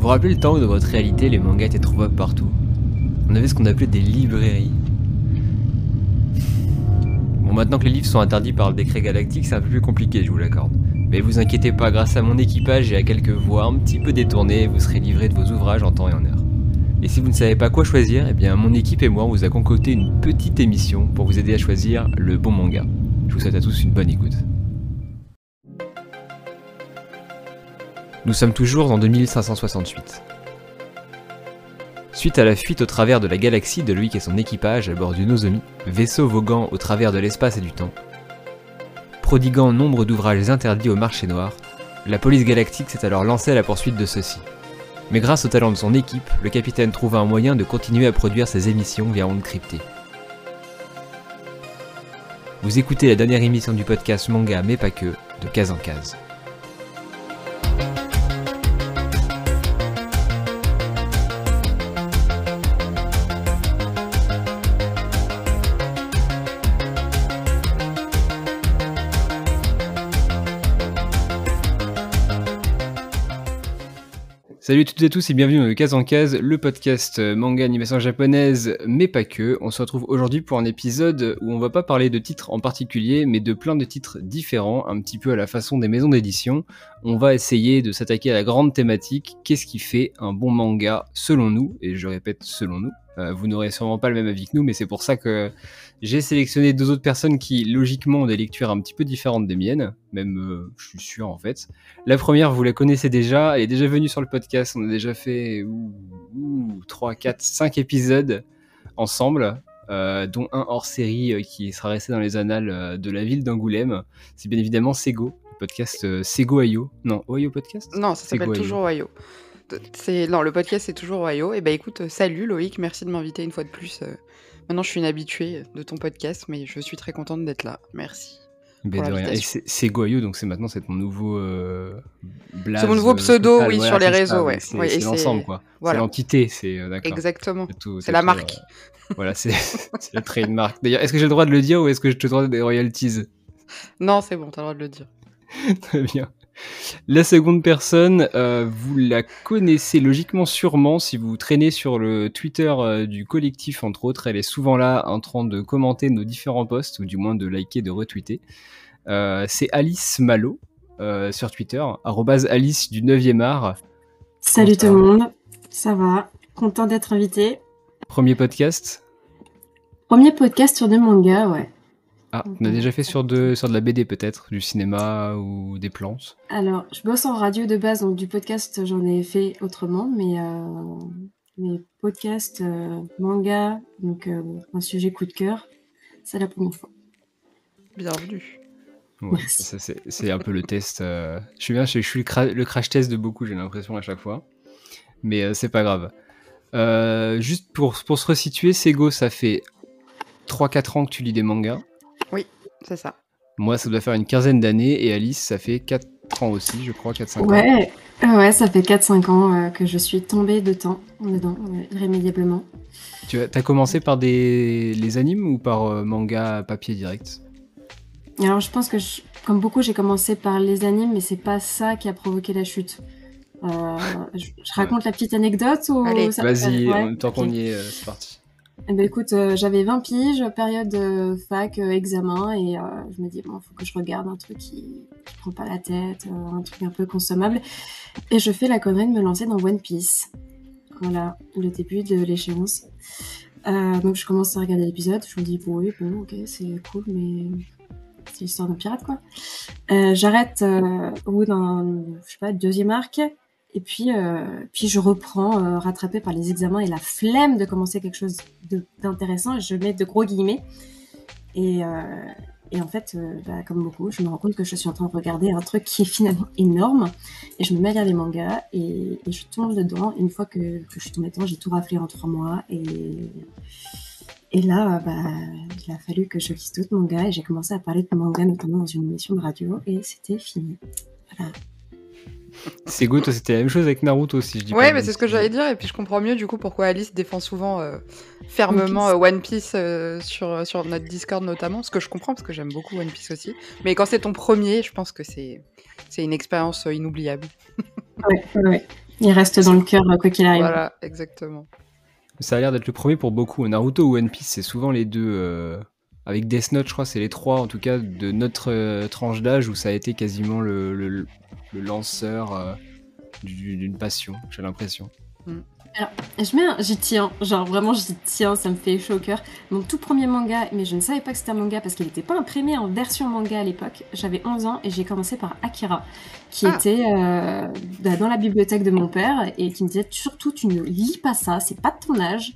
Vous vous rappelez le temps où dans votre réalité les mangas étaient trouvables partout? On avait ce qu'on appelait des librairies. Bon, maintenant que les livres sont interdits par le décret galactique, c'est un peu plus compliqué, je vous l'accorde. Mais vous inquiétez pas, grâce à mon équipage et à quelques voix un petit peu détournées, vous serez livré de vos ouvrages en temps et en heure. Et si vous ne savez pas quoi choisir, eh bien mon équipe et moi vous a concocté une petite émission pour vous aider à choisir le bon manga. Je vous souhaite à tous une bonne écoute. Nous sommes toujours en 2568. Suite à la fuite au travers de la galaxie de Loïc et son équipage à bord du Nozomi, vaisseau voguant au travers de l'espace et du temps, prodiguant nombre d'ouvrages interdits au marché noir, la police galactique s'est alors lancée à la poursuite de ceux-ci. Mais grâce au talent de son équipe, le capitaine trouva un moyen de continuer à produire ses émissions via ondes cryptées. Vous écoutez la dernière émission du podcast Manga mais pas que, de case en case. Salut à toutes et à tous et bienvenue dans le Case en Case, le podcast manga animation japonaise, mais pas que. On se retrouve aujourd'hui pour un épisode où on va pas parler de titres en particulier, mais de plein de titres différents, un petit peu à la façon des maisons d'édition. On va essayer de s'attaquer à la grande thématique, qu'est-ce qui fait un bon manga selon nous, et je répète selon nous. Euh, vous n'aurez sûrement pas le même avis que nous, mais c'est pour ça que j'ai sélectionné deux autres personnes qui, logiquement, ont des lectures un petit peu différentes des miennes, même euh, je suis sûr en fait. La première, vous la connaissez déjà, elle est déjà venue sur le podcast, on a déjà fait 3, 4, 5 épisodes ensemble, euh, dont un hors série qui sera resté dans les annales de la ville d'Angoulême. C'est bien évidemment Sego, le podcast Sego Ayo. Non, Oyo Podcast? Non, ça s'appelle toujours Oyo. C'est... Non, le podcast c'est toujours Oyo. Et eh bah ben, écoute, salut Loïc, merci de m'inviter une fois de plus Maintenant, je suis une habituée de ton podcast, mais je suis très contente d'être là. Merci. c'est Goyeux, donc c'est maintenant c'est mon nouveau euh, C'est mon nouveau pseudo, oui, sur les réseaux, ouais. C'est l'ensemble, quoi. C'est l'entité, c'est euh, d'accord. Exactement. C'est la marque. Euh, voilà, c'est le trademark. D'ailleurs, est-ce que j'ai le droit de le dire ou est-ce que je te dois des royalties? Non, c'est bon, t'as le droit de le dire. Très bien. La seconde personne, euh, vous la connaissez logiquement sûrement si vous traînez sur le Twitter euh, du collectif, entre autres. Elle est souvent là en train de commenter nos différents posts, ou du moins de liker, de retweeter. Euh, c'est Alice Malo sur Twitter, Alice du 9e art. Salut tout le monde, ça va? Content d'être invité. Premier podcast? Premier podcast sur des mangas, ouais. Ah, on a déjà fait sur de, sur de la BD peut-être, du cinéma ou des planches Alors, je bosse en radio de base, donc du podcast j'en ai fait autrement, mais euh, mes podcasts euh, manga, donc euh, un sujet coup de cœur, c'est la première fois. Bienvenue. c'est un peu le test. je suis bien, je, suis le, crash test de beaucoup, j'ai l'impression à chaque fois. Mais c'est pas grave. juste pour, pour se resituer, Sego, ça fait 3-4 ans que tu lis des mangas. Oui, c'est ça. Moi, ça doit faire une quinzaine d'années et Alice, ça fait 4 ans aussi, je crois, 4-5 ouais, ans. Ouais, ça fait 4-5 ans euh, que je suis tombée de temps dedans, irrémédiablement. Tu as, commencé par des les animes ou par euh, manga papier direct? Alors, je pense que, comme beaucoup, j'ai commencé par les animes, mais c'est pas ça qui a provoqué la chute. Euh, je, raconte la petite anecdote ou Vas-y, tant qu'on y est, c'est parti. Eh ben écoute, euh, j'avais 20 piges, période euh, fac, euh, examen, et je me dis, bon, faut que je regarde un truc qui, qui prend pas la tête, un truc un peu consommable. Et je fais la connerie de me lancer dans One Piece. Voilà, le début de l'échéance. donc je commence à regarder l'épisode, je me dis, bon, oui, bon, ok, c'est cool, mais c'est l'histoire d'un pirate, quoi. J'arrête au bout d'un, je sais pas, deuxième arc, et puis, euh, puis je reprends, euh, rattrapé par les examens et la flemme de commencer quelque chose d'intéressant. Et je mets de gros guillemets. Et, euh, et en fait, euh, bah, comme beaucoup, je me rends compte que je suis en train de regarder un truc qui est finalement énorme. Et je me mets à regarder les mangas et, et je tombe dedans. une fois que, que je suis tombée dedans, j'ai tout raflé en trois mois. Et, et là, bah, il a fallu que je lise tout manga et j'ai commencé à parler de manga, notamment dans une émission de radio. Et c'était fini. Voilà. C'est good, c'était la même chose avec Naruto aussi, je dis Ouais, mais c'est ce que j'allais dire, et puis je comprends mieux du coup pourquoi Alice défend souvent euh, fermement One Piece, euh, euh, sur, sur notre Discord notamment, ce que je comprends parce que j'aime beaucoup One Piece aussi. Mais quand c'est ton premier, je pense que c'est une expérience inoubliable. ouais, ouais. Il reste dans le cœur quoi qu'il arrive. Voilà, exactement. Ça a l'air d'être le premier pour beaucoup. Naruto ou One Piece, c'est souvent les deux. Avec Death Note, je crois, c'est les trois, en tout cas, de notre tranche d'âge où ça a été quasiment le, le, lanceur d'une passion, j'ai l'impression. Mm. Alors, je mets j'y tiens, genre vraiment j'y tiens, ça me fait chaud au cœur. Mon tout premier manga, mais je ne savais pas que c'était un manga parce qu'il n'était pas imprimé en version manga à l'époque. J'avais 11 ans et j'ai commencé par Akira, qui ah. était euh, dans la bibliothèque de mon père et qui me disait surtout tu ne lis pas ça, c'est pas de ton âge.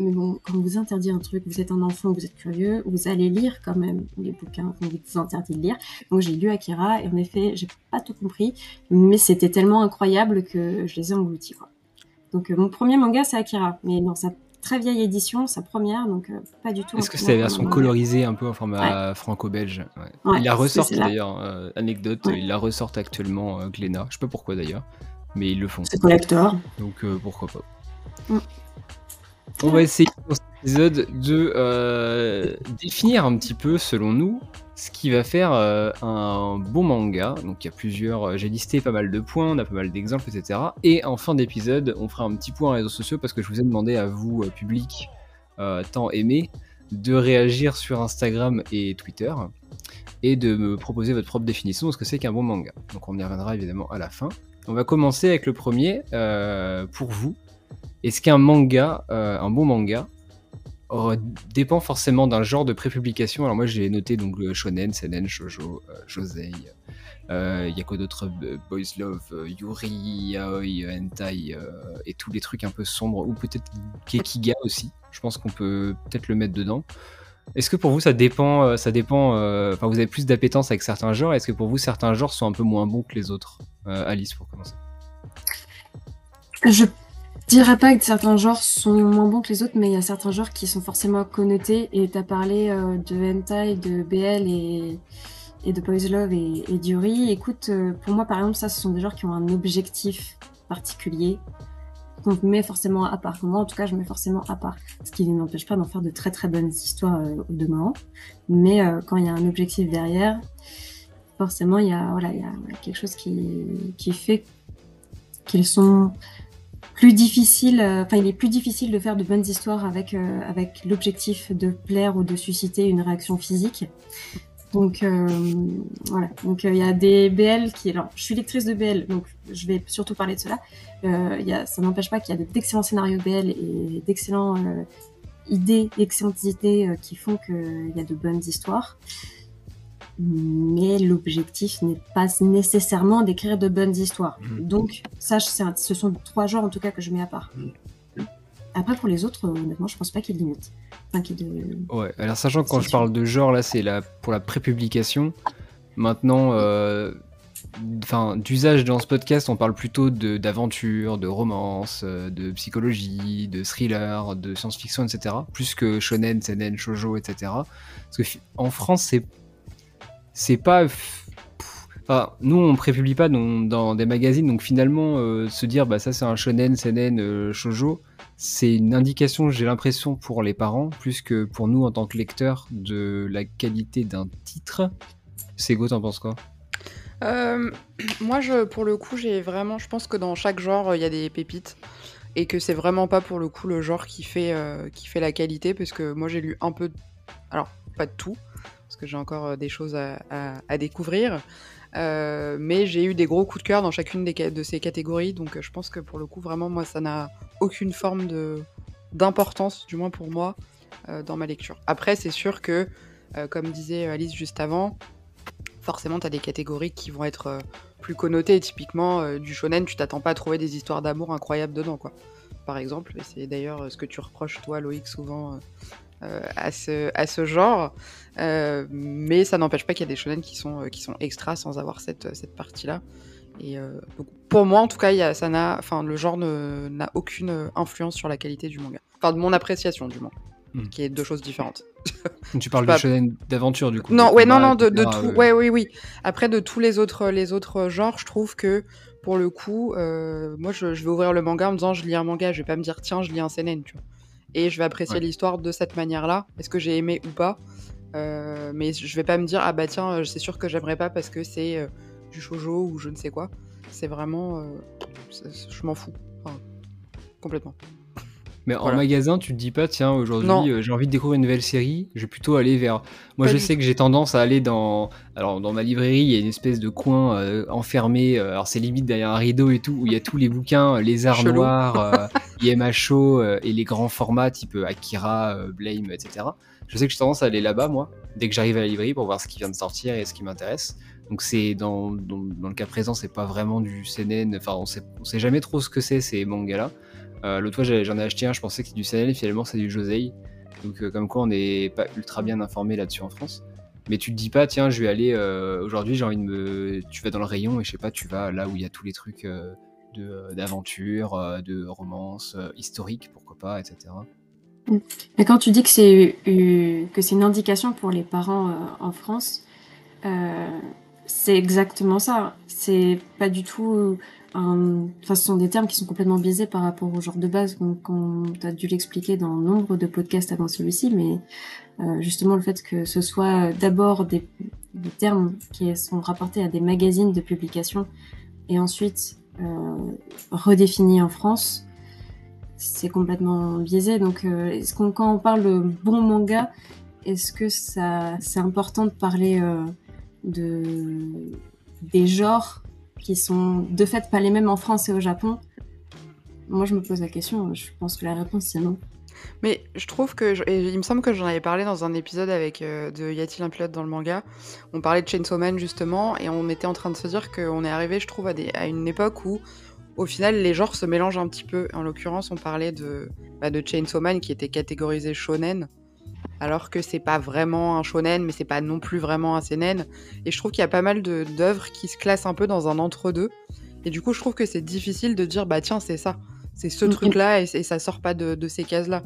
Mais bon, quand on vous interdit un truc, vous êtes un enfant, vous êtes curieux, vous allez lire quand même les bouquins qu'on vous interdit de lire. Donc j'ai lu Akira et en effet, j'ai pas tout compris, mais c'était tellement incroyable que je les ai engloutis. Quoi. Donc euh, mon premier manga c'est Akira, mais dans sa très vieille édition, sa première, donc euh, pas du tout. Est-ce que c'est la version colorisée un peu en format franco-belge? Il la ressortent d'ailleurs, euh, anecdote, il la ressortent actuellement Glénat, je sais pas pourquoi d'ailleurs, mais ils le font. C'est collector. Donc pourquoi pas. Mm. On va essayer dans cet épisode de définir un petit peu, selon nous, ce qui va faire euh, un bon manga. Donc il y a plusieurs, euh, j'ai listé pas mal de points, on a pas mal d'exemples, etc. Et en fin d'épisode, on fera un petit point en réseaux sociaux parce que je vous ai demandé à vous, euh, public, tant aimé, de réagir sur Instagram et Twitter et de me proposer votre propre définition de ce que c'est qu'un bon manga. Donc on y reviendra évidemment à la fin. On va commencer avec le premier. pour vous, est-ce qu'un manga, un bon manga, dépend forcément d'un genre de prépublication? Alors moi j'ai noté donc le shonen, seinen, shoujo, euh, josei. Euh, il y a quoi d'autre Boys Love, euh, Yuri, Yaoi, Hentai et tous les trucs un peu sombres ou peut-être Kekiga aussi. Je pense qu'on peut peut-être le mettre dedans. Est-ce que pour vous ça dépend, ça dépend. Enfin, vous avez plus d'appétence avec certains genres. Est-ce que pour vous certains genres sont un peu moins bons que les autres? Alice pour commencer. Je dirais pas que certains genres sont moins bons que les autres, mais il y a certains genres qui sont forcément connotés. Et tu as parlé euh, de hentai, de BL et, de Boys Love et, et d'Yuri. Écoute, euh, pour moi, par exemple, ça, ce sont des genres qui ont un objectif particulier qu'on met forcément à part. Moi, en tout cas, je mets forcément à part. Ce qui n'empêche pas d'en faire de très très bonnes histoires euh, au. Mais quand il y a un objectif derrière, forcément, il y a, voilà, il y a quelque chose qui fait qu'ils sont plus difficile, euh, enfin il est plus difficile de faire de bonnes histoires avec euh, avec l'objectif de plaire ou de susciter une réaction physique. Donc euh, voilà, donc il y a des BL qui, alors je suis lectrice de BL, donc je vais surtout parler de cela. Ça n'empêche pas qu'il y a d'excellents scénarios BL et d'excellents idées, d'excellentes idées qui font qu'il y a de bonnes histoires mais l'objectif n'est pas nécessairement d'écrire de bonnes histoires. Mm. Donc, ça, ce sont trois genres en tout cas que je mets à part. Mm. Après, pour les autres, honnêtement, je pense pas qu'il y ait de limite. Ouais, alors sachant que quand je parle de genre, là, c'est la... pour la prépublication. Maintenant, euh, enfin, d'usage dans ce podcast, on parle plutôt d'aventure, de, romance, euh, de psychologie, de thriller, de science-fiction, etc. Plus que shonen, seinen, shoujo, etc. Parce que en France, c'est c'est pas. Enfin, nous, on prépublie pas dans, des magazines, donc finalement, euh, se dire, bah ça c'est un shonen, seinen, euh, shoujo, c'est une indication, j'ai l'impression, pour les parents, plus que pour nous en tant que lecteurs, de la qualité d'un titre. Sego, t'en penses quoi? Euh, Moi, pour le coup, j'ai vraiment. Je pense que dans chaque genre, il y a des pépites. Et que c'est vraiment pas pour le coup le genre qui fait, qui fait la qualité, parce que moi j'ai lu un peu. Alors, pas de tout, parce que j'ai encore euh, des choses à, découvrir. Euh, mais j'ai eu des gros coups de cœur dans chacune de ces catégories, donc euh, je pense que pour le coup, vraiment, moi, ça n'a aucune forme d'importance, du moins pour moi, dans ma lecture. Après, c'est sûr que, comme disait Alice juste avant, forcément, tu as des catégories qui vont être plus connotées. Typiquement, du shonen, tu t'attends pas à trouver des histoires d'amour incroyables dedans, quoi. Par exemple, et c'est d'ailleurs ce que tu reproches, toi, Loïc, souvent à, ce, à ce genre. Euh, mais ça n'empêche pas qu'il y a des shonen qui sont, euh, qui sont extras sans avoir cette, cette partie-là. Et pour moi, en tout cas, y a, ça n'a, enfin, le genre n'a aucune influence sur la qualité du manga. Enfin, de mon appréciation du manga. Hmm. qui est deux choses différentes. tu parles de shonen d'aventure du coup. Non, ouais, non, non, de, de tout. Ouais, oui, oui. Après, de tous les autres, les autres genres, je trouve que pour le coup, moi, je, je, vais ouvrir le manga en me disant, je lis un manga, je vais pas me dire, tiens, je lis un seinen, tu vois et je vais apprécier l'histoire de cette manière-là. Est-ce que j'ai aimé ou pas? Euh, Mais je vais pas me dire ah bah tiens, euh, c'est sûr que j'aimerais pas parce que c'est euh, du shojo ou je ne sais quoi. C'est vraiment je m'en fous. complètement. Mais en magasin, tu te dis pas, tiens, aujourd'hui, euh, j'ai envie de découvrir une nouvelle série, je vais plutôt aller vers. Moi, je sais que j'ai tendance à aller dans. Alors, dans ma librairie, il y a une espèce de coin euh, enfermé, euh, alors c'est limite derrière un rideau et tout, où il y a tous les bouquins, les arts noirs, IMHO et les grands formats type Akira, Blame, etc. Je sais que j'ai tendance à aller là-bas, moi, dès que j'arrive à la librairie pour voir ce qui vient de sortir et ce qui m'intéresse. Donc c'est dans, dans, le cas présent, c'est pas vraiment du CNN. Enfin, on sait, on sait jamais trop ce que c'est ces mangas-là. Euh, L'autre fois, j'en ai acheté un, je pensais que c'était du CNN, finalement, c'est du Josei. Donc, euh, comme quoi, on n'est pas ultra bien informé là-dessus en France. Mais tu te dis pas, tiens, je vais aller euh, aujourd'hui, j'ai envie de me. Tu vas dans le rayon et je sais pas, tu vas là où il y a tous les trucs d'aventure, de, romance, historique, pourquoi pas, etc. Mais quand tu dis que c'est une indication pour les parents en France, c'est exactement ça. C'est pas du tout Enfin, ce sont des termes qui sont complètement biaisés par rapport au genre de base, qu'on a dû l'expliquer dans nombre de podcasts avant celui-ci, mais euh, justement le fait que ce soit d'abord des, des, termes qui sont rapportés à des magazines de publication et ensuite euh, redéfinis en France, c'est complètement biaisé. Donc, euh, est-ce qu'on, quand on parle de bon manga, est-ce que ça, c'est important de parler euh, de des genres qui sont de fait pas les mêmes en France et au Japon Moi, je me pose la question. Je pense que la réponse, c'est non. Mais je trouve que, il me semble que j'en avais parlé dans un épisode avec euh, de Y a-t-il un pilote dans le manga? On parlait de Chainsaw Man justement, et on était en train de se dire qu'on est arrivé, je trouve, à, une époque où, au final, les genres se mélangent un petit peu. En l'occurrence, on parlait de, bah, de Chainsaw Man qui était catégorisé shonen, alors que c'est pas vraiment un shonen, mais c'est pas non plus vraiment un seinen. Et je trouve qu'il y a pas mal d'œuvres qui se classent un peu dans un entre-deux. Et du coup, je trouve que c'est difficile de dire, bah tiens, c'est ça. C'est ce mm, mm. truc-là et, ça sort pas de, ces cases-là.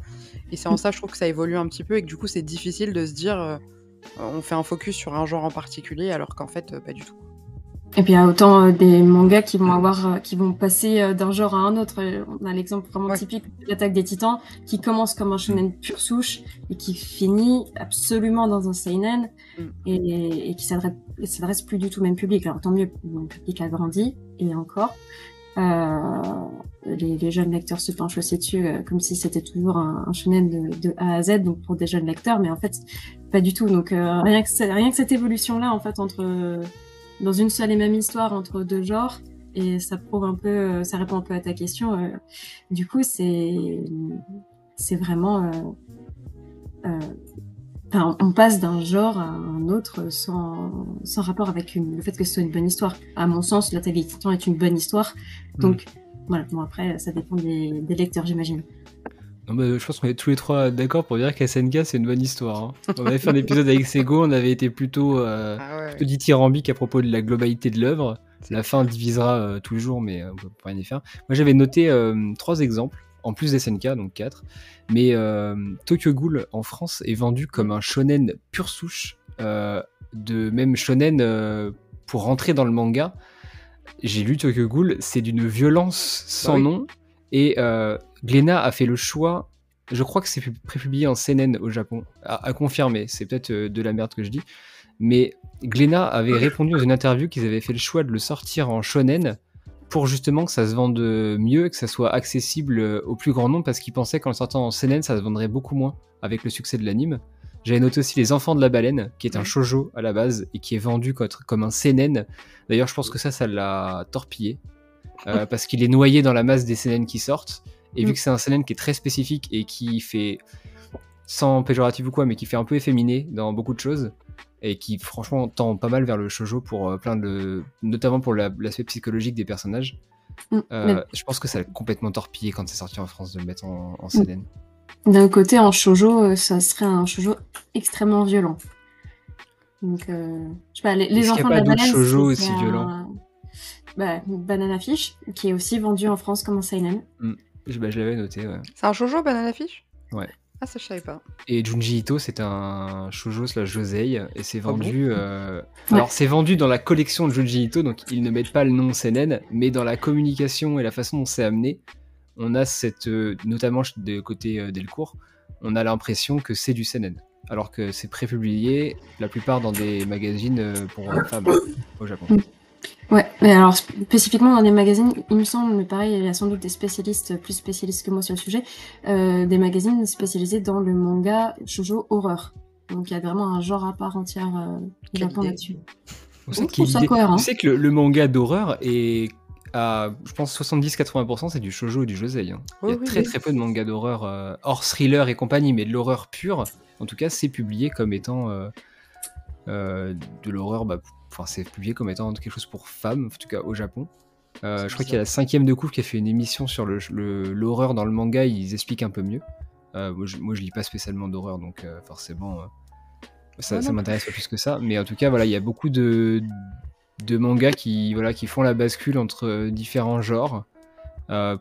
Et c'est en ça, je trouve que ça évolue un petit peu et que du coup, c'est difficile de se dire, euh, on fait un focus sur un genre en particulier, alors qu'en fait, euh, pas du tout. Et puis il y a autant euh, des mangas qui vont avoir, euh, qui vont passer euh, d'un genre à un autre. On a l'exemple vraiment typique de l'attaque des Titans, qui commence comme un shonen pure souche et qui finit absolument dans un seinen mm. et, et, qui s'adresse plus du tout au même public. Alors tant mieux, le public a grandi et encore. Euh, les, les, jeunes lecteurs se penchent aussi dessus comme si c'était toujours un, un shonen de, de, A à Z, donc pour des jeunes lecteurs, mais en fait pas du tout. Donc rien que rien que cette évolution là en fait entre dans une seule et même histoire entre deux genres et ça prouve un peu, euh, ça répond un peu à ta question. Euh. du coup, c'est c'est vraiment, euh, enfin, on passe d'un genre à un autre sans, sans rapport avec une, le fait que ce soit une bonne histoire. À mon sens, La Télé est une bonne histoire. Donc mm. voilà. Bon après, ça dépend des, des lecteurs, j'imagine. Non, bah, je pense qu'on est tous les trois d'accord pour dire qu'SNK c'est une bonne histoire. Hein. On avait fait un épisode avec Sego, on avait été plutôt, euh, ah plutôt dithyrambique à propos de la globalité de l'œuvre. La fin divisera euh, tous les jours, mais euh, on peut rien y faire. Moi j'avais noté euh, trois exemples, en plus d'SNK, donc quatre. Mais Tokyo Ghoul en France est vendu comme un shonen pure souche, de même shonen pour rentrer dans le manga. J'ai lu Tokyo Ghoul, c'est d'une violence sans bah nom. Et euh, Glénat a fait le choix, je crois que c'est prépublié en CNN au Japon, à, confirmer, c'est peut-être euh, de la merde que je dis, mais Glénat avait répondu dans une interview qu'ils avaient fait le choix de le sortir en shonen pour justement que ça se vende mieux, que ça soit accessible euh, au plus grand nombre, parce qu'ils pensaient qu'en le sortant en CNN, ça se vendrait beaucoup moins avec le succès de l'anime. J'avais noté aussi Les Enfants de la Baleine, qui est un shojo à la base et qui est vendu comme un seinen. D'ailleurs, je pense que ça, ça l'a torpillé. Euh, parce qu'il est noyé dans la masse des CNN qui sortent. Et vu mm. que c'est un CNN qui est très spécifique et qui fait, sans péjoratif ou quoi, mais qui fait un peu efféminé dans beaucoup de choses, et qui franchement tend pas mal vers le shoujo pour euh, plein de. notamment pour l'aspect psychologique des personnages. Mm. Euh, je pense que ça a complètement torpillé quand c'est sorti en France de le mettre en, en CNN. D'un côté, en shoujo, ça serait un shoujo extrêmement violent. Donc, je sais pas, les, enfants de la baleine. shoujo aussi violent bah, Banana Fish, qui est aussi vendu en France comme un seinen. Mm. Bah, je l'avais noté, ouais. C'est un shoujo Banana Fish Ouais. Ah, ça, je savais pas. Et Junji Ito, c'est un shoujo slash josei, et c'est ah vendu... euh... Alors, c'est vendu dans la collection de Junji Ito, donc ils ne mettent pas le nom seinen, mais dans la communication et la façon dont c'est amené, on a cette... Euh, notamment de côté euh, Delcourt, on a l'impression que c'est du seinen. Alors que c'est prépublié, la plupart dans des magazines pour femmes au Japon. Ouais, mais alors spécifiquement dans les magazines, il me semble, mais pareil, il y a sans doute des spécialistes, plus spécialistes que moi sur le sujet, euh, des magazines spécialisés dans le manga shoujo horreur. Donc il y a vraiment un genre à part entière euh, Japon là-dessus. Je trouve ça cohérent. Tu sais que le, manga d'horreur est à, je pense, 70-80%, c'est du shoujo et du josei. Hein. il y a très très peu de mangas d'horreur euh, hors thriller et compagnie, mais de l'horreur pure, en tout cas, c'est publié comme étant euh, euh, de l'horreur, bah, enfin, c'est publié comme étant quelque chose pour femmes, en tout cas au Japon. je crois qu'il y a la cinquième de couvre qui a fait une émission sur l'horreur le, dans le manga, ils expliquent un peu mieux. moi, je, moi, je lis pas spécialement d'horreur, donc forcément, ça, ça m'intéresse pas plus que ça. Mais en tout cas, voilà, il y a beaucoup de, de mangas qui, voilà, qui font la bascule entre euh, différents genres euh,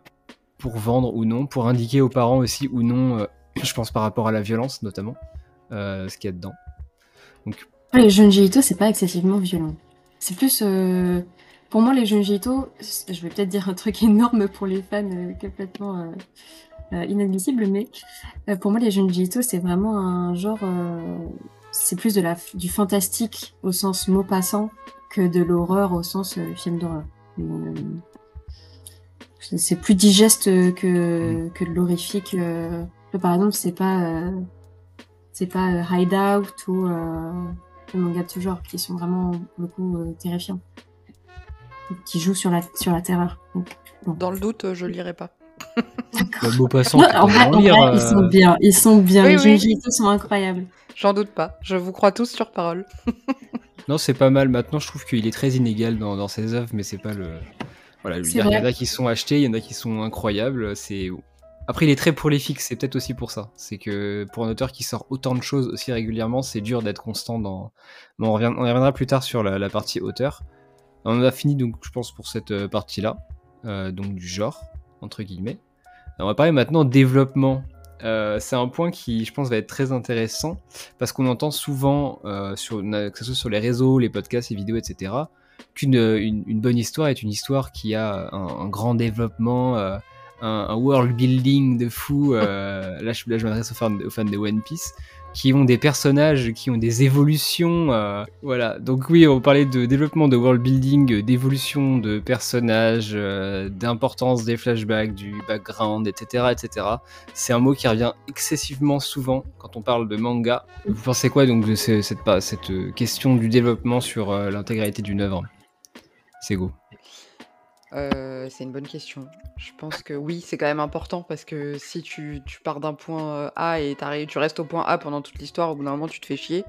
pour vendre ou non, pour indiquer aux parents aussi ou non, euh, je pense par rapport à la violence notamment, ce qu'il y a dedans. Donc... Les Junji Ito, c'est pas excessivement violent. C'est plus. Pour moi, les Junji Ito, je vais peut-être dire un truc énorme pour les fans complètement inadmissible, mais pour moi, les Junji Ito, c'est vraiment un genre. c'est plus de la, du fantastique au sens mot passant que de l'horreur au sens euh, film d'horreur. Euh, c'est plus digeste que, que de l'horrifique. Euh. par exemple, c'est pas c'est pas Hideout ou le manga de ce genre qui sont vraiment beaucoup terrifiants, qui jouent sur la sur la terreur. Dans le doute, je lirai pas. Le beau poisson. en vrai, ils sont bien, ils sont bien. les oui. sont incroyables. J'en doute pas. Je vous crois tous sur parole. Non, c'est pas mal. Maintenant, je trouve qu'il est très inégal dans, ses œuvres, mais c'est pas le. Voilà, il y, en a qui sont achetés, il y en a qui sont incroyables. C'est après, il est très prolifique, c'est peut-être aussi pour ça. C'est que pour un auteur qui sort autant de choses aussi régulièrement, c'est dur d'être constant dans. On, reviendra plus tard sur la, partie auteur. On a fini donc, je pense, pour cette euh, partie-là, euh, donc du genre entre guillemets. on va parler maintenant développement euh, c'est un point qui, je pense, va être très intéressant parce qu'on entend souvent, sur, que ce soit sur les réseaux, les podcasts, les vidéos, etc., qu'une une, bonne histoire est une histoire qui a un, grand développement, euh, un, world building de fou. là, je, là, je m'adresse aux fans, aux fans de One Piece qui ont des personnages, qui ont des évolutions. Euh, voilà. Donc oui, on parlait de développement de world building, d'évolution de personnages, euh, d'importance des flashbacks, du background, etc., etc. C'est un mot qui revient excessivement souvent quand on parle de manga. Vous pensez quoi donc de cette, cette euh, question du développement sur l'intégralité d'une œuvre? C'est go. Euh, c'est une bonne question. Je pense que oui, c'est quand même important parce que si tu, pars d'un point euh, A et tu restes au point A pendant toute l'histoire, au bout d'un moment, tu te fais chier.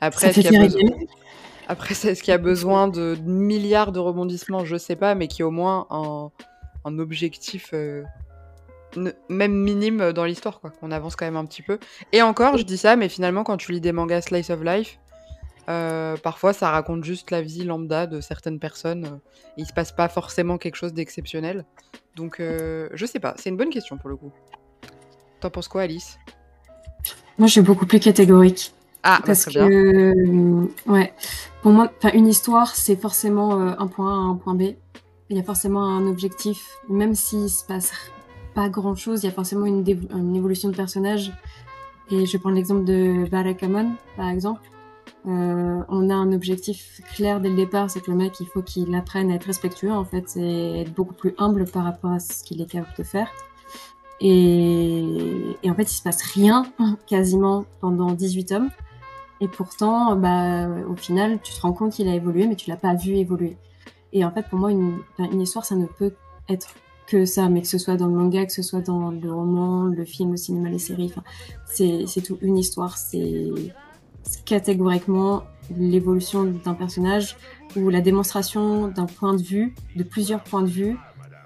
Après, est-ce qu'il y a besoin, y a de milliards de rebondissements? Je sais pas, mais qui au moins un, objectif euh, même minime dans l'histoire, quoi. Qu'on avance quand même un petit peu. Et encore, je dis ça, mais finalement, quand tu lis des mangas slice of life, euh, parfois, ça raconte juste la vie lambda de certaines personnes. Euh, il se passe pas forcément quelque chose d'exceptionnel. Donc, euh, je sais pas. C'est une bonne question pour le coup. T'en penses quoi, Alice? Moi, je suis beaucoup plus catégorique. Ah, bah, parce que, ouais, pour moi, une histoire, c'est forcément un point A, un point B. Il y a forcément un objectif, même s'il se passe pas grand chose, il y a forcément une, une évolution de personnage. Et je prends l'exemple de Barakamon, par exemple euh, on a un objectif clair dès le départ, c'est que le mec, il faut qu'il apprenne à être respectueux, en fait, et être beaucoup plus humble par rapport à ce qu'il est capable de faire. Et, en fait, il se passe rien, quasiment, pendant 18 tomes. Et pourtant, bah, au final, tu te rends compte qu'il a évolué, mais tu l'as pas vu évoluer. Et en fait, pour moi, une, une histoire, ça ne peut être que ça, mais que ce soit dans le manga, que ce soit dans le roman, le film, le cinéma, les séries, c'est tout une histoire. C'est catégoriquement l'évolution d'un personnage ou la démonstration d'un point de vue, de plusieurs points de vue,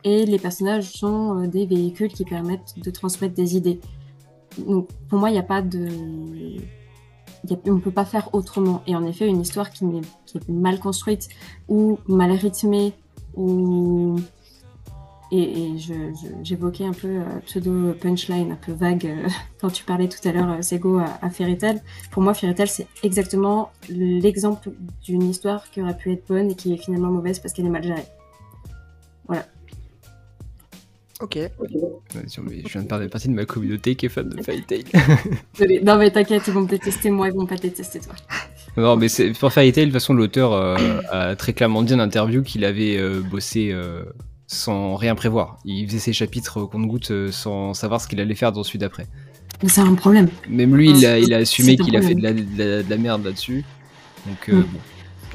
et les personnages sont euh, des véhicules qui permettent de transmettre des idées. Donc pour moi, il n'y a pas de... on ne peut pas faire autrement. Et en effet, une histoire qui qui est mal construite ou mal rythmée ou et, j'évoquais un peu euh, pseudo punchline, un peu vague euh, quand tu parlais tout à l'heure, euh, Sego, à, à Pour moi, Fairy c'est exactement l'exemple d'une histoire qui aurait pu être bonne et qui est finalement mauvaise parce qu'elle est mal gérée. Voilà. Ok. Je viens de perdre une partie de ma communauté qui est fan de Fairy non mais t'inquiète, ils vont me détester moi, ils vont pas détester toi. Non, mais c'est pour faire de toute façon, l'auteur euh, a très clairement dit en interview qu'il avait euh, bossé euh, sans rien prévoir. Il faisait ses chapitres au compte-goutte sans savoir ce qu'il allait faire dans celui d'après. Mais c'est un problème. Même lui, il a, il a assumé qu'il a fait de la, de la, merde là-dessus. Donc, mm. bon.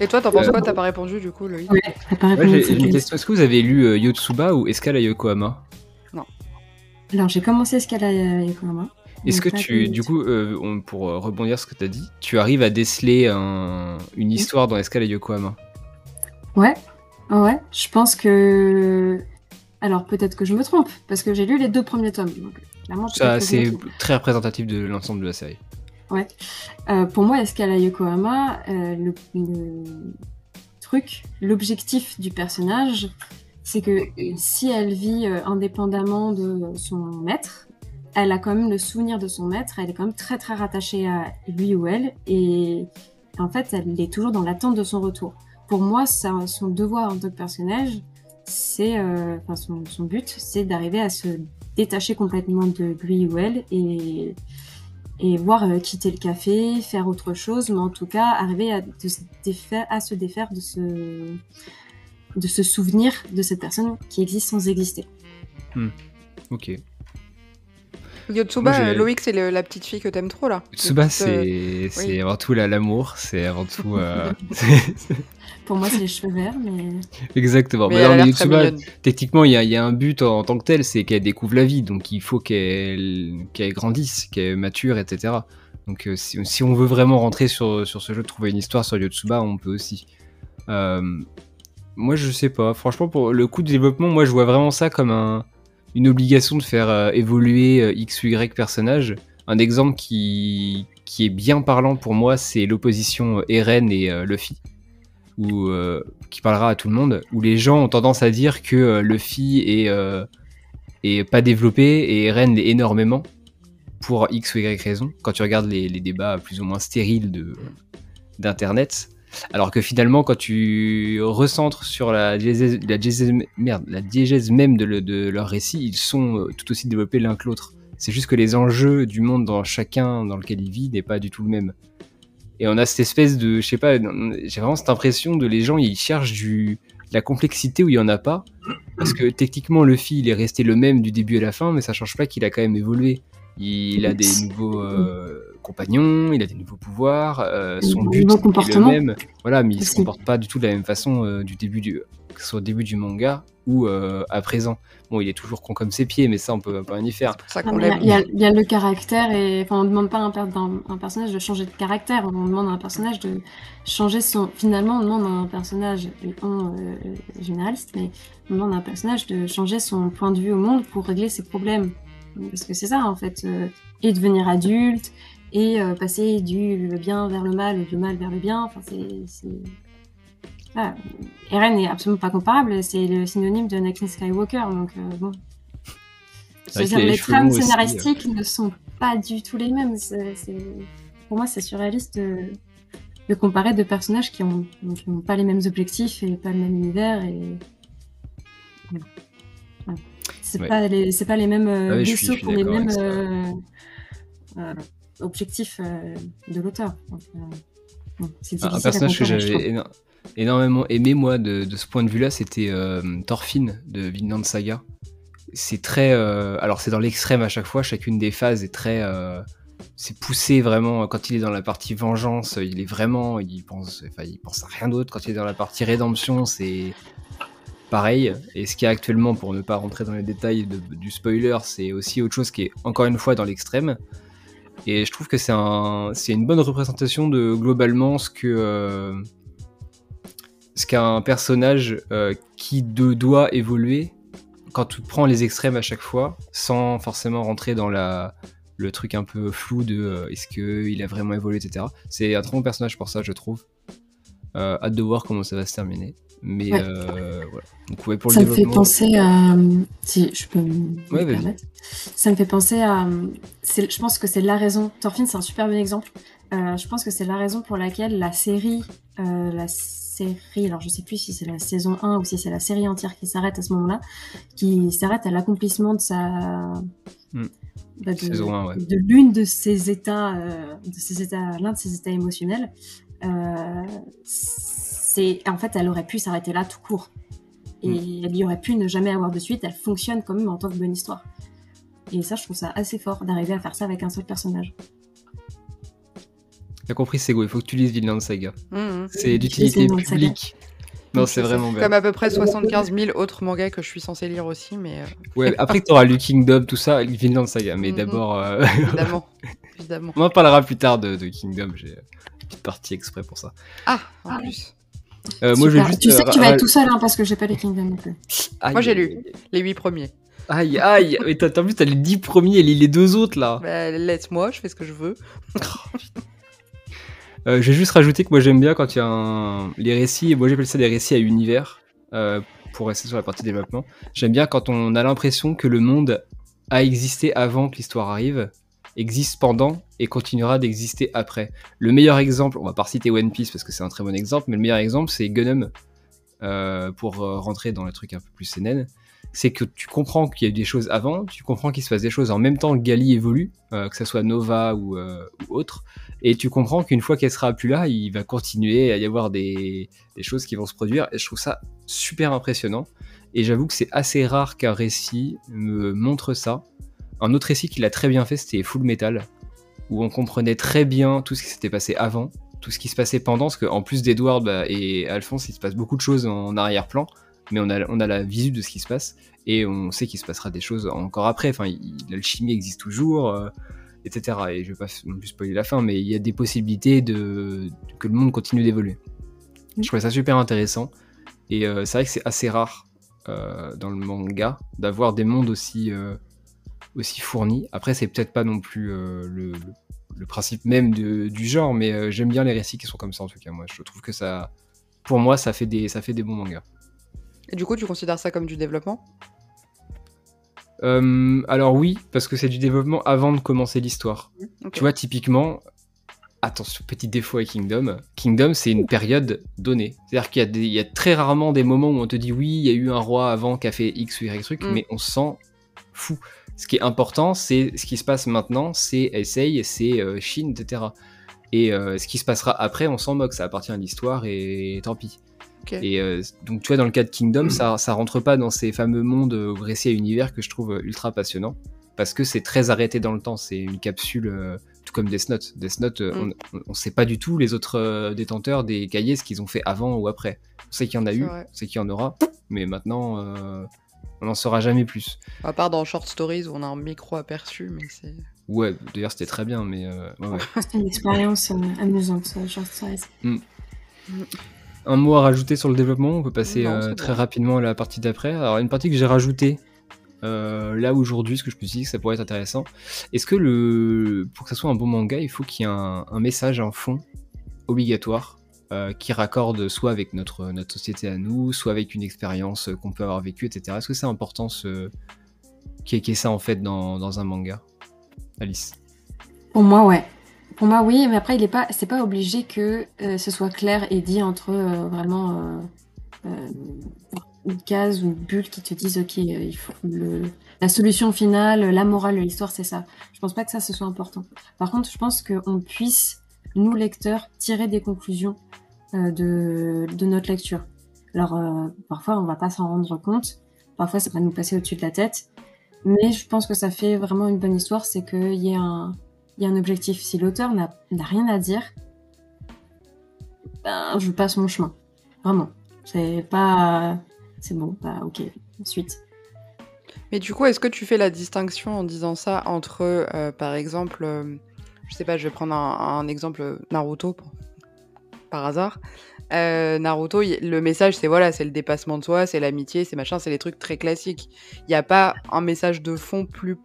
Et toi, t'en penses quoi? T'as pas répondu du coup, Loïc? Ouais, t'as pas répondu. Est-ce que vous avez lu Yotsuba ou Escala Yokohama? Non. Alors, j'ai commencé Escala Yokohama. Est-ce que tu, du coup, euh, pour euh, rebondir sur ce que tu as dit, tu arrives à déceler une histoire dans Escale et Yokohama? Ouais, ouais. Je pense que. Alors peut-être que je me trompe, parce que j'ai lu les deux premiers tomes. Ça, c'est très représentatif de l'ensemble de la série. Ouais. Euh, pour moi, Escale à Yokohama, le, truc, l'objectif du personnage, c'est que si elle vit indépendamment de son maître, elle a quand même le souvenir de son maître, elle est quand même très très rattachée à lui ou elle, et en fait, elle est toujours dans l'attente de son retour. Pour moi, son devoir en tant que personnage, c'est, euh, enfin, son, but, c'est d'arriver à se détacher complètement de lui et, et voir euh, quitter le café, faire autre chose, mais en tout cas, arriver à, se, défaire, à se défaire de ce, de ce souvenir de cette personne qui existe sans exister. Hmm. Ok. Yotsuba, Loïc, c'est la petite fille que t'aimes trop là. Yotsuba, c'est euh, avant tout l'amour, c'est avant tout. Euh, Pour moi, c'est les cheveux verts, mais. Exactement. Mais bah, Yotsuba, techniquement, il y, a un but en, tant que tel, c'est qu'elle découvre la vie, donc il faut qu'elle grandisse, qu'elle mature, etc. Donc euh, si, on veut vraiment rentrer sur, sur ce jeu, trouver une histoire sur Yotsuba, on peut aussi. moi, je sais pas. Franchement, pour le coup de développement, moi, je vois vraiment ça comme un une obligation de faire euh, évoluer euh, X ou Y personnage. Un exemple qui, est bien parlant pour moi, c'est l'opposition euh, Eren et Luffy, qui parlera à tout le monde, où les gens ont tendance à dire que Luffy est, pas développé et Eren l'est énormément, pour X ou Y raison. Quand tu regardes les, les débats plus ou moins stériles d'Internet, alors que finalement, quand tu recentres sur la diégèse, même de, leur récit, ils sont euh, tout aussi développés l'un que l'autre. C'est juste que les enjeux du monde dans chacun dans lequel il vit n'est pas du tout le même. Et on a cette espèce de, je sais pas, j'ai vraiment cette impression de les gens, ils cherchent du, la complexité où il y en a pas. Parce que techniquement, le fil il est resté le même du début à la fin, mais ça change pas qu'il a quand même évolué. Il a des nouveaux euh, compagnons, il a des nouveaux pouvoirs, euh, son but est le même. Voilà, mais il se comporte pas du tout de la même façon euh, du début du, que ce soit au début du manga ou à présent. Bon, il est toujours con comme ses pieds, mais ça on peut pas rien y faire. il, y a, le caractère et enfin on demande pas à un, un, personnage de changer de caractère, on demande à un personnage de changer son. Finalement, on demande à un personnage, on généraliste, mais on demande à un personnage de changer son point de vue au monde pour régler ses problèmes parce que c'est ça en fait, euh, et devenir adulte, et euh, passer du bien vers le mal, ou du mal vers le bien. Enfin, c'est. Ah, Eren n'est absolument pas comparable, c'est le synonyme de Anakin Skywalker, donc euh, bon. dire, les, trames scénaristiques ne sont pas du tout les mêmes. Pour moi, c'est surréaliste de... comparer deux personnages qui n'ont pas les mêmes objectifs et pas le même univers. Et... C'est pas les pas les mêmes ah vaisseaux pour les mêmes euh, euh, objectifs euh, de l'auteur. un personnage que j'avais énormément aimé moi de, ce point de vue-là, c'était Thorfinn de Vinland Saga. C'est très alors c'est dans l'extrême à chaque fois, chacune des phases est très c'est poussé vraiment quand il est dans la partie vengeance, il est vraiment il pense enfin il pense à rien d'autre quand il est dans la partie rédemption, c'est pareil. Et ce qu'il y a actuellement, pour ne pas rentrer dans les détails du spoiler, c'est aussi autre chose qui est encore une fois dans l'extrême. Et je trouve que c'est un, une bonne représentation de globalement ce que euh, ce qu'un personnage euh, qui doit évoluer quand tu prends les extrêmes à chaque fois, sans forcément rentrer dans la, le truc un peu flou de euh, est-ce qu'il a vraiment évolué, etc. C'est un très bon personnage pour ça, je trouve. hâte de voir comment ça va se terminer. Mais euh, voilà. ça me fait penser à. Si je peux me permettre. Ça me fait penser à. Je pense que c'est la raison. Thorfinn, c'est un super bon exemple. Euh, je pense que c'est la raison pour laquelle la série. Euh, la série. Alors, je sais plus si c'est la saison 1 ou si c'est la série entière qui s'arrête à ce moment-là. Qui s'arrête à l'accomplissement de sa. Hmm. Bah, de, de l'une de ses états, de ses états, l'un de ses états émotionnels, c'est en fait, elle aurait pu s'arrêter là tout court. Et mm. elle y aurait pu ne jamais avoir de suite. Elle fonctionne quand même en tant que bonne histoire. Et ça, je trouve ça assez fort d'arriver à faire ça avec un seul personnage. T'as compris, Sego, il faut que tu lises Vinland Saga. Mmh. C'est d'utilité publique. Non, c'est vraiment bien. Comme à peu près 75 000 autres mangas que je suis censé lire aussi, mais. Euh, ouais, après tu auras lu Kingdom, tout ça, Vinland Saga, mais mmh. d'abord. Euh, évidemment. Évidemment. On en parlera plus tard de, Kingdom, j'ai une petite partie exprès pour ça. Ah, en plus. Euh, moi, je juste, tu sais que tu vas être tout seul, hein, parce que j'ai pas les Kingdom non plus. moi, j'ai lu les 8 premiers. Aïe, aïe, mais t'as vu, t'as les 10 premiers et les deux autres là. Bah, laisse-moi, je fais ce que je veux. Euh, je vais juste rajouter que moi j'aime bien quand il y a un... les récits, moi j'appelle ça des récits à univers, euh, pour rester sur la partie développement. J'aime bien quand on a l'impression que le monde a existé avant que l'histoire arrive, existe pendant et continuera d'exister après. Le meilleur exemple, on va pas citer One Piece parce que c'est un très bon exemple, mais le meilleur exemple c'est Gunham, euh, pour rentrer dans le truc un peu plus CNN c'est que tu comprends qu'il y a eu des choses avant, tu comprends qu'il se passe des choses en même temps que Gali évolue, que ce soit Nova ou, ou autre, et tu comprends qu'une fois qu'elle sera plus là, il va continuer à y avoir des, choses qui vont se produire. Et je trouve ça super impressionnant. Et j'avoue que c'est assez rare qu'un récit me montre ça. Un autre récit qu'il a très bien fait, c'était Full Metal, où on comprenait très bien tout ce qui s'était passé avant, tout ce qui se passait pendant, parce qu'en plus d'Edward bah, et Alphonse, il se passe beaucoup de choses en arrière-plan, mais on a, on a la visu de ce qui se passe, et on sait qu'il se passera des choses encore après. Enfin, l'alchimie existe toujours. Euh, etc. Et je vais pas non plus spoiler la fin, mais il y a des possibilités de, que le monde continue d'évoluer. Je trouvais ça super intéressant. Et euh, c'est vrai que c'est assez rare euh, dans le manga d'avoir des mondes aussi, aussi fournis. Après, c'est peut-être pas non plus le, le, principe même du genre, mais j'aime bien les récits qui sont comme ça en tout cas. Moi, je trouve que ça, pour moi, ça fait des, ça fait des bons mangas. Et du coup, tu considères ça comme du développement? Euh, alors oui, parce que c'est du développement avant de commencer l'histoire. Tu vois, typiquement, attention, petit défaut à Kingdom, Kingdom c'est une période donnée. C'est-à-dire qu'il y, a très rarement des moments où on te dit oui, il y a eu un roi avant qui a fait X ou Y truc, mm. mais on s'en fout. Ce qui est important, c'est ce qui se passe maintenant, c'est Essay, c'est euh, Chine, etc. Et euh, ce qui se passera après, on s'en moque, ça appartient à l'histoire et tant pis. Et euh, donc, tu vois, dans le cas de Kingdom, ça, ça rentre pas dans ces fameux mondes euh, récits à univers que je trouve ultra passionnant. Parce que c'est très arrêté dans le temps. C'est une capsule, tout comme Death Note. Death Note, mm. on, on, sait pas du tout les autres détenteurs des cahiers, ce qu'ils ont fait avant ou après. On sait qu'il y en a eu, on sait qu'il y en aura, mais maintenant, on n'en saura jamais plus. À part dans Short Stories où on a un micro aperçu, mais c'est. Ouais, d'ailleurs c'était très bien, mais. Ouais, C'était une expérience amusante, Short Stories. Mm. Mm un mot à rajouter sur le développement On peut passer euh, très rapidement à la partie d'après. Alors, une partie que j'ai rajoutée euh, là aujourd'hui, ce que je me suis dit que ça pourrait être intéressant. Est-ce que le, pour que ça soit un bon manga, il faut qu'il y ait un, message en fond obligatoire euh, qui raccorde soit avec notre, notre société à nous, soit avec une expérience qu'on peut avoir vécue, etc. Est-ce que c'est important ce, qui est ça en fait dans, dans un manga? Alice? Pour moi, ouais. Pour moi, oui, mais après, il est pas, c'est pas obligé que euh, ce soit clair et dit entre euh, vraiment euh, une case ou une bulle qui te disent, ok, la solution finale, la morale de l'histoire, c'est ça. Je pense pas que ça ce soit important. Par contre, je pense qu'on puisse, nous lecteurs, tirer des conclusions de, de notre lecture. Alors, parfois, on va pas s'en rendre compte. Parfois, ça va nous passer au-dessus de la tête. Mais je pense que ça fait vraiment une bonne histoire, c'est qu'il y y a un objectif. Si l'auteur n'a rien à dire, ben, je passe mon chemin. Vraiment. C'est pas. C'est bon, bah ok, ensuite. Mais du coup, est-ce que tu fais la distinction en disant ça entre, euh, par exemple, euh, je sais pas, je vais prendre un, exemple Naruto par hasard. Euh, Naruto, le message c'est voilà, c'est le dépassement de soi, c'est l'amitié, c'est machin, c'est les trucs très classiques. Il n'y a pas un message de fond plus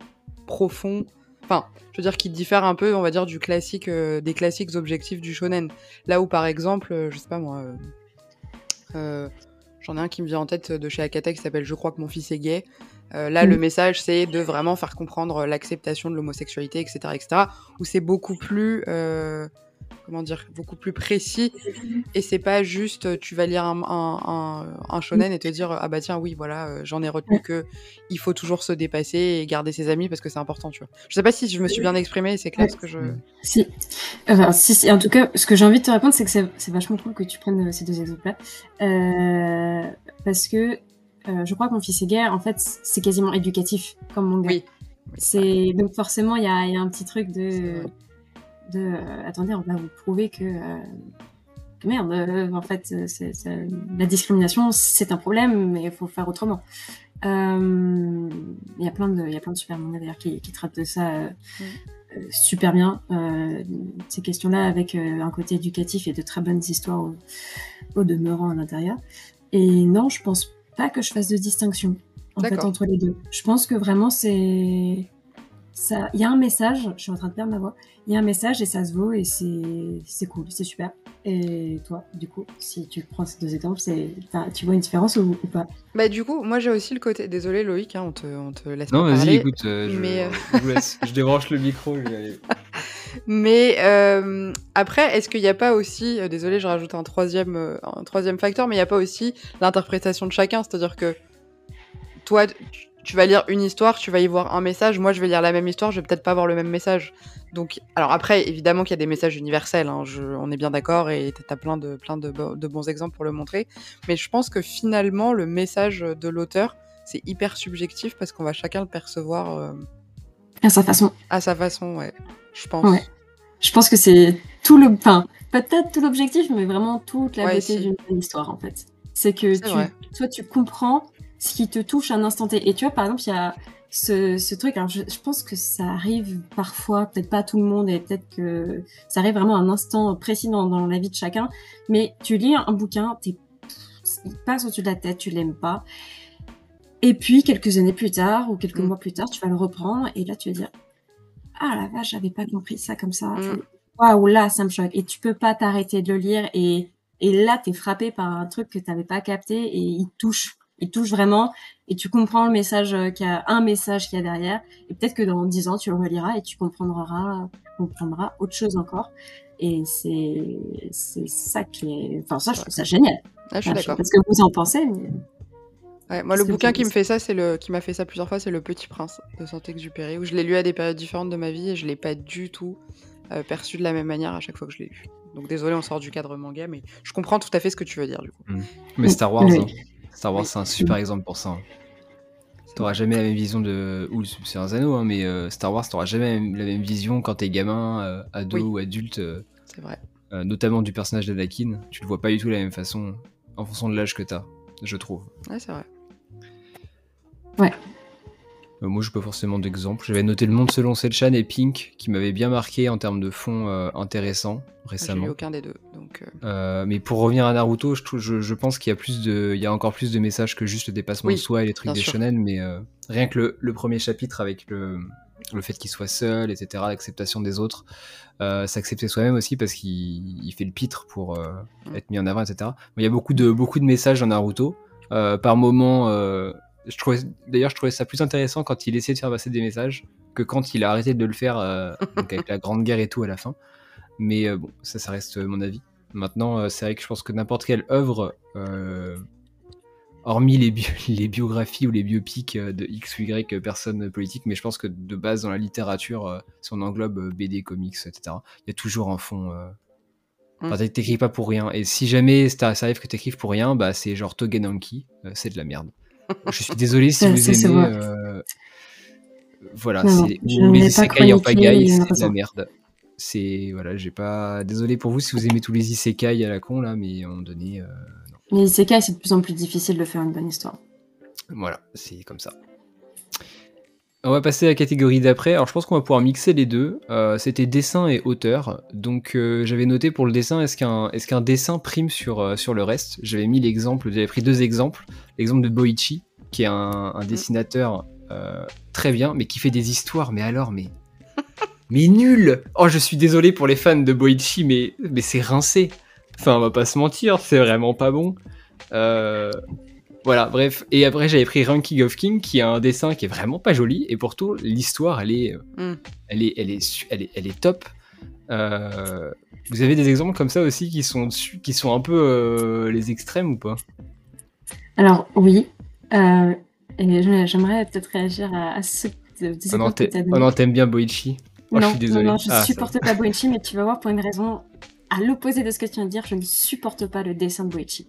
profond Enfin, je veux dire qu'il diffère un peu, on va dire, du classique, euh, des classiques objectifs du shonen. Là où, par exemple, euh, je sais pas moi, euh, j'en ai un qui me vient en tête de chez Akata qui s'appelle Je crois que mon fils est gay. Là, le message, c'est de vraiment faire comprendre l'acceptation de l'homosexualité, etc., etc. Où c'est beaucoup plus comment dire, beaucoup plus précis. Et c'est pas juste euh, tu vas lire un, un, un, shonen et te dire ah bah tiens oui voilà euh, j'en ai retenu que il faut toujours se dépasser et garder ses amis parce que c'est important tu vois. Je sais pas si je me suis bien exprimée, c'est clair ce que je. Si. Enfin si, en tout cas ce que j'ai envie de te répondre c'est que c'est vachement cool que tu prennes euh, ces deux exemples là parce que je crois que mon fils est guerre en fait c'est quasiment éducatif comme mon gars. Oui. C'est donc forcément il y a, y a, un petit truc de de euh, attendez, on va vous prouver que, euh, merde, euh, en fait, la discrimination, c'est un problème, mais il faut faire autrement. Il y a plein de, il y a plein de super mangas d'ailleurs qui, qui, traitent de ça super bien. ces questions-là avec un côté éducatif et de très bonnes histoires au, au demeurant à l'intérieur. Et non, je pense pas que je fasse de distinction en fait entre les deux. Je pense que vraiment c'est il y a un message, je suis en train de perdre ma voix, il y a un message et ça se vaut et c'est cool, c'est super. Et toi, du coup, si tu prends ces deux exemples, tu vois une différence ou, pas? Bah du coup, moi j'ai aussi le côté, désolé Loïc, hein, on, te, on te laisse non, pas parler. Non, vas-y, écoute, euh, je, mais... Euh, je, je, débranche le micro. mais euh, après, est-ce qu'il n'y a pas aussi, désolé, je rajoute un troisième, un troisième facteur, mais il n'y a pas aussi l'interprétation de chacun, c'est-à-dire que toi, tu vas lire une histoire, tu vas y voir un message. Moi, je vais lire la même histoire, je vais peut-être pas avoir le même message. Donc, alors après, évidemment qu'il y a des messages universels, hein, on est bien d'accord, et tu as plein, de, plein de, bons exemples pour le montrer. Mais je pense que finalement, le message de l'auteur, c'est hyper subjectif parce qu'on va chacun le percevoir. Euh, à sa façon. À sa façon, ouais. Je pense. Je pense que c'est tout le. Enfin, peut-être tout l'objectif, mais vraiment toute la beauté d'une histoire, en fait. C'est que tu, toi, tu comprends ce qui te touche à un instant T. Et tu vois, par exemple, il y a ce, ce truc, alors je, je, pense que ça arrive parfois, peut-être pas à tout le monde, et peut-être que ça arrive vraiment à un instant précis dans, dans la vie de chacun, mais tu lis un bouquin, t'es, il passe au-dessus de la tête, tu l'aimes pas, et puis quelques années plus tard, ou quelques mm. mois plus tard, tu vas le reprendre, et là tu vas dire, ah la vache, j'avais pas compris ça comme ça, mm. waouh, là ça me choque, et tu peux pas t'arrêter de le lire, et, et là t'es frappé par un truc que t'avais pas capté, et il touche il touche vraiment et tu comprends le message euh, qu'il y a un message qu'il y a derrière et peut-être que dans dix ans tu le reliras et tu comprendras comprendras autre chose encore et c'est c'est ça qui est enfin ça je trouve ça génial ah, je suis d'accord parce que vous en pensez Ouais, moi, le bouquin qui me fait ça, c'est le qui m'a fait ça plusieurs fois, c'est Le Petit Prince de Saint-Exupéry, où je l'ai lu à des périodes différentes de ma vie et je l'ai pas du tout euh, perçu de la même manière à chaque fois que je l'ai lu. Donc désolé, on sort du cadre manga, mais je comprends tout à fait ce que tu veux dire du coup. Mmh. Mais Star Wars, hein. Star Wars, c'est un super exemple pour ça. Hein. T'auras jamais la même vision de. Ou c'est un anneau, hein, mais euh, Star Wars, t'auras jamais la même vision quand t'es gamin, euh, ado ou adulte. Euh, c'est vrai. notamment du personnage d'Anakin. Tu le vois pas du tout de la même façon en fonction de l'âge que t'as, je trouve. Ouais, c'est vrai. Ouais. Euh, moi, je pas forcément d'exemple. J'avais noté Le Monde selon Selchan et Pink, qui m'avait bien marqué en termes de fond euh, intéressant récemment. J'ai aucun des deux. Donc, euh. mais pour revenir à Naruto, je, je, pense qu'il y a plus de, il y a encore plus de messages que juste le dépassement de soi et les trucs des shonen. Mais rien que le, premier chapitre avec le, le fait qu'il soit seul, etc., l'acceptation des autres, s'accepter soi-même aussi parce qu'il fait le pitre pour mm. être mis en avant, etc. Il y a beaucoup de, beaucoup de messages dans Naruto. par moment, d'ailleurs, je trouvais ça plus intéressant quand il essayait de faire passer des messages que quand il a arrêté de le faire euh, avec la Grande Guerre et tout à la fin. Mais euh, bon, ça, ça reste mon avis. Maintenant, euh, c'est vrai que je pense que n'importe quelle œuvre, hormis les, les, biographies ou les biopics de X ou Y personnes politiques, mais je pense que de base dans la littérature, si on englobe BD, comics, etc., il y a toujours un fond. Enfin, mm. t'écris pas pour rien. Et si jamais ça arrive que t'écrives pour rien, bah c'est genre Togenanki, c'est de la merde. Je suis désolé si vous aimez. Euh... Voilà, c'est les isekai en pagaille, c'est de la merde. C'est voilà, j'ai pas. Désolé pour vous si vous aimez tous les isekai à la con là, mais à un moment donné. Euh, Les isekai, c'est de plus en plus difficile de faire une bonne histoire. Voilà, c'est comme ça. On va passer à la catégorie d'après. Alors je pense qu'on va pouvoir mixer les deux. Euh, C'était dessin et auteur. Donc euh, j'avais noté pour le dessin, est-ce qu'un est dessin prime sur, euh, sur le reste? J'avais mis l'exemple, j'avais pris deux exemples. L'exemple de Boichi, qui est un, un dessinateur très bien, mais qui fait des histoires. Mais alors, mais mais nul Oh, je suis désolé pour les fans de Boichi, mais mais c'est rincé. Enfin, on va pas se mentir, c'est vraiment pas bon. Euh, voilà, bref. Et après, j'avais pris Ranking of King, qui a un dessin qui est vraiment pas joli, et pourtant, l'histoire, elle est, euh, mm. elle est, elle est, elle est, elle est top. Euh, Vous avez des exemples comme ça aussi qui sont, qui sont un peu euh, les extrêmes ou pas? Alors, oui. Euh, et j'aimerais peut-être réagir à, ce on, en t'aime bien Boichi. non, je suis désolé. Non, je ah, supporte pas Boichi, mais tu vas voir pour une raison à l'opposé de ce que tu viens de dire, je ne supporte pas le dessin de Boichi.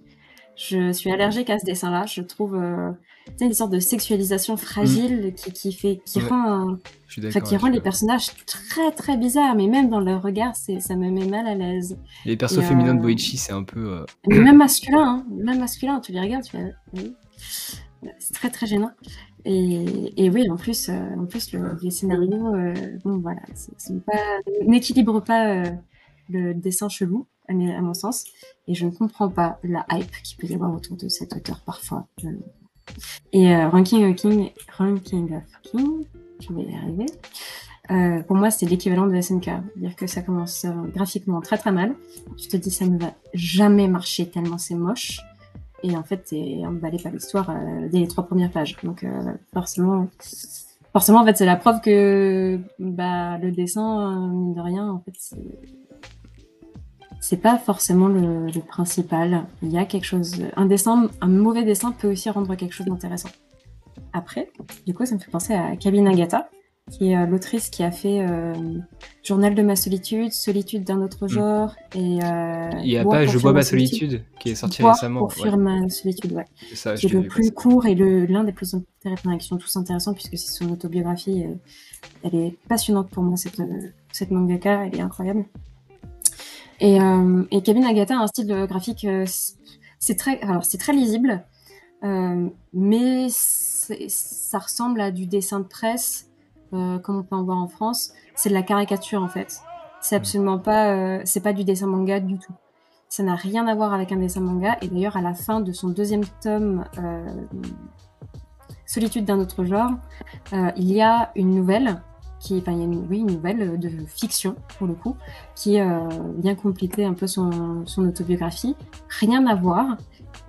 Je suis allergique à ce dessin-là. Je trouve euh, une sorte de sexualisation fragile mm. qui, qui, fait, qui rend, qui rend les personnages très très bizarres. Mais même dans leur regard, ça me met mal à l'aise. Les persos féminins de euh, Boichi, c'est un peu. Euh, même masculin, hein. même masculin. Tu les regardes, tu c'est très très gênant. Et, et, oui, en plus, en plus le, les scénarios, bon voilà, n'équilibrent pas le dessin chelou, à, mon sens, et je ne comprends pas la hype qu'il peut y avoir autour de cet auteur parfois. Et euh, Ranking of King, Ranking of je vais y arriver. Euh, pour moi, c'est l'équivalent de SNK. C'est-à-dire que ça commence euh, graphiquement très très mal. Je te dis, ça ne va jamais marcher tellement c'est moche. Et en fait, t'es emballé par l'histoire euh, dès les trois premières pages. Donc euh, forcément, forcément, en fait, c'est la preuve que bah, le dessin, mine de rien, en fait, c'est pas forcément le, principal. Il y a quelque chose. Un dessin, un mauvais dessin peut aussi rendre quelque chose d'intéressant. Après, du coup, ça me fait penser à Kabine Agata, qui est euh, l'autrice qui a fait euh, Journal de ma solitude, Solitude d'un autre mm. genre et. Euh, Il y a pas Je bois ma solitude, qui est sorti récemment. Pour fuir ma solitude, ouais. C'est qui est le plus court et l'un des plus intéressants, qui sont tous intéressants puisque c'est son autobiographie. elle est passionnante pour moi cette cette mangaka, elle est incroyable. Et, euh, et Kevin Agata a un style graphique, euh, c'est très, alors c'est très lisible, euh, mais ça ressemble à du dessin de presse, comme on peut en voir en France. C'est de la caricature en fait. C'est absolument pas, c'est pas du dessin manga du tout. Ça n'a rien à voir avec un dessin manga. Et d'ailleurs, à la fin de son deuxième tome, Solitude d'un autre genre, il y a une nouvelle qui, enfin, il y a une, nouvelle de fiction pour le coup, qui euh, vient compléter un peu son, autobiographie. Rien à voir.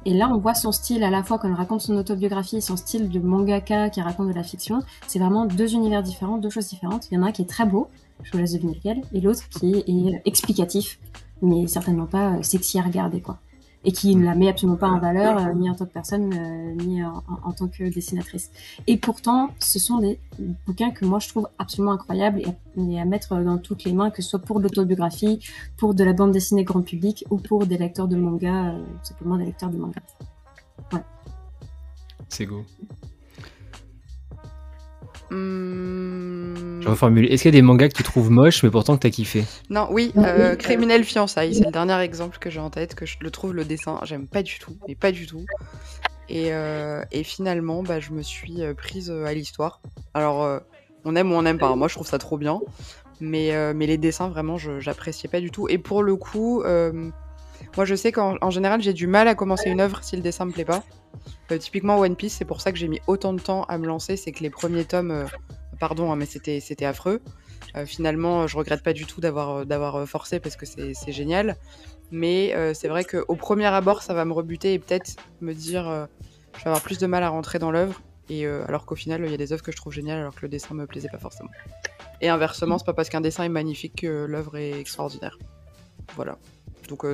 Et là, on voit son style à la fois quand elle raconte son autobiographie et son style de mangaka qui raconte de la fiction. C'est vraiment deux univers différents, deux choses différentes. Il y en a un qui est très beau, je vous laisse deviner lequel, et l'autre qui est explicatif, mais certainement pas euh, sexy à regarder, quoi et qui ne la met absolument pas en valeur, euh, ni en tant que personne, euh, ni en, tant que dessinatrice. Et pourtant, ce sont des bouquins que moi je trouve absolument incroyables et, à mettre dans toutes les mains, que ce soit pour l'autobiographie, pour de la bande dessinée grand public ou pour des lecteurs de manga, euh, simplement des lecteurs de manga. Ouais. C'est go. Je reformule. Est-ce qu'il y a des mangas que tu trouves moches, mais pourtant que t'as kiffé Non, oui, euh, Criminel Fiançailles, c'est le dernier exemple que j'ai en tête, que je le trouve le dessin, j'aime pas du tout, mais pas du tout. Et, euh, et finalement, bah, je me suis euh, prise à l'histoire. Alors, on aime ou on n'aime pas, moi je trouve ça trop bien, mais, mais les dessins, vraiment, j'appréciais pas du tout. Et pour le coup, moi je sais qu'en général, j'ai du mal à commencer une œuvre si le dessin me plaît pas. Typiquement One Piece, c'est pour ça que j'ai mis autant de temps à me lancer, c'est que les premiers tomes pardon, hein, mais c'était affreux. Euh, finalement, je regrette pas du tout d'avoir euh, euh, forcé parce que c'est génial. Mais c'est vrai qu'au premier abord, ça va me rebuter et peut-être me dire je vais avoir plus de mal à rentrer dans l'œuvre. Et alors qu'au final, il y a des œuvres que je trouve géniales alors que le dessin me plaisait pas forcément. Et inversement, c'est pas parce qu'un dessin est magnifique que l'œuvre est extraordinaire. Voilà. Donc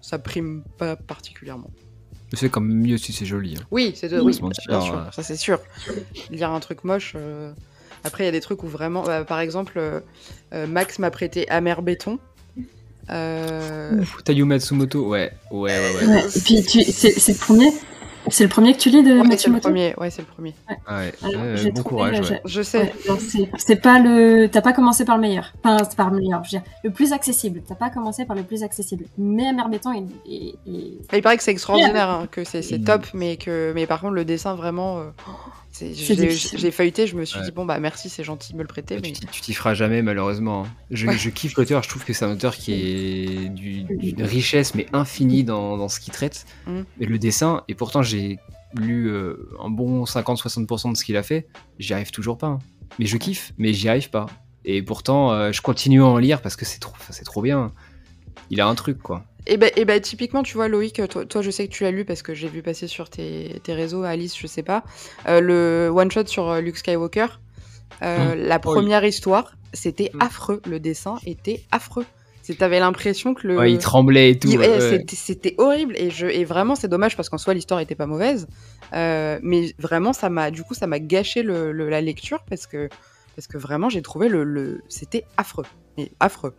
ça prime pas particulièrement. C'est quand même mieux si c'est joli. Hein. Oui, c'est oui, bien sûr, ça c'est sûr. Lire un truc moche, après, il y a des trucs où vraiment, bah, par exemple, euh, euh, Max m'a prêté Amer Béton. Euh... Tayu Matsumoto, ouais, ouais, ouais. ouais. et puis, c'est le premier c'est le premier que tu lis de ouais, C'est le premier, ouais, c'est le premier. Ouais. ouais. bon courage. Je, je sais. c'est pas le. T'as pas commencé par le meilleur. Enfin, c'est par le meilleur. Je veux dire, le plus accessible. T'as pas commencé par le plus accessible. Mais Amer Béton, il, il, il... il paraît que c'est extraordinaire, hein, que c'est top, mais que, mais par contre, le dessin vraiment. Euh... J'ai feuilleté, je me suis dit, bon, bah merci, c'est gentil de me le prêter. Mais... Tu t'y feras jamais, malheureusement. Hein. Je, je kiffe l'auteur, je trouve que c'est un auteur qui est d'une richesse, mais infinie dans, dans ce qu'il traite. Mm. Et le dessin, et pourtant j'ai lu euh, un bon 50-60% de ce qu'il a fait, j'y arrive toujours pas. Hein. Mais je kiffe, mais j'y arrive pas. Et pourtant, euh, je continue à en lire parce que c'est trop, trop bien. Il a un truc, quoi. Et bah, et bah, typiquement, tu vois, Loïc, toi, je sais que tu l'as lu parce que j'ai vu passer sur tes, tes, réseaux, Alice, je sais pas, euh, le one-shot sur euh, Luke Skywalker. Euh, mmh. La première histoire, c'était mmh. affreux. Le dessin était affreux. T'avais l'impression que le. Ouais, il tremblait et tout. Ouais, ouais. c'était- horrible et, je, et vraiment c'est dommage parce qu'en soi l'histoire était pas mauvaise, Euh, mais vraiment ça m'a du coup ça m'a gâché le, le- la lecture parce que parce que vraiment j'ai trouvé le, le- c'était affreux, mais affreux.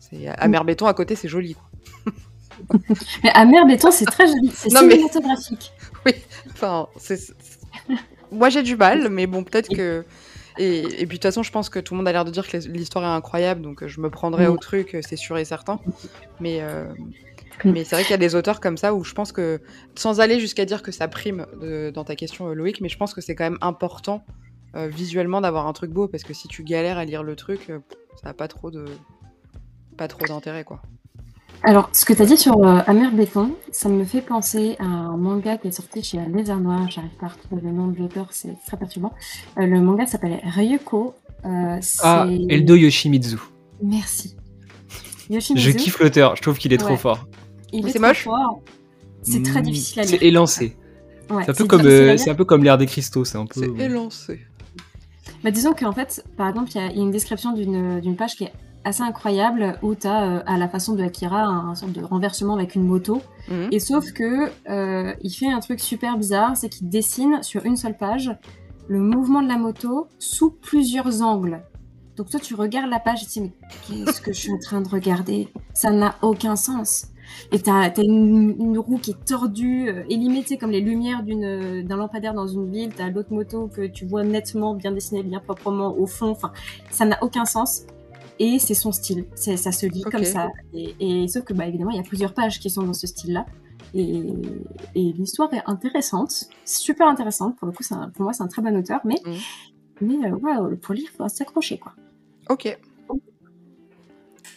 C'est amer béton à côté c'est joli. quoi. Mais Amer Béton, c'est très joli, c'est mais- cinématographique. Enfin c'est moi j'ai du mal mais bon peut-être que et, et puis de toute façon je pense que tout le monde a l'air de dire que l'histoire est incroyable donc euh, je me prendrai au truc euh, c'est sûr et certain. Mais euh. Mais c'est vrai qu'il y a des auteurs comme ça où je pense que, sans aller jusqu'à dire que ça prime de- dans ta question, Loïc, mais je pense que c'est quand même important euh, visuellement d'avoir un truc beau parce que si tu galères à lire le truc, ça a pas trop de pas trop d'intérêt quoi. Alors, ce que tu as dit sur euh, Amer Béton, ça me fait penser à un manga qui est sorti chez Lézard Noir. J'arrive pas à retrouver le nom de l'auteur, c'est très perturbant. Euh, le manga s'appelait Ryuko. Euh, Ah, Eldo Yoshimitsu. Merci. Je Yoshimitsu, kiffe l'auteur, je trouve qu'il est trop fort. il Mais est c'est trop moche fort. C'est très Mm, difficile à lire. C'est élancé. Ouais, C'est un peu c'est comme, difficile à euh, c'est un peu comme l'ère des cristaux, c'est un peu. C'est élancé. Bah, disons qu'en fait, par exemple, il y y, a une description d'une d'une page qui est assez incroyable où tu as, à la façon de Akira, un, un sorte de renversement avec une moto. Mhm. Et sauf que euh, il fait un truc super bizarre, c'est qu'il dessine sur une seule page le mouvement de la moto sous plusieurs angles. Donc toi, tu regardes la page et tu te dis, mais qu'est-ce que je suis en train de regarder? Ça n'a aucun sens. Et t'as as une, une roue qui est tordue, euh, comme les lumières d'un lampadaire dans une ville. T'as l'autre moto que tu vois nettement, bien dessinée, bien proprement au fond. Enfin, ça n'a aucun sens. Et c'est son style. C'est ça se lit comme ça. Et, et sauf que, bah, évidemment, il y a plusieurs pages qui sont dans ce style-là. Et, et l'histoire est intéressante, super intéressante. Pour le coup, c'est un- pour moi, c'est un très bon auteur. Mais, mais euh, pour lire, faut s'accrocher, quoi. Ok.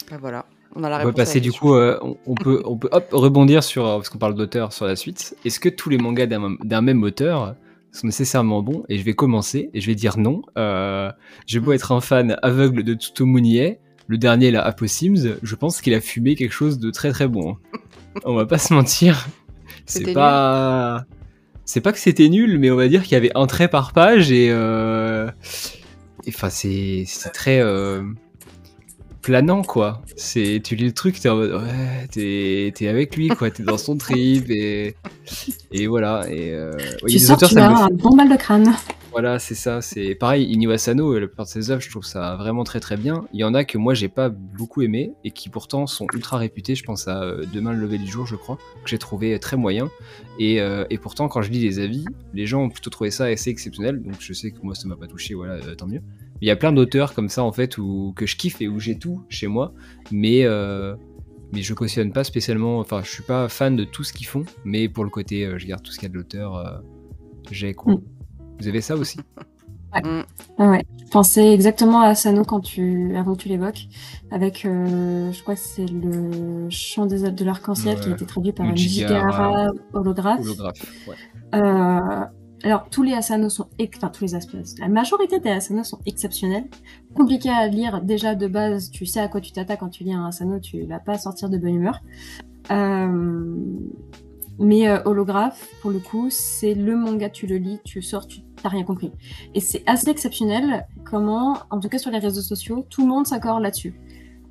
Bah voilà, on a la On la passer du coup, euh, on, on peut, on peut hop, rebondir sur, euh, parce qu'on parle d'auteur sur la suite. Est-ce que tous les mangas d'un d'un même auteur sont nécessairement bons Et je vais commencer, et je vais dire non. Euh, J'ai beau être un fan aveugle de Tsutomu le dernier, là, Apossims, je pense qu'il a fumé quelque chose de très très bon. hein. on va pas se mentir. C'est pas... C'est pas que c'était nul, mais on va dire qu'il y avait un trait par page, et... euh, Enfin, c'est c'est très... euh, planant quoi. C'est tu lis le truc, t'es en mode ouais, t'es t'es avec lui quoi, t'es dans son trip et et voilà et euh, ouais, y a sens auteurs tu ça as un bon mal de crâne. voilà c'est ça c'est pareil Inyo Asano la plupart de ses œuvres je trouve ça vraiment très très bien. Il y en a que moi j'ai pas beaucoup aimé et qui pourtant sont ultra réputés. Je pense à euh, Demain le lever du jour je crois que j'ai trouvé très moyen et, euh, et pourtant quand je lis les avis les gens ont plutôt trouvé ça assez exceptionnel donc je sais que moi ça m'a pas touché voilà euh, tant mieux. Il y a plein d'auteurs comme ça en fait où, que je kiffe et où j'ai tout chez moi, mais euh, mais je cautionne pas spécialement. Enfin, je suis pas fan de tout ce qu'ils font, mais pour le côté, euh, je garde tout ce qu'il y a de l'auteur, euh, j'ai quoi. Mm. Vous avez ça aussi? Mm. Ah ouais. Je pensais exactement à Asano quand tu, avant que tu l'évoques, avec, euh, je crois que c'est le chant des de l'arc-en-ciel qui a été traduit par. Ujigahara holographe. Holographe. Ouais. Alors, tous les Asano sont, enfin, tous les la majorité des Asano sont exceptionnels. Compliqués à lire, déjà de base, tu sais à quoi tu t'attaques quand tu lis un Asano, tu vas pas sortir de bonne humeur. Euh, mais euh, holographe, pour le coup, c'est le manga, tu le lis, tu sors, tu t'as rien compris. Et c'est assez exceptionnel comment, en tout cas sur les réseaux sociaux, tout le monde s'accorde là-dessus.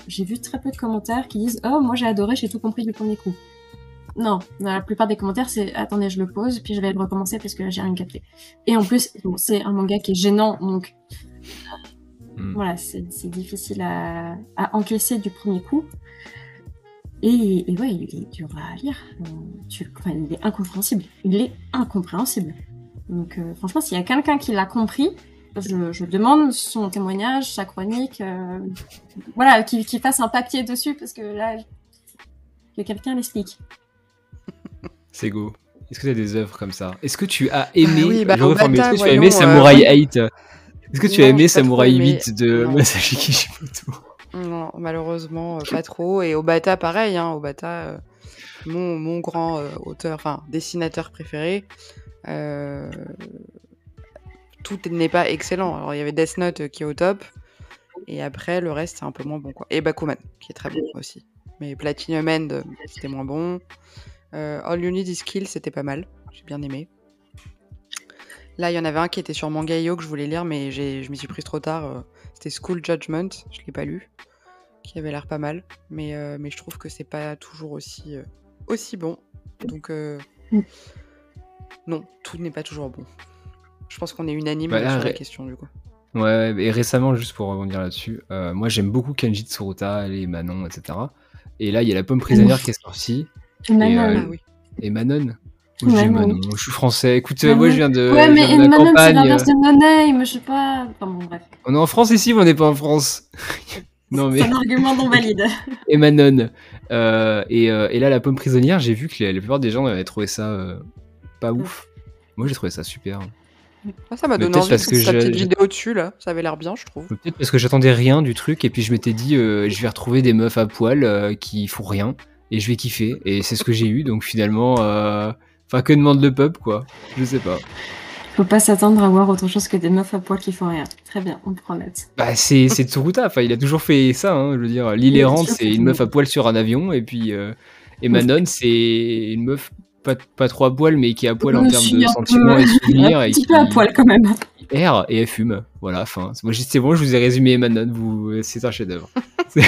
J'ai vu très peu de commentaires qui disent Oh, moi j'ai adoré, j'ai tout compris du premier coup. Non, dans la plupart des commentaires, c'est attendez, je le pose, puis je vais le recommencer parce que là j'ai rien capté. Et en plus, bon, c'est un manga qui est gênant, donc Mm. voilà, c'est difficile à, à encaisser du premier coup. Et, et ouais, il est dur à lire. Tu- enfin, il est incompréhensible. Il est incompréhensible. Donc euh, franchement, s'il y a quelqu'un qui l'a compris, je, je demande son témoignage, sa chronique, euh, voilà, qu'il qu'il fasse un papier dessus parce que là, que quelqu'un l'explique. C'est go. Est-ce que tu as des œuvres comme ça? Est-ce que tu as aimé, Ah oui, bah, Obata, est-ce que tu as aimé voyons, Samurai euh, 8 Est-ce que tu as aimé Samurai trop aimé. 8 de Non. Kishimoto? Non, malheureusement, euh, pas trop. Et Obata, pareil. Hein, Obata, euh, mon, mon grand euh, auteur, enfin dessinateur préféré. euh, tout n'est pas excellent. Alors, il y avait Death Note euh, qui est au top. Et après, le reste, c'est un peu moins bon. Quoi. Et Bakuman, qui est très bon aussi. Mais Platinum End, euh, c'était moins bon. Euh, All You Need Is Kill, c'était pas mal. J'ai bien aimé. Là, il y en avait un qui était sur Mangayo que je voulais lire, mais je m'y suis prise trop tard. euh, C'était School Judgment, je l'ai pas lu. qui avait l'air pas mal, mais, euh, mais je trouve que c'est pas toujours aussi, euh, aussi bon. Donc, euh, non, tout n'est pas toujours bon. Je pense qu'on est unanime Bah, là, sur la question, du coup. Ouais, et récemment, juste pour rebondir là-dessus, moi j'aime beaucoup Kenji Tsuruta, les Manon, etc. Et là, il y a la pomme prisonnière qui est sortie. Manon. euh, Ah oui. Et Manon Je suis français. Écoute, euh, moi je viens de, ouais, mais de la Manon, c'est campagne. l'inverse de No Name, je sais pas. Enfin bon, bref. On est en France ici ou on n'est pas en France Non mais C'est un argument non valide. et Manon. Euh, et, euh, et là, la pomme prisonnière, j'ai vu que la, la plupart des gens avaient trouvé ça euh, pas ouf. Moi, j'ai trouvé ça super. Ah, ça m'a Mais donné envie parce de que sa je- petite vidéo dessus, là. Ça avait l'air bien, je trouve. Peut-être parce que j'attendais rien du truc et puis je m'étais dit, euh, je vais retrouver des meufs à poil euh, qui font rien et je vais kiffer. Et c'est ce que j'ai eu. Donc finalement, euh, enfin que demande le peuple quoi? Je sais pas. Faut pas s'attendre à voir autre chose que des meufs à poil qui font rien. Très bien, on prend note. Bah c'est Tsuruta. Enfin il a toujours fait ça. Hein, je veux dire, l'île errante, c'est une meuf à poil sur un avion et puis euh, et Manon, c'est une meuf pas, pas trop à poil mais qui est à poil en termes de un peu- sentiments et souvenirs Un et petit qui peu à poil quand même. Erre et elle fume. Voilà. J'ai- c'est bon, je vous ai résumé Manon. Vous c'est un chef-d'œuvre. C'est-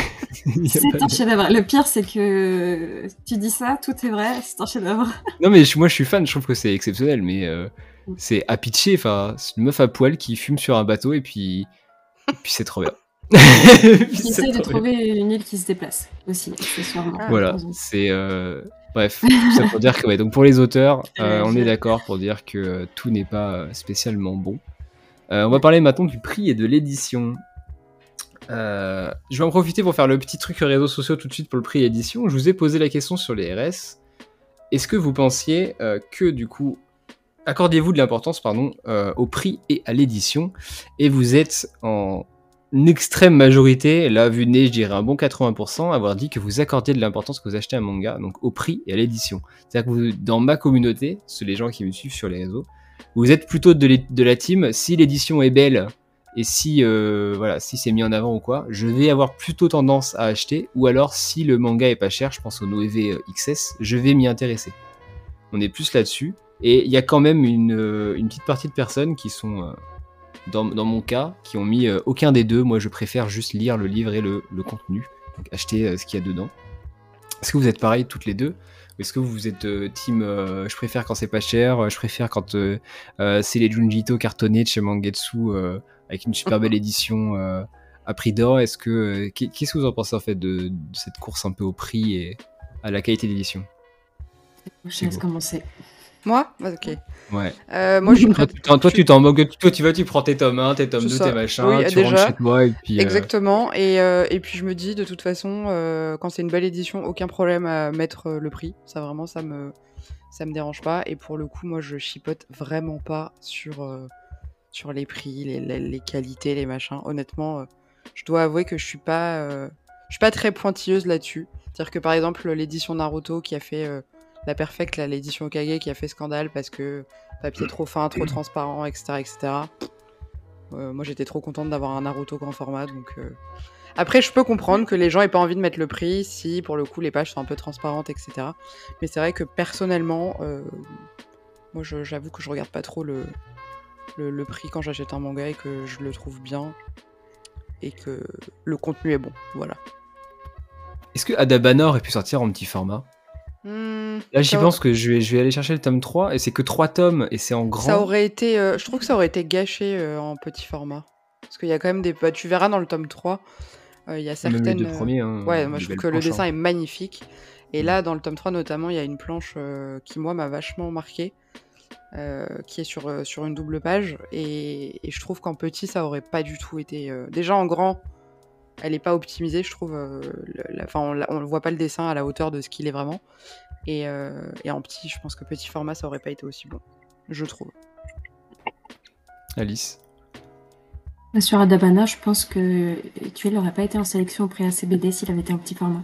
un de- chef-d'œuvre. Le pire, c'est que tu dis ça, tout est vrai, c'est un chef-d'œuvre. Non mais moi je suis fan, je trouve que c'est exceptionnel, mais euh, c'est à pitcher, enfin c'est une meuf à poil qui fume sur un bateau et puis, et puis c'est trop bien. Puis c'est J'essaie de trouver une île qui se déplace aussi, accessoirement. Ah, Voilà, c'est euh, bref, tout ça pour dire que ouais, donc pour les auteurs, euh, on est d'accord pour dire que euh, tout n'est pas euh, spécialement bon. Euh, on va parler maintenant du prix et de l'édition. Euh, je vais en profiter pour faire le petit truc réseaux sociaux tout de suite pour le prix et l'édition. Je vous ai posé la question sur les RS. Est-ce que vous pensiez euh, que du coup, accordiez-vous de l'importance pardon au prix et à l'édition? Et vous êtes en extrême majorité, là vu nez, je dirais un bon 80%, avoir dit que vous accordiez de l'importance que vous achetez un manga, donc au prix et à l'édition. C'est-à-dire que vous, dans ma communauté, c'est les gens qui me suivent sur les réseaux, vous êtes plutôt de, la team, si l'édition est belle et si euh, voilà, si c'est mis en avant ou quoi, je vais avoir plutôt tendance à acheter, ou alors si le manga est pas cher, je pense au Noévé XS, je vais m'y intéresser. On est plus là-dessus, et il y a quand même une, euh, petite partie de personnes qui sont euh, dans, mon cas, qui ont mis euh, aucun des deux. Moi, je préfère juste lire le livre et le, contenu, acheter euh, ce qu'il y a dedans. Est-ce que vous êtes pareil toutes les deux? Est-ce que vous êtes euh, team euh, je préfère quand c'est pas cher, euh, je préfère quand euh, euh, c'est les Junjito cartonnés de chez Mangetsu euh, avec une super belle édition euh, à prix d'or. Est-ce que euh, qu'est- qu'est-ce que vous en pensez en fait de, de cette course un peu au prix et à la qualité d'édition? Je laisse commencer. Moi Ok. Ouais. Euh, moi, je suis Toi, prête. tu t'en- toi, tu t'en moques, toi tu vas, tu prends tes tomes 1, tes tomes C'est 2, ça. tes machins, Oui, tu déjà. rentres chez toi et puis. euh, Exactement. Et, euh, et puis je me dis, de toute façon, quand c'est une belle édition, aucun problème à mettre le prix. Ça vraiment, ça me, ça me dérange pas. Et pour le coup, moi, je chipote vraiment pas sur, sur les prix, les, les- les qualités, les machins. Honnêtement, je dois avouer que je suis pas, je suis pas très pointilleuse là-dessus. C'est-à-dire que par exemple, l'édition Naruto qui a fait la perfecte, là, l'édition Kage qui a fait scandale parce que papier trop fin, trop transparent, etc., etc. Euh, moi, j'étais trop contente d'avoir un Naruto grand format, donc. euh, Après, je peux comprendre que les gens aient pas envie de mettre le prix si, pour le coup, les pages sont un peu transparentes, etc. Mais c'est vrai que personnellement, euh, moi, j'avoue que je regarde pas trop le, le, le prix quand j'achète un manga et que je le trouve bien et que le contenu est bon. Voilà. Est-ce que Adabana aurait pu sortir en petit format? Hmm, Là, j'y pense que je vais, je vais aller chercher le tome 3 et c'est que 3 tomes et c'est en grand. Ça aurait été, euh, je trouve que ça aurait été gâché euh, en petit format. Parce qu'il y a quand même des. bah, tu verras dans le tome 3, euh, il y a Même certaines. les deux premiers. hein, Ouais, moi je trouve que le dessin hein. est magnifique. Et là, dans le tome 3 notamment, il y a une planche qui, moi, m'a vachement marqué, qui est sur, sur une double page. Et, et je trouve qu'en petit, ça aurait pas du tout été. Déjà en grand, elle est pas optimisée, je trouve. euh, Enfin, on, ne voit pas le dessin à la hauteur de ce qu'il est vraiment. Et, euh, et en petit, je pense que petit format, ça aurait pas été aussi bon. Je trouve. Alice? Sur Adabana, je pense que Tuel n'aurait pas été en sélection au prix ACBD s'il avait été en petit format.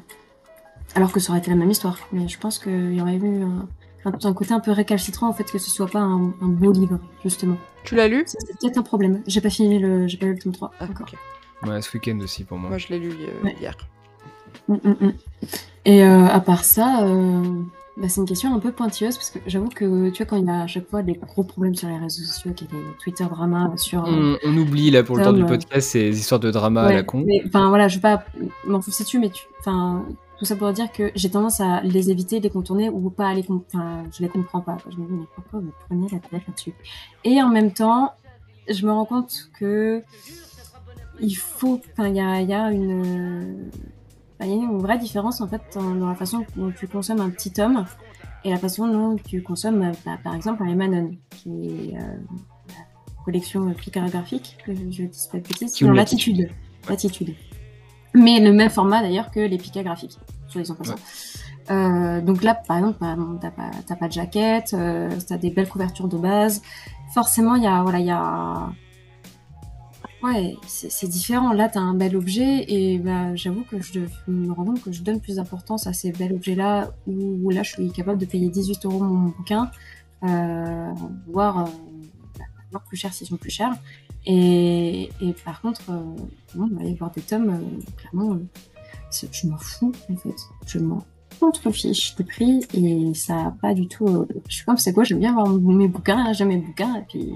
Alors que ça aurait été la même histoire. Mais je pense qu'il y aurait eu un, un- un côté un peu récalcitrant en fait que ce soit pas un, un beau livre, justement. Tu l'as lu? C'est peut-être un problème. J'ai pas fini le, j'ai pas lu le tome 3 Ah, encore. Ouais, ce week-end aussi pour moi. Moi, je l'ai lu euh, Ouais. hier. Mm, mm, mm. Et euh, à part ça, euh, bah, c'est une question un peu pointilleuse parce que j'avoue que tu vois quand il y a à chaque fois des gros problèmes sur les réseaux sociaux, qu'il y a des Twitter drama sur. On, on oublie là pour le temps du podcast ces histoires de drama à la con. mais enfin voilà, je vais pas m'enfoncer dessus, mais tu, enfin tout ça pour dire que j'ai tendance à les éviter, les contourner ou pas à les, enfin je les comprends pas. Je me dis mais pourquoi vous prenez la tête là-dessus? Et en même temps, je me rends compte que il faut, enfin il y a, y a une, il y a une vraie différence en fait dans, dans la façon dont tu consommes un petit tome et la façon dont tu consommes bah, par exemple un Emanon, qui est euh, la collection picarographique, que je, je dis pas de bêtises, Latitude. Latitude. Latitude. Mais le même format d'ailleurs que les pica graphiques, soit disant passant. Euh, donc là, par exemple, bah, t'as pas, t'as pas de jaquette, euh, t'as des belles couvertures de base. Forcément, il y a, voilà, il y a, ouais, c'est différent. Là, t'as un bel objet et bah, j'avoue que je, me rends compte que je donne plus d'importance à ces bels objets-là où, là, je suis capable de payer 18 euros mon bouquin, euh, voire, euh, voire plus cher s'ils sont plus chers. Et, et par contre, euh, bon, y avoir des tomes, euh, clairement, euh, je m'en fous en fait. Je m'en contrefiche des prix et ça pas du tout. je sais pas, c'est quoi, j'aime bien avoir mes bouquins, j'aime mes bouquins et puis.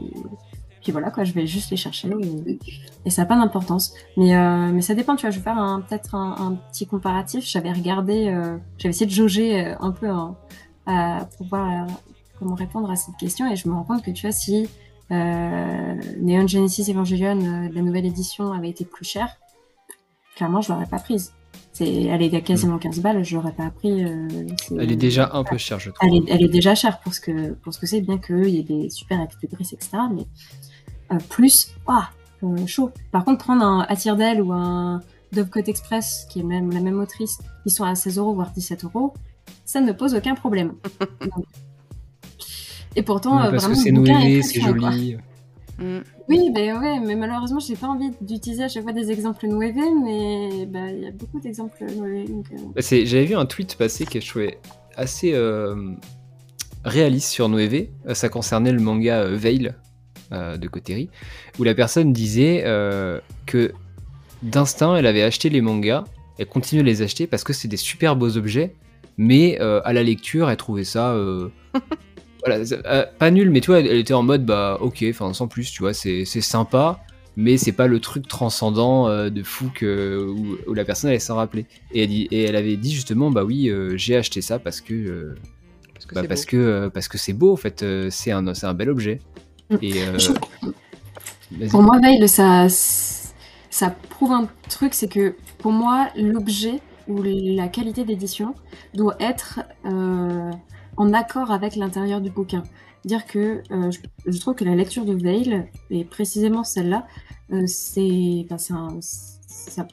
Puis voilà quoi, je vais juste les chercher et, et ça n'a pas d'importance. Mais euh, mais ça dépend, tu vois. Je vais faire un- peut-être un, un petit comparatif. J'avais regardé, euh, j'avais essayé de jauger euh, un peu hein, à- pour voir comment répondre à cette question et je me rends compte que tu vois si euh, Neon Genesis Evangelion, la nouvelle édition, avait été plus chère, clairement, je l'aurais pas prise. C'est, elle est à quasiment 15 balles, je l'aurais pas pris. euh, Elle est déjà un peu chère, je trouve. elle est, elle est déjà chère pour ce que, pour ce que c'est, bien qu'il y ait des super extrébrices, etc. Mais plus, ah, euh, chaud. Par contre, prendre un Attire ou un Dovecote Express, qui est même la même autrice, qui sont à 16 euros, voire 17 euros, ça ne pose aucun problème. Donc, Et pourtant, euh, parce que vraiment, c'est très c'est chiant, quoi. joli. Mm. Oui, ben ouais, mais malheureusement, j'ai pas envie d'utiliser à chaque fois des exemples Nueve, mais bah, il y a beaucoup d'exemples Nueve. Donc, euh, Bah, c'est- J'avais vu un tweet passer que je trouvais assez euh, réaliste sur Noévé. Euh, Ça concernait le manga euh, Veil euh, de Koteri, où la personne disait euh, que d'instinct, elle avait acheté les mangas, elle continue à les acheter parce que c'est des super beaux objets, mais euh, à la lecture, elle trouvait ça. voilà, pas nul, mais tu vois, elle elle était en mode bah ok, enfin sans plus, tu vois, c'est sympa, mais c'est pas le truc transcendant euh, de fou que, où, où la personne allait s'en rappeler. Et elle, dit- et elle avait dit justement bah oui, euh, j'ai acheté ça parce que euh, Parce que bah, c'est parce beau. que parce que c'est beau en fait, c'est un c'est un bel objet. Mm. Et euh. Pour moi, Veil, ça, ça prouve un truc, c'est que pour moi, l'objet ou la qualité d'édition doit être euh, en accord avec l'intérieur du bouquin. Dire que euh, je, je trouve que la lecture de Veil, et précisément celle-là, euh, c'est, ça,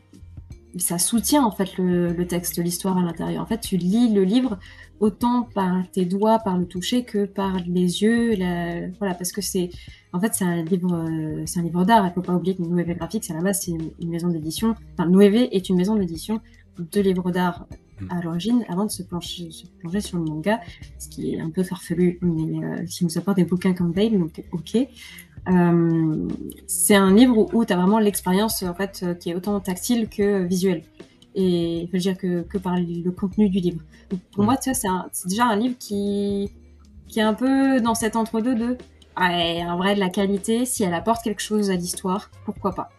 ça soutient en fait le, le texte, l'histoire à l'intérieur. En fait, tu lis le livre autant par tes doigts, par le toucher, que par les yeux, la- voilà, parce que c'est, en fait, c'est un livre, euh, c'est un livre d'art. Il faut pas oublier que Noévé Graphics, à la base, c'est une, une maison d'édition. Enfin, Noévé est une maison d'édition de livres d'art à l'origine, avant de se plonger, se plonger sur le manga, ce qui est un peu farfelu, mais euh, qui nous apporte des bouquins comme Babe, donc ok. Euh, c'est un livre où, où tu as vraiment l'expérience en fait euh, qui est autant tactile que visuelle. Et je veux dire que, que par le contenu du livre. Donc, pour Mm. moi, c'est un- déjà un livre qui, qui est un peu dans cet entre-deux de ouais, en vrai de la qualité, si elle apporte quelque chose à l'histoire, pourquoi pas.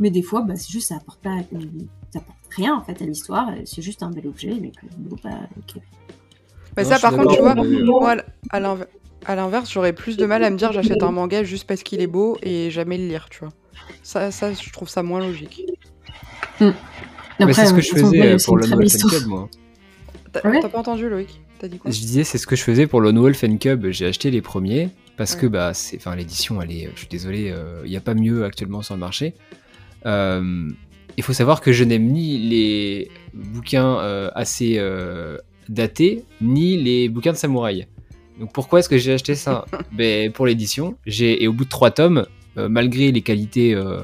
Mais des fois, bah, c'est juste ça apporte pas, ça apporte rien en fait à l'histoire, c'est juste un bel objet, mais que, bah, Non, ça, par contre, tu vois, moi, à l'inv- à l'inverse, j'aurais plus de mal à me dire j'achète un manga juste parce qu'il est beau et jamais le lire, tu vois. Ça, ça, je trouve ça moins logique. Mais c'est ce euh, que de je faisais euh, pour belle Fan histoire. Club, moi. T'as Ah ouais t'as pas entendu, Loïc? T'as dit quoi? Je disais, c'est ce que je faisais pour le Noël Fan Cub. J'ai acheté les premiers parce Ouais. que bah, c'est, enfin, l'édition, elle est, je suis désolé, il n'y a pas mieux actuellement sur le marché. Euh, il faut savoir que je n'aime ni les bouquins euh, assez euh, datés, ni les bouquins de samouraï. Donc pourquoi est-ce que j'ai acheté ça ben, Pour l'édition. J'ai, et au bout de trois tomes, euh, malgré les qualités euh,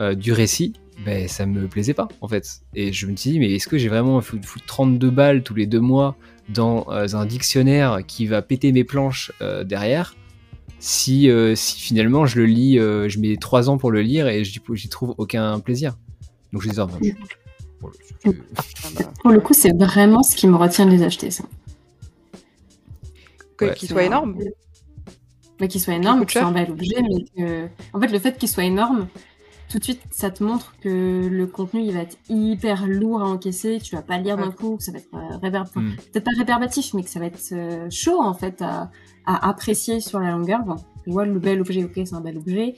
euh, du récit, ben, ça me plaisait pas en fait. Et je me suis dit, mais est-ce que j'ai vraiment foutu foutre 32 balles tous les deux mois dans euh, un dictionnaire qui va péter mes planches euh, derrière si, euh, si finalement je le lis, euh, je mets 3 ans pour le lire et j'y trouve aucun plaisir. Donc je les ai Pour le coup, c'est vraiment ce qui me retient de les acheter, ça. Qu'il soit énorme Mais qu'il soit énorme, que ce soit un bel objet, mais que... En fait, le fait qu'il soit énorme, tout de suite, ça te montre que le contenu, il va être hyper lourd à encaisser, tu vas pas lire d'un coup, que ça va être euh, hmm. peut-être pas réverbatif, mais que ça va être euh, chaud, en fait, à, apprécier sur la longueur. Bon, tu vois, le bel objet, ok, c'est un bel objet,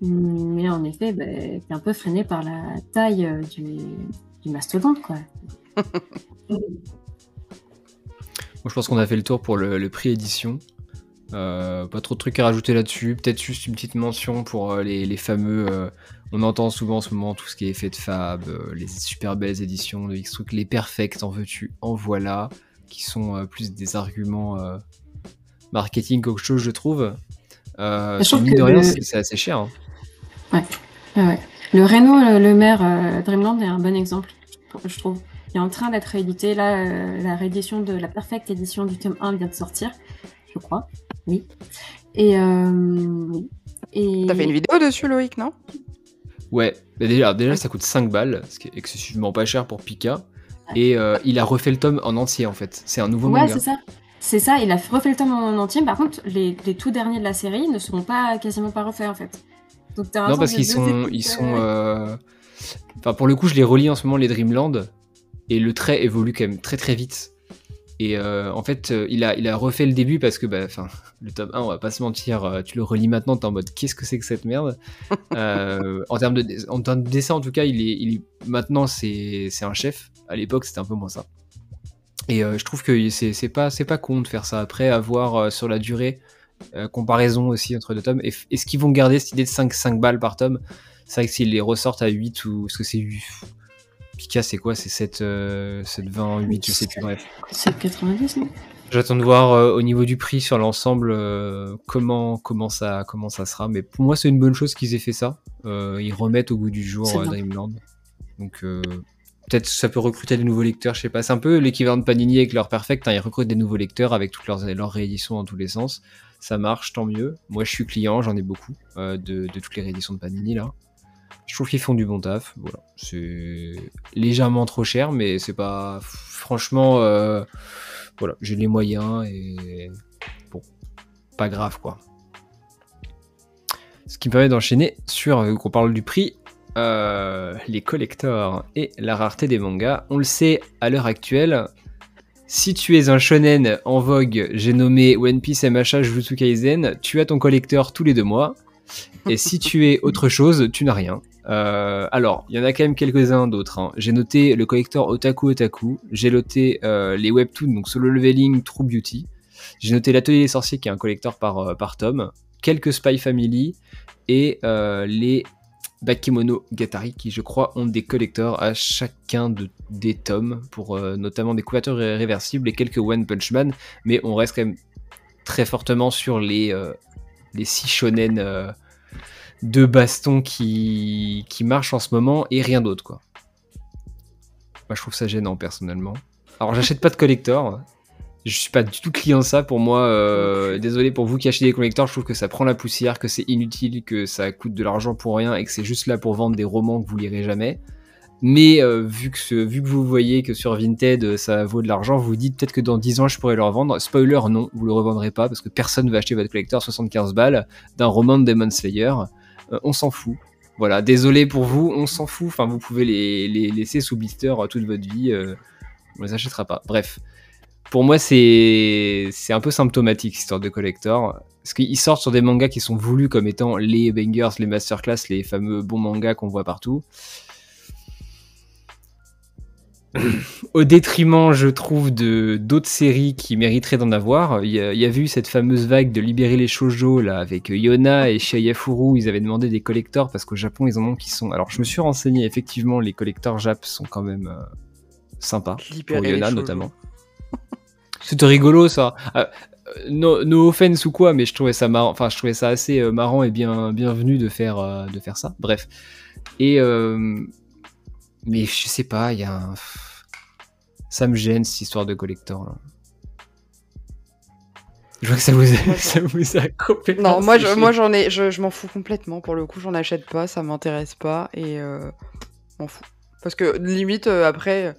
mais en effet, bah, t'es un peu freiné par la taille euh, du, du mastodonte, quoi. Moi, je pense qu'on a fait le tour pour le, prix édition. pas trop de trucs à rajouter là-dessus. Peut-être juste une petite mention pour les, fameux on entend souvent en ce moment tout ce qui est effet de fab, euh, les super belles éditions de X-Truc, les perfects, en veux-tu, en voilà, qui sont euh, plus des arguments euh, marketing qu'autre chose, je trouve. sur mine de rien, c'est assez cher. Hein. Ouais. ouais. Le Renault, le maire Dreamland est un bon exemple, je trouve. Il est en train d'être réédité. Là, la réédition de la perfecte édition du tome 1 vient de sortir, je crois. Oui. Et oui. Et... T'as fait une vidéo dessus, Loïc, non? Ouais, déjà, déjà ça coûte 5 balles, ce qui est excessivement pas cher pour Pika. Et euh, il a refait le tome en entier en fait. C'est un nouveau manga. Ouais, c'est ça. C'est ça, il a refait le tome en entier. Par contre, les, les, tout derniers de la série ne seront pas quasiment pas refaits en fait. Donc, non, parce qu'ils sont, ils sont. Euh, enfin, pour le coup, je les relis en ce moment les Dreamland et le trait évolue quand même très très vite. Et euh, en fait, euh, il, a, il a refait le début parce que, bah, le top 1, on va pas se mentir, euh, tu le relis maintenant, t'es en mode qu'est-ce que c'est que cette merde? En, termes de, en termes de dessin, en tout cas, il est, il maintenant c'est un chef. À l'époque, c'était un peu moins ça. Et je trouve que c'est pas, pas con de faire ça. Après, avoir sur la durée, comparaison aussi entre deux tomes. Est-ce qu'ils vont garder cette idée de 5, 5 balles par tome C'est vrai que s'ils les ressortent à 8 ou. Est-ce que c'est 8 Pika, c'est quoi? C'est 7, 7,20, 8, je sais plus, bref. 7,90, non? J'attends de voir euh, au niveau du prix sur l'ensemble euh, comment, comment, ça, comment ça sera. Mais pour moi, c'est une bonne chose qu'ils aient fait ça. Euh, ils remettent au goût du jour Dreamland. Donc peut-être ça peut recruter des nouveaux lecteurs, je sais pas. C'est un peu l'équivalent de Panini avec leur Perfect. Hein. Ils recrutent des nouveaux lecteurs avec toutes leurs, leurs rééditions dans tous les sens. Ça marche, tant mieux. Moi, je suis client, j'en ai beaucoup de, de toutes les rééditions de Panini là. Je trouve qu'ils font du bon taf. C'est légèrement trop cher, mais c'est pas. Franchement, euh, voilà, j'ai les moyens et. Bon, pas grave quoi. Ce qui me permet d'enchaîner sur, vu qu'on parle du prix, euh, les collectors et la rareté des mangas. On le sait à l'heure actuelle, si tu es un shonen en vogue, j'ai nommé One Piece, MHA, Jujutsu Kaisen, tu as ton collecteur tous les deux mois. Et si tu es autre chose, tu n'as rien. Euh, alors, il y en a quand même quelques-uns d'autres. Hein. J'ai noté le collector Otaku Otaku. J'ai noté euh, les webtoons, donc Solo Leveling, True Beauty. J'ai noté l'Atelier des Sorciers, qui est un collector par, euh, par tome. Quelques Spy Family. Et les Bakemono Gatari, qui je crois ont des collecteurs à chacun de, des tomes, pour notamment des couvertures réversibles et quelques One Punch Man. Mais on reste quand même très fortement sur les, les six shonen de baston qui, qui marchent en ce moment et rien d'autre, quoi. Moi, je trouve ça gênant, personnellement. Alors, j'achète pas de collector. Je suis pas du tout client de ça. Pour moi, euh, désolé pour vous qui achetez des collectors, je trouve que ça prend la poussière, que c'est inutile, que ça coûte de l'argent pour rien et que c'est juste là pour vendre des romans que vous lirez jamais. Mais euh, vu, que vu vous voyez que sur Vinted euh, ça vaut de l'argent, vous vous dites peut-être que dans 10 ans je pourrais le revendre. Spoiler, non, vous le revendrez pas parce que personne ne va acheter votre collector 75 balles d'un roman de Demon Slayer. Euh, on s'en fout. Voilà, désolé pour vous, on s'en fout. Enfin, vous pouvez les, laisser sous blister toute votre vie. Euh, on les achètera pas. Bref. Pour moi, c'est un peu symptomatique, histoire de collector. Parce qu'ils sortent sur des mangas qui sont voulus comme étant les bangers, les masterclass, les fameux bons mangas qu'on voit partout. Au détriment, je trouve, de d'autres séries qui mériteraient d'en avoir. Il y, avait eu cette fameuse vague de libérer les shoujo là avec Yona et Shiayafuru. Ils avaient demandé des collecteurs parce qu'au Japon ils en ont qui sont. Alors je me suis renseigné. Effectivement, les collecteurs Jap sont quand même euh, sympas pour Yona notamment. C'était rigolo ça. Euh, no, offense ou quoi, mais je trouvais ça marrant. Enfin, je trouvais ça assez euh, marrant et bien bienvenu de faire de faire ça. Bref. Et mais je sais pas, il y a un ça me gêne cette histoire de collector là. Je vois que ça vous a, ça vous a complètement. Non, moi, je, moi j'en ai, je, m'en fous complètement. Pour le coup, j'en achète pas, ça m'intéresse pas et euh, m'en fous. Parce que limite, euh, après,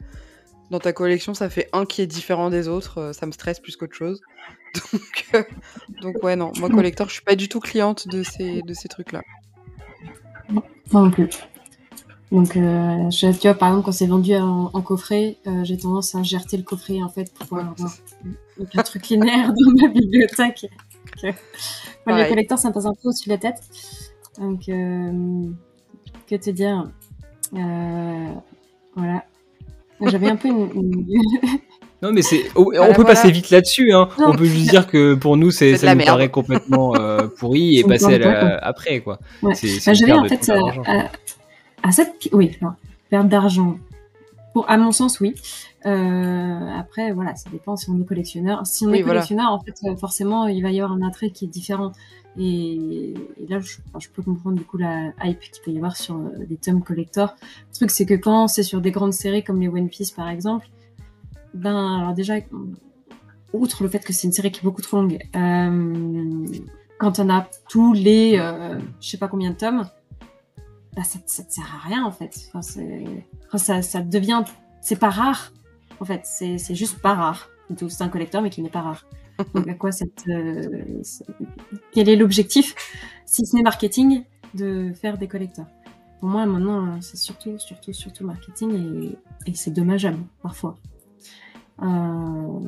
dans ta collection, ça fait un qui est différent des autres, euh, ça me stresse plus qu'autre chose. Donc, euh, donc ouais, non, moi collector, je suis pas du tout cliente de ces, de ces trucs-là. Moi non plus. Donc, euh, je, tu vois, par exemple, quand c'est vendu en, en coffret, euh, j'ai tendance à gerter le coffret, en fait, pour pouvoir Ouais, avoir donc, un truc linéaire dans ma bibliothèque. Donc, euh, moi, les collecteurs, ça me passe un peu au-dessus de la tête. Donc, euh, que te dire Euh, Voilà. J'avais un peu une... une- Non, mais c'est. on Voilà, peut voilà. passer vite là-dessus. Hein. On peut juste dire que pour nous, c'est ça nous merde. paraît complètement euh, pourri et passer à la- après quoi. Ouais. Bah, j'avais en fait euh, à, à cette oui non, perte d'argent. Pour à mon sens oui. Euh, après voilà ça dépend si on est collectionneur. Si on Oui, est voilà. collectionneur en fait euh, forcément il va y avoir un attrait qui est différent. Et, et là je, enfin, je peux comprendre du coup la hype qu'il peut y avoir sur euh, des tomes collector. Le truc c'est que quand c'est sur des grandes séries comme les One Piece par exemple ben alors déjà outre le fait que c'est une série qui est beaucoup trop longue euh, quand on a tous les je sais pas combien de tomes bah, ça, ça te sert à rien en fait. Enfin, c'est- enfin, ça, ça devient, c'est pas rare en fait. C'est juste pas rare. C'est un collecteur mais qui n'est pas rare. Donc à quoi ça te- ça- Quel est l'objectif, si ce n'est marketing, de faire des collecteurs? Pour moi maintenant, c'est surtout, surtout, surtout marketing et, et c'est dommageable parfois. Euh,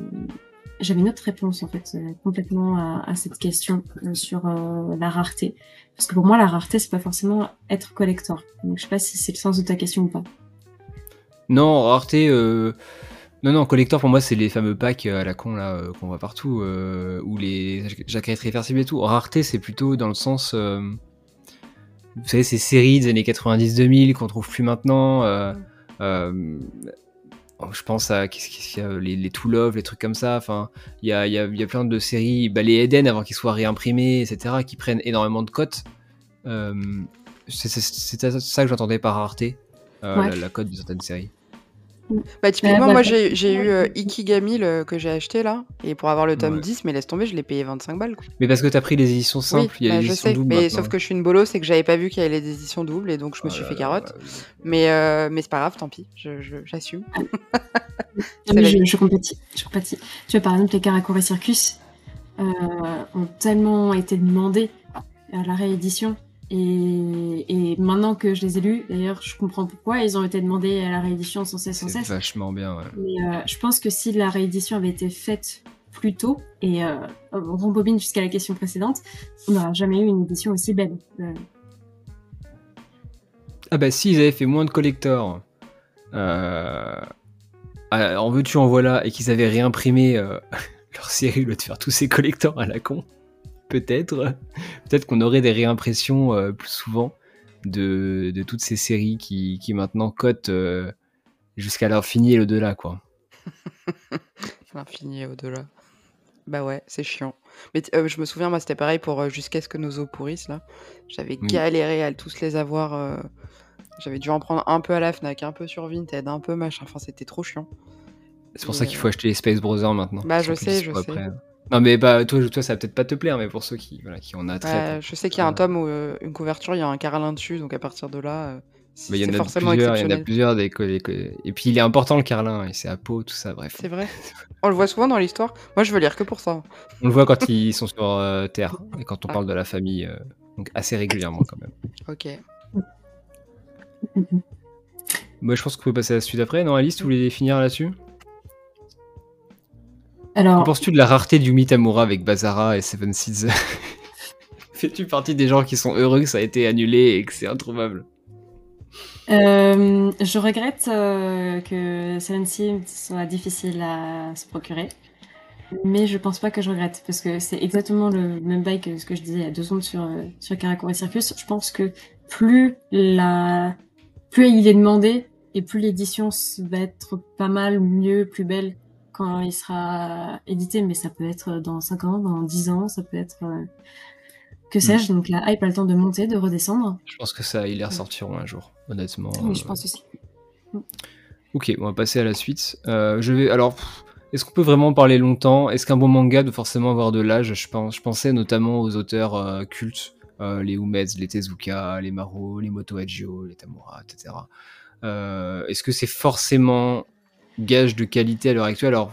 J'avais une autre réponse en fait, euh, complètement à, cette question euh, sur euh, la rareté. Parce que pour moi, la rareté, c'est pas forcément être collector. Donc, je sais pas si c'est le sens de ta question ou pas. Non, rareté. Non, non, collector pour moi, c'est les fameux packs à la con là qu'on voit partout, ou les jaquettes réversibles et tout. Rareté, c'est plutôt dans le sens. Vous savez, ces séries des années 90-2000 qu'on trouve plus maintenant. Je pense à qu'est-ce qu'il y a, les, les To Love, les trucs comme ça. Enfin, il y a, il y, a, y a plein de séries, bah, les Eden avant qu'ils soient réimprimés, etc., qui prennent énormément de cotes. Euh, c'est ça que j'entendais par rareté, euh, Ouais. la, la cote de certaines séries. Bah, typiquement, bah, moi j'ai j'ai eu euh. Ikigami le- que j'ai acheté là, et pour avoir le tome Ouais. 10, mais laisse tomber, je l'ai payé 25 balles. Quoi. Mais parce que t'as pris les éditions simples, il y a bah, les je éditions sais, doubles mais maintenant. sauf que je suis une bolo, c'est que j'avais pas vu qu'il y avait les éditions doubles, et donc je me Oh suis là fait là, carotte. Mais, euh, mais c'est pas grave, tant pis, je- je- j'assume. Non, C'est mais la je, je compatis. Je compatis. Tu vois, par exemple, les Karakuri Circus euh, ont tellement été demandés à la réédition. Et, et maintenant que je les ai lus, d'ailleurs, je comprends pourquoi ils ont été demandés à la réédition sans cesse, sans cesse. vachement bien, ouais. Mais euh, je pense que si la réédition avait été faite plus tôt, et euh, on rembobine jusqu'à la question précédente, on n'aura jamais eu une édition aussi belle. Euh, Ah bah si, ils avaient fait moins de collectors euh, en veux-tu en voilà et qu'ils avaient réimprimé leur série au lieu de faire tous ces collectors à la con, peut-être, peut-être qu'on aurait des réimpressions euh, plus souvent de, de toutes ces séries qui, qui maintenant cotent euh, jusqu'à l'infini et l'au-delà, quoi. L'infini et au-delà. Bah ouais, c'est chiant. Mais euh, je me souviens, moi, c'était pareil pour euh, Jusqu'à ce que nos os pourrissent, là. J'avais Oui. galéré à tous les avoir. J'avais dû en prendre un peu à la Fnac, un peu sur Vinted, un peu machin. Enfin, c'était trop chiant. C'est pour Et, ça qu'il faut acheter les Space Brothers maintenant. Bah, je sais, je sais. Non mais bah toi, toi ça va peut-être pas te plaire, mais pour ceux qui, voilà, qui en a très. Ouais, je sais qu'il y a un tome où euh, une couverture, il y a un carlin dessus, donc à partir de là, euh, c'est il y en a forcément plusieurs, il y en a plusieurs des co- des co- Et puis il est important le carlin, et c'est à peau, tout ça, bref. C'est vrai. On le voit souvent dans l'histoire. Moi, je veux lire que pour ça. On le voit quand ils sont sur euh, Terre, et quand on Ah. parle de la famille, euh, donc assez régulièrement quand même. Ok. Moi je pense qu'on peut passer à la suite après, non Alice, tu voulais finir là-dessus? Que Alors, penses-tu de la rareté du Mitamura avec Bazara et Seven Seeds Fais-tu partie des gens qui sont heureux que ça a été annulé et que c'est introuvable Euh, je regrette euh, que Seven Seeds soit difficile à se procurer. Mais je pense pas que je regrette, parce que c'est exactement le même bail que ce que je disais il y a deux secondes sur, euh, sur Karakuri Circus. Je pense que plus la, plus il est demandé, et plus l'édition va être pas mal mieux, plus belle quand il sera édité, mais ça peut être dans 5 ans, dans 10 ans, ça peut être, euh, que sais-je, donc la hype a le temps de monter, de redescendre. Je pense que ça, ils les ressortiront un jour, honnêtement. Oui, je Euh, pense aussi. Ok, on va passer à la suite. Euh, je vais alors. Est-ce qu'on peut vraiment parler longtemps? Est-ce qu'un bon manga doit forcément avoir de l'âge? Je, pense, je pensais notamment aux auteurs euh, cultes, euh, les Umeds, les Tezuka, les Maro, les Moto Hagio, les Tamura, etc. Euh, Est-ce que c'est forcément gage de qualité à l'heure actuelle Alors,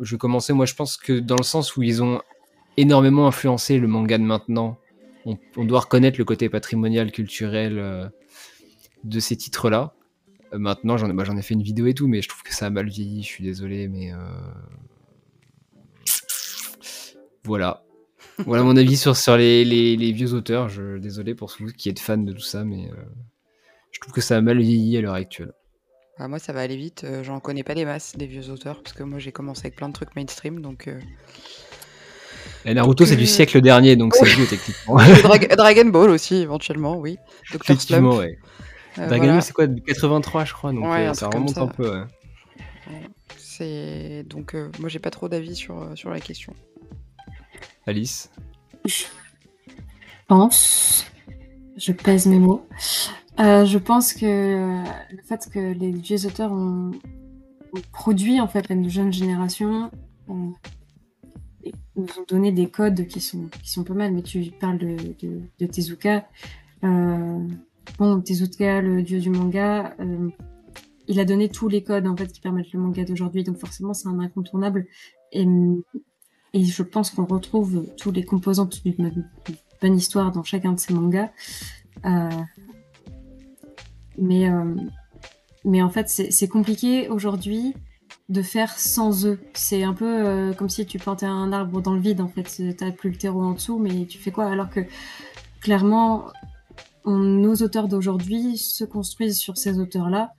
je commençais, moi je pense que dans le sens où ils ont énormément influencé le manga de maintenant, on, doit reconnaître le côté patrimonial, culturel euh, de ces titres-là. Euh, maintenant, j'en ai, bah, ai, fait une vidéo et tout, mais je trouve que ça a mal vieilli, je suis désolé, mais... Euh, voilà. voilà mon avis sur, les, vieux auteurs. Je, désolé pour vous qui êtes fans de tout ça, mais je trouve que ça a mal vieilli à l'heure actuelle. Bah, moi, ça va aller vite. Euh, j'en connais pas des masses des vieux auteurs parce que moi, j'ai commencé avec plein de trucs mainstream, donc. Euh, Et Naruto, c'est du siècle dernier, donc c'est vieux techniquement. Dragon Ball aussi, éventuellement, oui. Effectivement, ouais. Euh, Dragon Ball, c'est quoi 83, je crois, donc ça remonte un peu. C'est donc moi, j'ai pas trop d'avis sur sur la question. Alice? Je pense, je pèse mes mots. Euh, je pense que euh, le fait que les vieux auteurs ont, produit en fait une jeune génération ont, nous ont donné des codes qui sont qui sont pas mal. Mais tu parles de, de, de Tezuka. Euh, bon, Tezuka, le dieu du manga, euh, il a donné tous les codes en fait qui permettent le manga d'aujourd'hui. Donc forcément, c'est un incontournable. Et, et je pense qu'on retrouve tous les composants d'une bonne histoire dans chacun de ces mangas. Euh, mais, euh, mais en fait, c'est compliqué aujourd'hui de faire sans eux. C'est un peu euh, comme si tu plantais un arbre dans le vide, en fait. T'as plus le terreau en dessous, mais tu fais quoi? Alors que, clairement, nos auteurs d'aujourd'hui se construisent sur ces auteurs-là,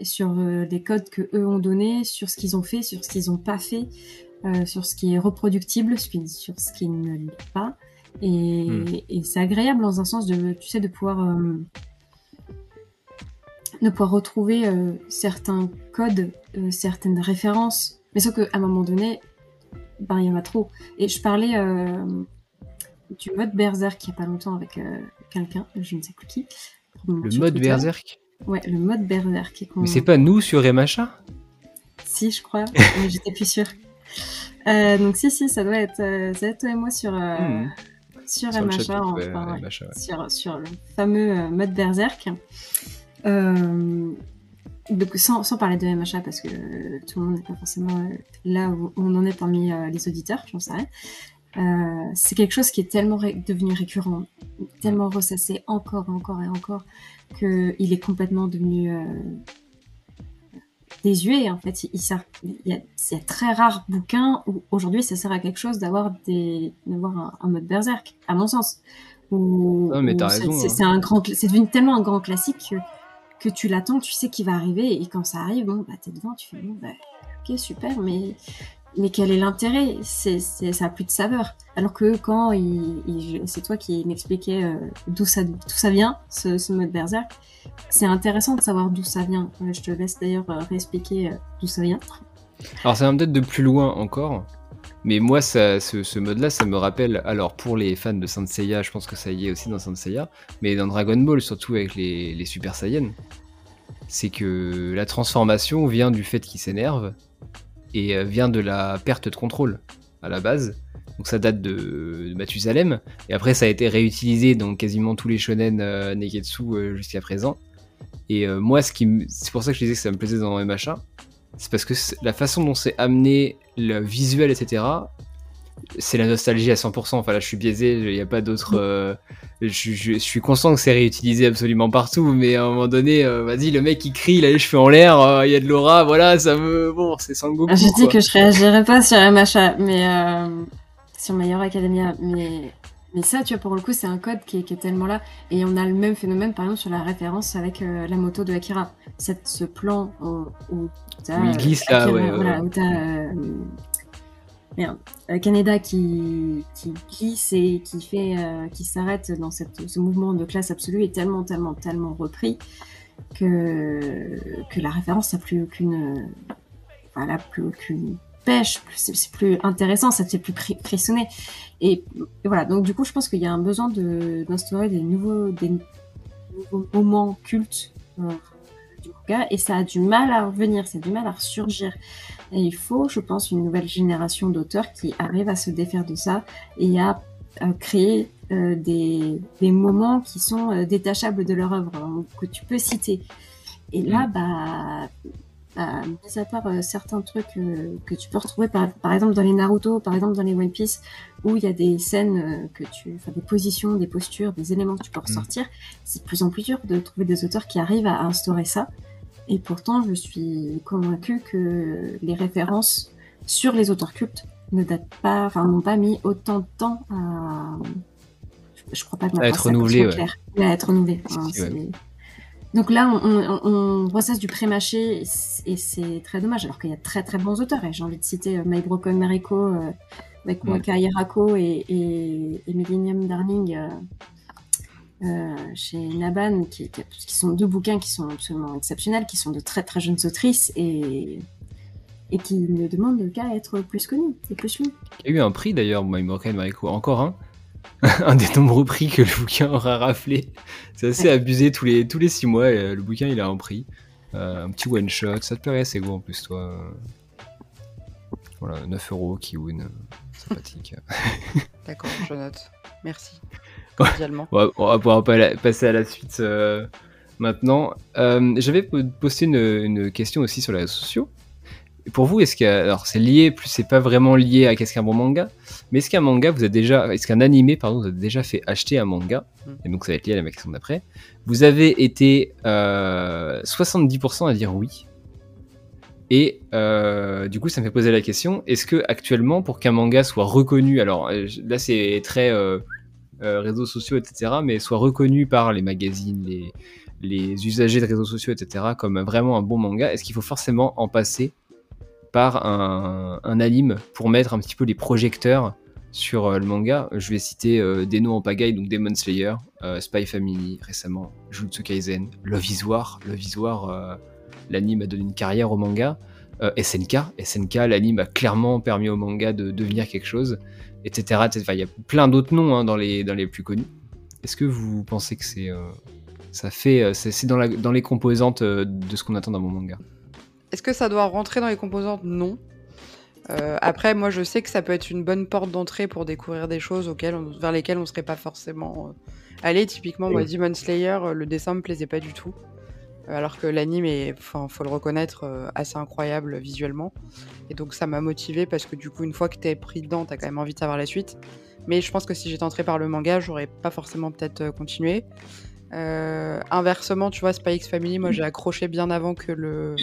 sur euh, des codes que eux ont donnés, sur ce qu'ils ont fait, sur ce qu'ils n'ont pas fait, sur ce qui est reproductible, sur ce qui ne l'est pas. Et, hmm. et c'est agréable dans un sens de, tu sais, de pouvoir de pouvoir retrouver euh, certains codes, euh, certaines références. Mais sauf qu'à un moment donné, ben, il y en a trop. Et je parlais euh, du mode Berserk il n'y a pas longtemps avec quelqu'un, je ne sais plus qui. Le mode Berserk Ouais, le mode Berserk. Mais c'est pas nous sur MHA Si, je crois, mais j'étais plus sûre. donc si, si, ça doit être, ça doit être toi et moi sur, hmm. sur, MHA, enfin, sur, sur, le fameux mode Berserk. Euh, donc, sans, sans, parler de MHA, parce que tout le monde n'est pas forcément euh, là où on en est parmi euh, les auditeurs, j'en sais rien. c'est quelque chose qui est tellement devenu récurrent, tellement ressassé encore et encore et encore, qu'il est complètement devenu désuet. En fait, il, il, y a, très rare bouquin où aujourd'hui ça sert à quelque chose d'avoir un, mode berserk, à mon sens. Ou, mais t'as raison. C'est, hein. tellement un grand classique que que tu l'attends, tu sais qu'il va arriver, et quand ça arrive, bon, bah, t'es devant, tu fais, bon, bah, ok, super, mais, mais quel est l'intérêt? C'est, Ça a plus de saveur. Alors que quand c'est toi qui m'expliquais euh, d'où ça, d'où ça vient, ce, ce mode berserk, c'est intéressant de savoir d'où ça vient. je te laisse d'ailleurs euh, réexpliquer euh, d'où ça vient. Alors, ça va peut-être de plus loin encore. Mais moi, ça, ce, mode-là, ça me rappelle. Alors, pour les fans de Saint Seiya, je pense que ça y est aussi dans Saint Seiya, mais dans Dragon Ball, surtout avec les, Super Saiyans, c'est que la transformation vient du fait qu'il s'énerve et euh, vient de la perte de contrôle à la base. Donc ça date de, Mathusalem, et après ça a été réutilisé dans quasiment tous les shonen euh, Neketsu euh, jusqu'à présent. Et moi, ce qui c'est pour ça que je disais que ça me plaisait dans MHA, c'est parce que la façon dont c'est amené, le visuel, etc., c'est la nostalgie à 100%. Enfin là, je suis biaisé, il n'y a pas d'autre. Euh, je, suis conscient que c'est réutilisé absolument partout, mais à un moment donné, euh, vas-y, le mec il crie, il a les cheveux en l'air, euh, il y a de l'aura, voilà, ça me. Bon, c'est Sangoku. Ah, je dis que je réagirais pas sur MHA, mais. sur Hero Academia, mais mais ça, tu vois, pour le coup, c'est un code qui est, tellement là. Et on a le même phénomène, par exemple, sur la référence avec euh, la moto de Akira. Cette, ce plan où, où il glisse là, ouais, voilà, où t'as euh, merde, euh, Canada qui, qui glisse et qui fait, qui s'arrête dans cette, ce mouvement de classe absolue est tellement, tellement, tellement repris que que la référence n'a plus aucune, voilà, plus aucune pêche, c'est plus intéressant, ça te fait plus frissonner. Et, voilà, donc du coup, je pense qu'il y a un besoin d'instaurer des nouveaux, des nouveaux moments cultes euh, du manga, et ça a du mal à revenir, ça a du mal à ressurgir. Et il faut, je pense, une nouvelle génération d'auteurs qui arrivent à se défaire de ça et à, créer euh, des, des, moments qui sont euh, détachables de leur œuvre, que tu peux citer. Et là, mm. bah mis à part certains trucs que tu peux retrouver par, par, exemple dans les Naruto, par exemple dans les One Piece, où il y a des scènes que tu, enfin des positions, des postures, des éléments que tu peux mm. ressortir, c'est de plus en plus dur de trouver des auteurs qui arrivent à instaurer ça. Et pourtant, je suis convaincue que les références sur les auteurs cultes ne datent pas, enfin, n'ont pas mis autant de temps à, je, crois pas que à être renouvelé, ouais. à être renouvelé. Donc là, on, on, ça du pré-mâché et c'est très dommage, alors qu'il y a très très bons auteurs. Et j'ai envie de citer euh, My Broken Mariko, euh, avec Waka Hirako et, et, et Millennium Darling. Euh, euh, chez Naban, qui, qui, sont deux bouquins qui sont absolument exceptionnels, qui sont de très très jeunes autrices et, et qui ne demandent qu'à être plus connus et plus lus. Il y a eu un prix d'ailleurs, My Broken Mariko, encore un. un des nombreux prix que le bouquin aura raflé. C'est assez abusé, tous les, tous les six mois, le bouquin il a un prix. Euh, un petit one shot, ça te paraît assez gros en plus, toi. Voilà, 9 euros, Kiwoon, sympathique. D'accord, je note. Merci. on, va, pouvoir passer à la suite euh, maintenant. Euh, j'avais posté une, une, question aussi sur les réseaux sociaux pour vous, est-ce que alors c'est lié, plus c'est pas vraiment lié à qu'est-ce qu'un bon manga, mais est-ce qu'un manga vous a déjà, est-ce qu'un animé pardon vous a déjà fait acheter un manga hmm. et donc ça va être lié à la question d'après. Vous avez été 70% euh, à dire oui. Et euh, du coup, ça me fait poser la question est-ce que actuellement, pour qu'un manga soit reconnu, alors euh, là c'est très réseaux sociaux, etc., mais soit reconnu par les magazines, les, les usagers de réseaux sociaux, etc., comme vraiment un bon manga, est-ce qu'il faut forcément en passer par un, anime pour mettre un petit peu les projecteurs sur euh, le manga. Je vais citer euh, des noms en pagaille, donc Demon Slayer, euh, Spy Family récemment, Jujutsu Kaisen, Love is War. Love is War, l'anime a donné une carrière au manga. SNK, SNK, l'anime a clairement permis au manga de devenir quelque chose, etc. il y a plein d'autres noms hein, dans, les, plus connus. Est-ce que vous pensez que c'est ça fait c'est dans, dans les composantes de ce qu'on attend d'un bon manga? Est-ce que ça doit rentrer dans les composantes? Non. Euh, après, moi, je sais que ça peut être une bonne porte d'entrée pour découvrir des choses auxquelles vers lesquelles on ne serait pas forcément euh, allé. Typiquement, moi, Demon Slayer, euh, le dessin me plaisait pas du tout. Alors que l'anime est, enfin, faut le reconnaître, assez incroyable visuellement. Et donc, ça m'a motivé parce que du coup, une fois que t'es pris dedans, t'as quand même envie de savoir la suite. Mais je pense que si j'étais entré par le manga, j'aurais pas forcément peut-être continué. inversement, tu vois, Spy X Family, moi, j'ai accroché bien avant que le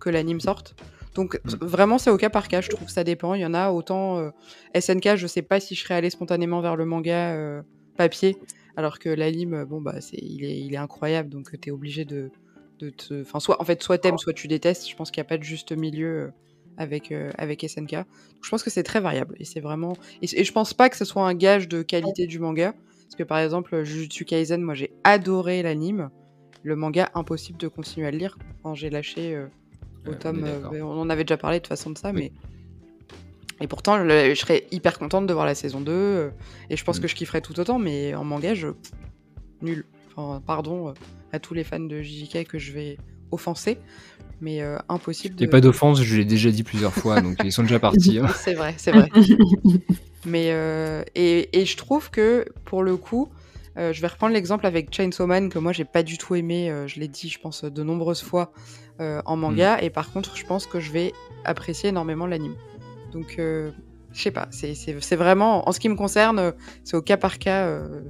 que l'anime sorte. Donc mm. vraiment c'est au cas par cas, je trouve que ça dépend. Il y en a autant euh, SNK, je sais pas si je serais allé spontanément vers le manga euh, papier, alors que l'anime, bon bah c'est il est, il est incroyable, donc tu es obligé de, de te, enfin soit en fait soit t'aimes, soit tu détestes. Je pense qu'il n'y a pas de juste milieu euh, avec avec SNK. je pense que c'est très variable et c'est vraiment et, je pense pas que ce soit un gage de qualité du manga, parce que par exemple Jujutsu Kaisen, moi j'ai adoré l'anime. Le manga, impossible de continuer à le lire quand j'ai lâché au tome. Euh, on en avait déjà parlé de toute façon de ça, mais. Et pourtant, je serais hyper contente de voir la saison 2. Euh, et je pense mm. que je kifferais tout autant, mais en manga, je. Nul. Enfin, pardon euh, à tous les fans de JJK que je vais offenser, mais impossible de. Il pas d'offense, je l'ai déjà dit plusieurs fois, donc ils sont déjà partis. Hein. C'est vrai, c'est vrai. mais. Et, et, je trouve que, pour le coup. je vais reprendre l'exemple avec Chainsaw Man que moi j'ai pas du tout aimé, je l'ai dit je pense de nombreuses fois euh, en manga. Mm. Et par contre, je pense que je vais apprécier énormément l'anime. Donc, euh, je sais pas, c'est vraiment, en ce qui me concerne, c'est au cas par cas. Euh,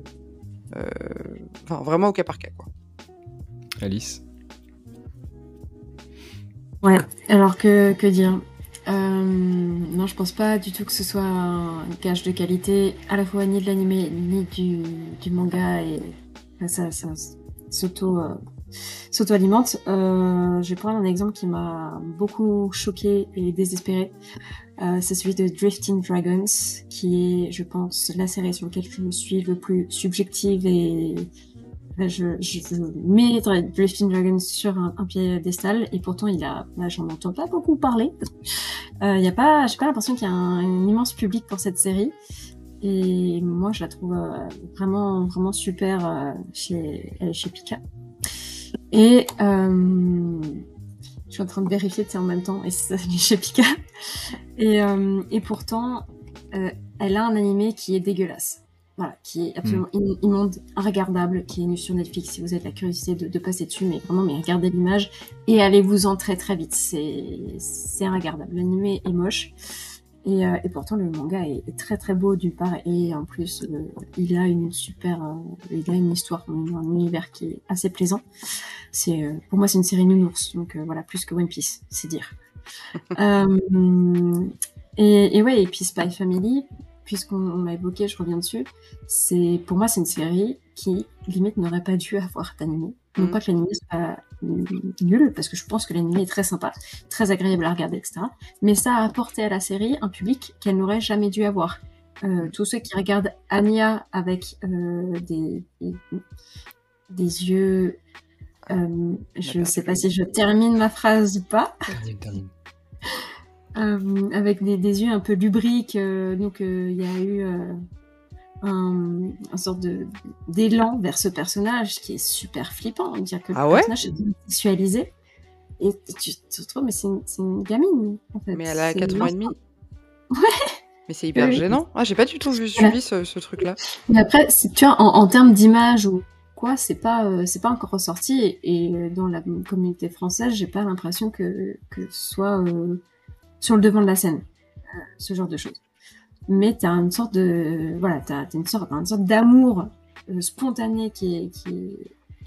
enfin, vraiment au cas par cas, quoi. Alice? Ouais, alors que, que dire? Non, je pense pas du tout que ce soit un gage de qualité à la fois ni de l'anime ni du, du, manga et ça, ça s'auto s'auto-alimente. Euh, je vais prendre un exemple qui m'a beaucoup choqué et désespéré. Euh, c'est celui de Drifting Dragons, qui est, je pense, la série sur laquelle je me suis le plus subjective et je, je, mets Drifting Dragons sur un, pied piédestal et pourtant il a, bah, j'en entends pas beaucoup parler. Euh, il y a pas, j'ai pas l'impression qu'il y a un, immense public pour cette série. Et moi, je la trouve euh, vraiment, vraiment super euh, chez, chez Pika. Et euh, je suis en train de vérifier en même temps, et c'est chez Pika. Et, euh, et pourtant, euh, elle a un animé qui est dégueulasse. voilà, qui est absolument immonde, regardable, qui est nu sur Netflix si vous avez la curiosité de, passer dessus, mais vraiment, mais regardez l'image et allez-vous-en très très vite. C'est, c'est regardable. L'animé est moche. Et, euh, et, pourtant, le manga est, très très beau d'une part, et en plus, euh, il a une super, euh, il a une histoire, un, univers qui est assez plaisant. C'est, pour moi, c'est une série nounours, donc voilà, plus que One Piece, c'est dire. et, et ouais, et puis Spy Family, puisqu'on l'a évoqué, je reviens dessus, c'est pour moi c'est une série qui limite n'aurait pas dû avoir d'animé. Non mm. pas que l'animé soit nul, parce que je pense que l'animé est très sympa, très agréable à regarder, etc. Mais ça a apporté à la série un public qu'elle n'aurait jamais dû avoir. Euh, tous ceux qui regardent Anya avec euh, des, des, yeux euh, je ne sais pas si je termine ma phrase ou pas. Avec des, des, yeux un peu lubriques. Donc il y a eu un, un, sorte de d'élan vers ce personnage qui est super flippant. On dirait que ah le personnage est visualisé. Et tu te retrouves, mais c'est une, une, gamine en fait. Mais elle a 4 ans et demi. Ouais. Mais c'est hyper gênant. Ah, j'ai pas du tout vu, suivi ce, ce truc-là. Mais après, si tu vois, en, en termes d'image ou quoi, c'est pas, c'est pas encore ressorti. Et, dans la communauté française, j'ai pas l'impression que, que ce soit sur le devant de la scène, euh, ce genre de choses. Mais tu as une sorte de voilà, t'as une sorte, une sorte d'amour euh, spontané qui est, qui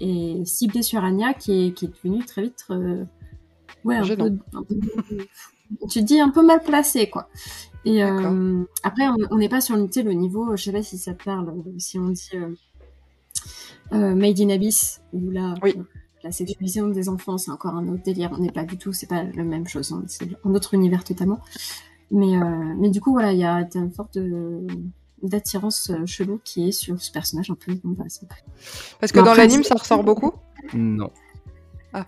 est, ciblé sur Anya, qui est, qui est devenu très vite euh, ouais un peu, tu te dis un peu mal placé quoi. Et après on n'est pas sur le niveau, je sais pas si ça te parle, si on dit Made in Abyss où là oui la sexualisation des enfants, c'est encore un autre délire. On n'est pas du tout, c'est pas la même chose. Hein. C'est un autre univers totalement. Mais, euh, mais du coup, voilà, il y a une sorte d'attirance euh, chelou qui est sur ce personnage un peu. Parce que dans l'anime, ça ressort beaucoup? Non. Ah.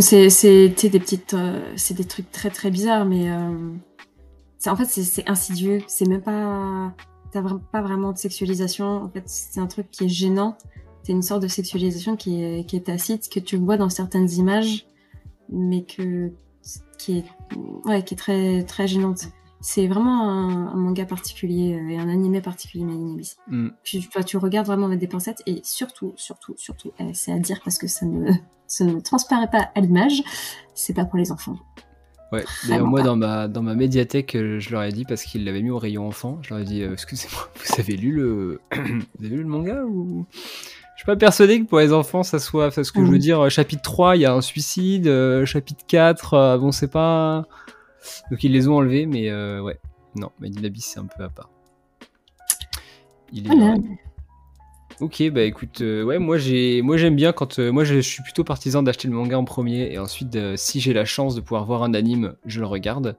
C'est des petites, euh, c'est des trucs très très bizarres, mais en fait c'est insidieux. C'est même pas, t'as pas vraiment de sexualisation. En fait, c'est un truc qui est gênant c'est une sorte de sexualisation qui est, qui est tacite, que tu vois dans certaines images, mais que, qui est, ouais, qui est très, très gênante. C'est vraiment un, manga particulier euh, et un animé particulier, Made mm. Tu, tu, regardes vraiment avec des pincettes et surtout, surtout, surtout, eh, c'est à dire parce que ça ne, ça ne transparaît pas à l'image, c'est pas pour les enfants. Ouais, d'ailleurs, moi, dans ma, dans ma médiathèque, euh, je leur ai dit, parce qu'ils l'avaient mis au rayon enfant, je leur ai dit, euh, excusez-moi, vous avez lu le, vous avez lu le manga ou? Suis pas persuadé que pour les enfants ça soit. Parce que je veux mhm. dire, chapitre 3, il y a un suicide. Euh, chapitre 4, euh, bon, c'est pas. Donc ils les ont enlevés, mais euh, ouais. Non, mais c'est un peu à part. Il est. Ok, bah écoute, ouais, moi j'ai, moi j'aime bien quand, moi je, suis plutôt partisan d'acheter le manga en premier et ensuite, si j'ai la chance de pouvoir voir un anime, je le regarde.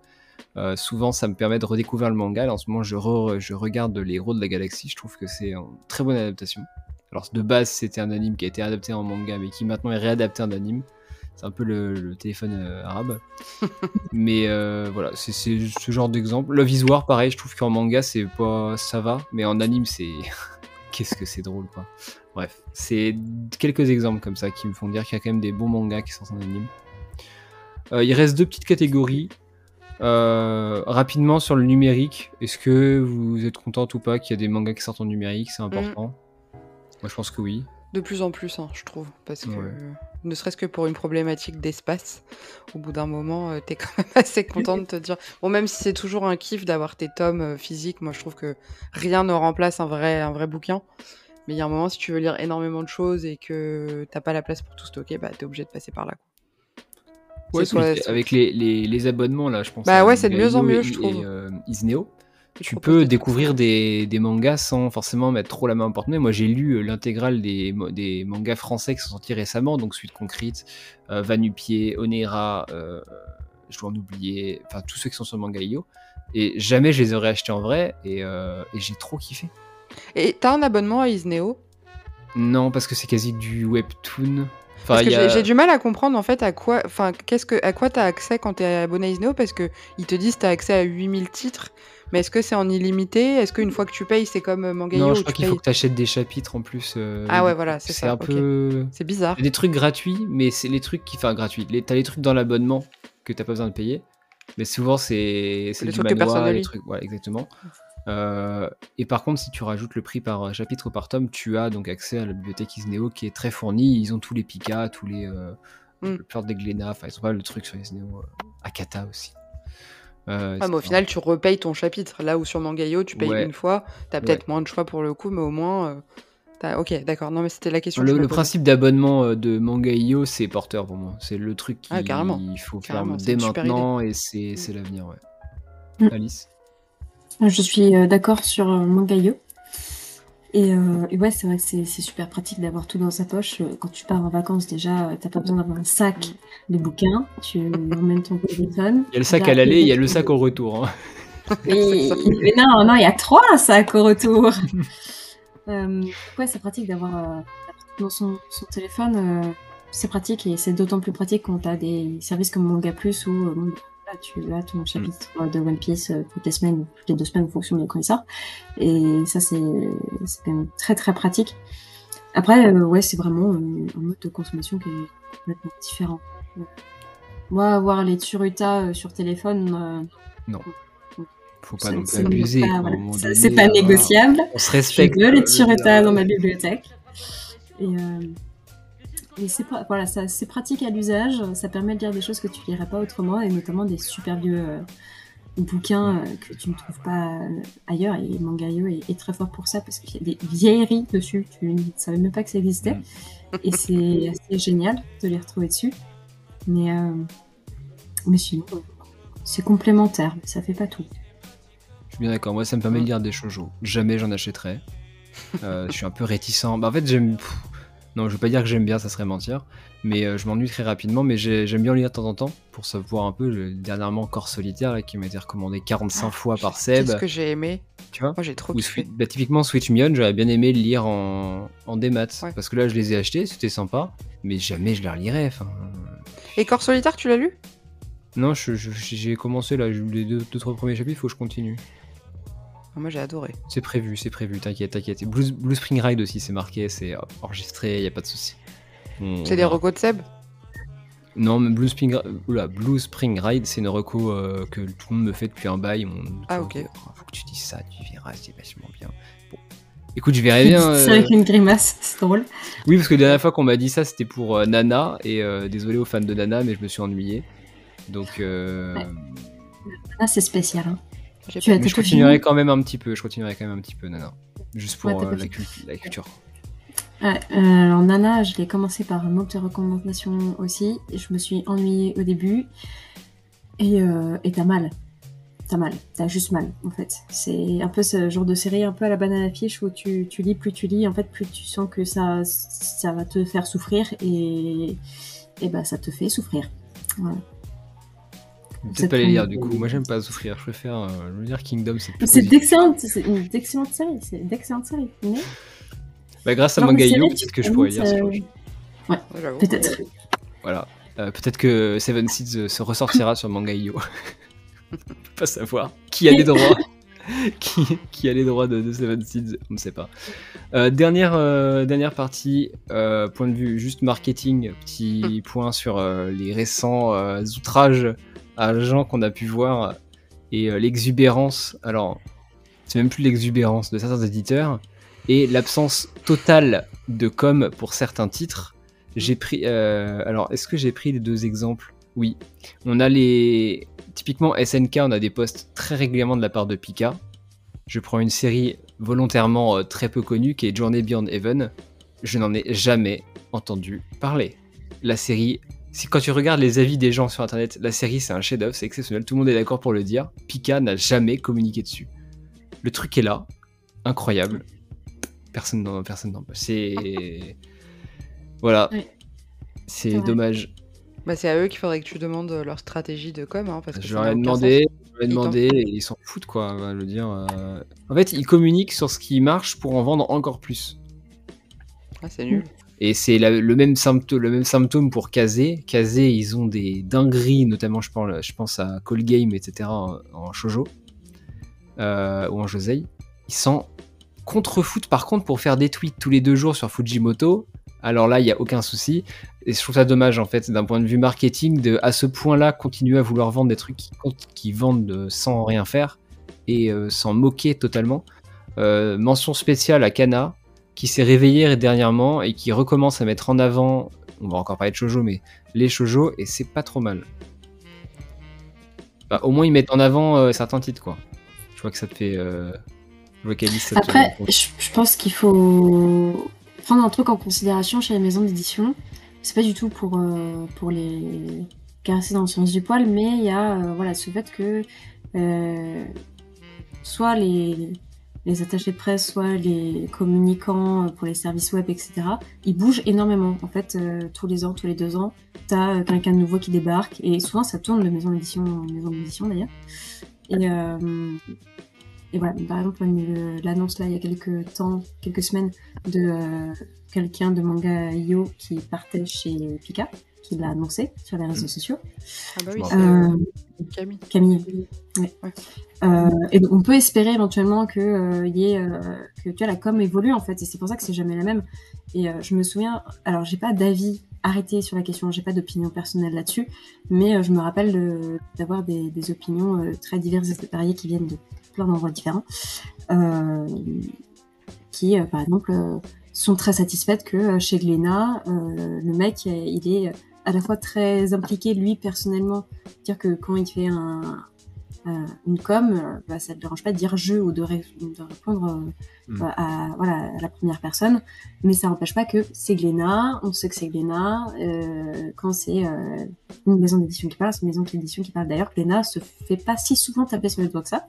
souvent, ça me permet de redécouvrir le manga. en ce moment, je, je regarde Les Héros de la Galaxie. Je trouve que c'est une très bonne adaptation. Alors de base c'était un anime qui a été adapté en manga mais qui maintenant est réadapté en anime. C'est un peu le, téléphone euh, arabe. mais euh, voilà, c'est ce genre d'exemple. Love is War, pareil, je trouve qu'en manga c'est pas ça va, mais en anime c'est qu'est-ce que c'est drôle quoi. Bref, c'est quelques exemples comme ça qui me font dire qu'il y a quand même des bons mangas qui sont en anime. Euh, il reste deux petites catégories. rapidement sur le numérique, est-ce que vous êtes contente ou pas qu'il y a des mangas qui sortent en numérique? C'est important. Moi, je pense que oui. De plus en plus, hein, je trouve. Parce que, ne serait-ce que pour une problématique d'espace, au bout d'un moment, euh, t'es quand même assez content de te dire. Bon, même si c'est toujours un kiff d'avoir tes tomes euh, physiques, moi je trouve que rien ne remplace un vrai, un vrai bouquin. Mais il y a un moment, si tu veux lire énormément de choses et que t'as pas la place pour tout stocker, bah t'es obligé de passer par là. Ouais, avec les, les, abonnements là, je pense. Bah ouais, c'est de mieux en mieux, je trouve. Et, euh, Isneo tu peux découvrir des, des, mangas sans forcément mettre trop la main en porte-monnaie. Moi, j'ai lu euh, l'intégrale des, des, mangas français qui sont sortis récemment, donc Suite Concrete, euh, Vanupier, Onera, euh, je dois en oublier, enfin tous ceux qui sont sur Manga.io. Et jamais je les aurais achetés en vrai, et, euh, et j'ai trop kiffé. Et t'as un abonnement à Isneo? Non, parce que c'est quasi du webtoon. Enfin, parce que j'ai du mal à comprendre en fait à quoi, enfin, qu'est-ce que, à quoi t'as accès quand t'es abonné à Isneo? Parce que ils te disent t'as accès à 8000 titres, mais est-ce que c'est en illimité? Est-ce qu'une fois que tu payes, c'est comme euh, Mangayo Non, je crois qu'il faut que tu achètes des chapitres en plus. Euh, ah ouais, voilà, c'est ça. C'est un peu. C'est bizarre. Des trucs gratuits, mais c'est les trucs qui. Enfin, gratuits. T'as les trucs dans l'abonnement que t'as pas besoin de payer. Mais souvent, c'est des trucs personnels. Trucs... Voilà, exactement. Euh, et par contre, si tu rajoutes le prix par chapitre ou par tome, tu as donc accès à la bibliothèque Isneo qui est très fournie. Ils ont tous les Pika, tous les euh, Mm. le des Glénat, enfin ils ont pas le truc sur Isneo. Akata aussi. Euh, Ah, mais au final, tu repayes ton chapitre. Là où sur Mangayo, tu payes Ouais. une fois, t'as peut-être moins de choix pour le coup, mais au moins. euh, t'as- Ok, d'accord. Non, mais c'était la question. que Le, le principe d'abonnement euh, de Manga.io, c'est porteur pour moi. C'est le truc qu'il Ah, carrément. faut Carrément, faire dès maintenant et c'est c'est l'avenir. Ouais. Mm. Alice Je suis euh, d'accord sur euh, Mangayo. Et, euh, et ouais, c'est vrai que c'est super pratique d'avoir tout dans sa poche. Euh, Quand tu pars en vacances, déjà, euh, t'as pas besoin d'avoir un sac de bouquins. Tu emmènes ton téléphone. Il y a le sac à l'aller, il y a le sac au retour. hein. Et- mais non, non, il y a trois sacs au retour. euh, ouais, c'est pratique d'avoir euh, dans son, son téléphone. c'est pratique et c'est d'autant plus pratique quand t'as des services comme Manga Plus là, tu as ton chapitre euh, de One Piece euh, toutes les semaines ou toutes les deux semaines en fonction de quand il sort. Et ça, c'est quand même très très pratique. Après, euh, ouais, c'est vraiment euh, un mode de consommation qui est complètement différent. Moi, avoir les Tsuruta euh, sur téléphone, euh, Faut pas non abuser. voilà, c'est pas négociable. On se Je respecte. les je veux Tsureta dire, dans ma bibliothèque. Et, et c'est voilà, c'est pratique à l'usage. Ça permet de lire des choses que tu lirais pas autrement, et notamment des super vieux euh, bouquins euh, que tu ne trouves pas euh, ailleurs. Et Mangayo est, est très fort pour ça parce qu'il y a des vieilleries dessus. Tu ne savais même pas que ça existait. Mm. Et c'est assez génial de les retrouver dessus. Mais, euh, mais sinon, c'est complémentaire, mais ça fait pas tout. Je suis bien d'accord. Moi, ça me permet de lire des shoujo. Jamais j'en achèterai. Euh, je suis un peu réticent. Bah, en fait, j'aime. Non, je veux pas dire que j'aime bien, ça serait mentir. Mais euh, je m'ennuie très rapidement. Mais j'ai- j'aime bien lire de temps en temps pour savoir un peu. Le- Dernièrement, Corps solitaire, là, qui m'a été recommandé 45 fois par Seb. Qu'est-ce que j'ai aimé Tu vois? Moi, j'ai trop Ou kiffé. Sweet- bah, typiquement Switch Mion, j'aurais bien aimé le lire en, en démat. Ouais. Parce que là, je les ai achetés, c'était sympa. Mais jamais je les relirais. Enfin, Et Corps solitaire, tu l'as lu? Non, je- je- j'ai commencé là, j'ai lu les deux, deux, trois premiers chapitres, il faut que je continue. Ah, Moi, j'ai adoré. C'est prévu, c'est prévu, t'inquiète, t'inquiète. Et Blue, Blue Spring Ride aussi, c'est marqué, c'est enregistré, y a pas de souci. On- C'est des recos de Seb? Non, mais Blue Spring, oula, Blue Spring Ride, c'est une reco euh, que tout le monde me fait depuis un bail. On- Ah, ok. Faut que tu dises ça, tu verras, c'est vachement bien. Bon. Écoute, je verrai bien. C'est euh, avec une grimace, c'est drôle. Oui, parce que la dernière fois qu'on m'a dit ça, c'était pour euh, Nana, et euh, désolé aux fans de Nana, mais je me suis ennuyé. Donc, euh, Ouais. Ah, c'est spécial. Hein. J'ai Tu pas as mais tout je continuerai quand même un petit peu, je continuerai quand même un petit peu Nana. Juste pour Ouais, euh, la, fait. cul- la culture. Ouais, euh, alors Nana, je l'ai commencé par un autre de recommandation aussi. Je me suis ennuyée au début. Et euh, et t'as mal. T'as mal. T'as juste mal, en fait. C'est un peu ce genre de série, un peu à la banane à fiche, où tu, tu lis, plus tu lis, en fait, plus tu sens que ça, ça va te faire souffrir. Et, et bah, ça te fait souffrir. Voilà. Peut-être Ça pas les lire du coup. Moi j'aime pas souffrir. Je préfère euh, je veux dire Kingdom, c'est d'excellentes, c'est une d'excellente série. C'est d'excellente série. Mais Bah, grâce à Mangayo, peut-être que je pourrais lire ce euh. Ouais, j'avoue. Peut-être. Voilà. Euh, peut-être que Seven Seeds euh, se ressortira sur Mangayo. Pas savoir. Qui a les droits qui, qui a les droits de, de Seven Seeds On ne sait pas. Euh, dernière, euh, dernière partie, euh, point de vue juste marketing, petit point sur euh, les récents euh, outrages à gens qu'on a pu voir et euh, l'exubérance. Alors, c'est même plus l'exubérance de certains éditeurs et l'absence totale de com pour certains titres. J'ai pris. euh, alors, est-ce que j'ai pris les deux exemples? Oui. On a les. Typiquement, SNK, on a des posts très régulièrement de la part de Pika. Je prends une série volontairement euh, très peu connue qui est Journey Beyond Heaven. Je n'en ai jamais entendu parler. La série. Si quand tu regardes les avis des gens sur internet, la série c'est un chef-d'œuvre, c'est exceptionnel, tout le monde est d'accord pour le dire. Pika n'a jamais communiqué dessus. Le truc est là, incroyable. Personne n'en personne n'en C'est. Voilà. Oui. C'est dommage. Bah, c'est à eux qu'il faudrait que tu demandes euh, leur stratégie de com. Hein, parce que Je leur ai demandé, je leur ai Ils t'en demandé, et ils s'en foutent quoi. on va le dire. euh. En fait, ils communiquent sur ce qui marche pour en vendre encore plus. Ah, c'est nul. Et c'est le même symptôme, pour Kazé. Kazé, ils ont des dingueries, notamment je pense, à Call Game, etc. en, en shoujo euh, ou en josei. Ils s'en contrefoutent par contre pour faire des tweets tous les deux jours sur Fujimoto. Alors là, il y a aucun souci. Et je trouve ça dommage en fait, d'un point de vue marketing, de à ce point-là continuer à vouloir vendre des trucs qui, vendent de- sans rien faire. et s'en moquer totalement. mention spéciale à Kana, qui s'est réveillé dernièrement et qui recommence à mettre en avant, on va encore parler de shoujo, mais les shoujo, et c'est pas trop mal. Bah, au moins, ils mettent en avant certains titres, quoi. Je vois que ça te fait vocalise. Après, je pense qu'il faut prendre un truc en considération chez les maisons d'édition. C'est pas du tout pour, pour les caresser dans le sens du poil, mais il y a euh, voilà, ce fait que euh, soit les, les attachés de presse, soit les communicants pour les services web, etc., ils bougent énormément. En fait, euh, tous les ans, tous les deux ans, t'as quelqu'un de nouveau qui débarque, et souvent ça tourne de maison d'édition en maison d'édition d'ailleurs. Et, et voilà, par exemple, l'annonce là il y a quelques temps, quelques semaines, de quelqu'un de Manga Yo qui partait chez Pika qui l'a annoncé sur les réseaux mm. sociaux. Ah bah oui, euh, Camille. Camille. Euh, et donc on peut espérer éventuellement que euh, y ait, que tu vois, la com évolue en fait, et c'est pour ça que c'est jamais la même. Et je me souviens, alors j'ai pas d'avis arrêté sur la question, j'ai pas d'opinion personnelle là-dessus, mais je me rappelle d'avoir des, des, opinions très diverses et variées qui viennent de plein d'endroits différents, qui par exemple sont très satisfaites que chez Glénat, le mec il est à la fois très impliqué lui personnellement, dire que quand il fait euh, une com, euh, bah, ça ne dérange pas de dire je ou de, de répondre euh, hmm. à, voilà, à la première personne, mais ça n'empêche pas que c'est Glénat, on sait que c'est Glénat, euh, quand c'est une maison d'édition qui parle, c'est une maison d'édition qui parle. D'ailleurs, Glénat se fait pas si souvent taper sur le doigt que ça,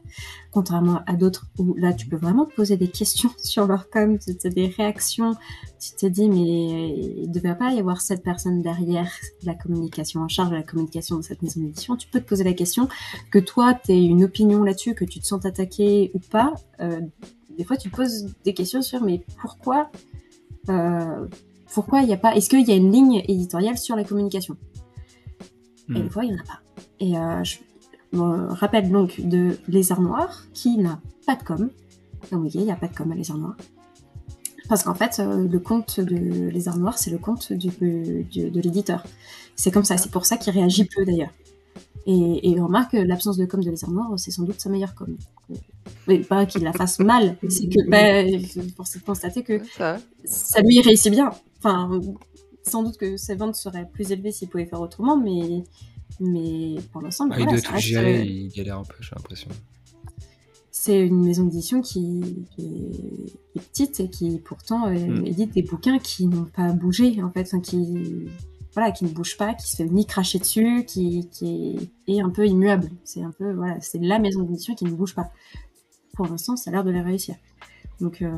contrairement à d'autres où là tu peux vraiment poser des questions sur leur com, tu as des réactions, tu te dis mais il ne devrait pas y avoir cette personne derrière la communication, en charge de la communication de cette maison d'édition, tu peux te poser la question que toi une opinion là-dessus, que tu te sens attaqué ou pas, euh, des fois tu poses des questions sur mais pourquoi euh, pourquoi il n'y a pas est-ce qu'il y a une ligne éditoriale sur la communication? Et hmm. des fois il n'y en a pas. Et euh, je me rappelle donc de Lézard Noir qui n'a pas de com. Donc oui, il n'y a pas de com à Lézard Noir. Parce qu'en fait, le compte de Lézard Noir, c'est le compte du, de l'éditeur. C'est comme ça, c'est pour ça qu'il réagit peu d'ailleurs. Et, et on remarque l'absence de com de Lézard Noir, c'est sans doute sa meilleure com. Mais pas qu'il la fasse mal, c'est que bah, pour se constater que ça. lui réussit bien. Enfin, sans doute que ses ventes seraient plus élevées s'il pouvait faire autrement, mais, mais pour l'instant, ah, il doit tout gérer, il galère un peu, j'ai l'impression. C'est une maison d'édition qui, est, petite et qui pourtant euh, mm. édite des bouquins qui n'ont pas bougé, en fait, qui voilà, qui ne bouge pas, qui se fait ni cracher dessus, qui, qui est, un peu immuable. C'est un peu, voilà, c'est la maison d'édition qui ne bouge pas. Pour l'instant, ça a l'air de les réussir. Donc, euh,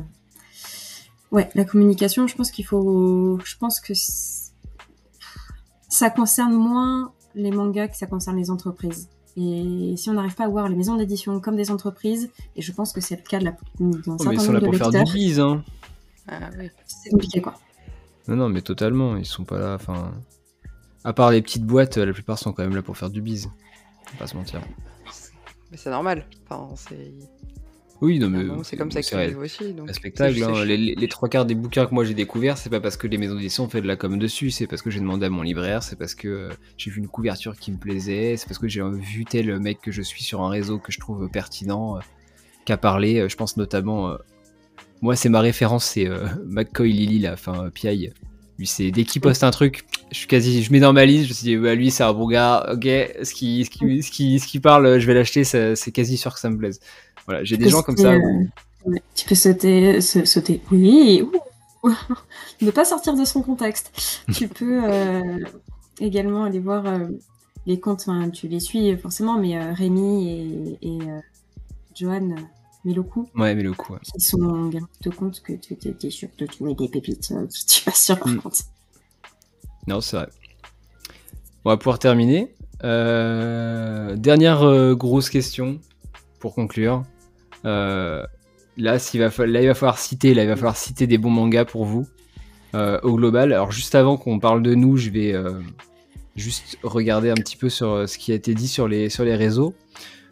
ouais, la communication, je pense qu'il faut, je pense que ça concerne moins les mangas que ça concerne les entreprises. Et si on n'arrive pas à voir les maisons d'édition comme des entreprises, et je pense que c'est le cas de la, d'un oh, certain nombre de lecteurs, faire du bise, hein. Ah c'est compliqué quoi. Non, non, mais totalement, ils sont pas là. Enfin, à part les petites boîtes, la plupart sont quand même là pour faire du bise. Faut pas se mentir. Mais c'est normal. Enfin, c'est. Oui, non, mais c'est comme ça qu'ils aussi. Donc... spectacle. Hein. Les, trois quarts des bouquins que moi j'ai découverts, c'est pas parce que les maisons d'édition ont fait de la com dessus, c'est parce que j'ai demandé à mon libraire, c'est parce que euh, j'ai vu une couverture qui me plaisait, c'est parce que j'ai vu tel mec que je suis sur un réseau que je trouve pertinent, euh, qu'a parlé. Euh, je pense notamment moi, c'est ma référence, c'est euh, McCoy Lily, la enfin Piaille. Lui, c'est dès qu'il poste un truc, je suis quasi, je mets dans ma liste, je me bah, lui, c'est un bon gars, ok, ce qui, ce qui, ce qui, ce qui parle, je vais l'acheter, c'est quasi sûr que ça me plaise. Voilà, j'ai des gens comme ça. Euh, tu peux sauter, sauter, oui, ne pas sortir de son contexte. tu peux euh, également aller voir les comptes, tu les suis forcément, mais Rémi et, et Johan Miloku. Ouais, Miloku. Ouais. Qui sont de compte que tu étais sûr de trouver des pépites. Euh, je suis pas sûr par mm. Non, c'est vrai. On va pouvoir terminer. Euh, dernière euh, grosse question pour conclure. là, il va, là, il va falloir citer, là, il va falloir citer des bons mangas pour vous au global. Alors, juste avant qu'on parle de nous, je vais juste regarder un petit peu sur ce qui a été dit sur les, sur les réseaux.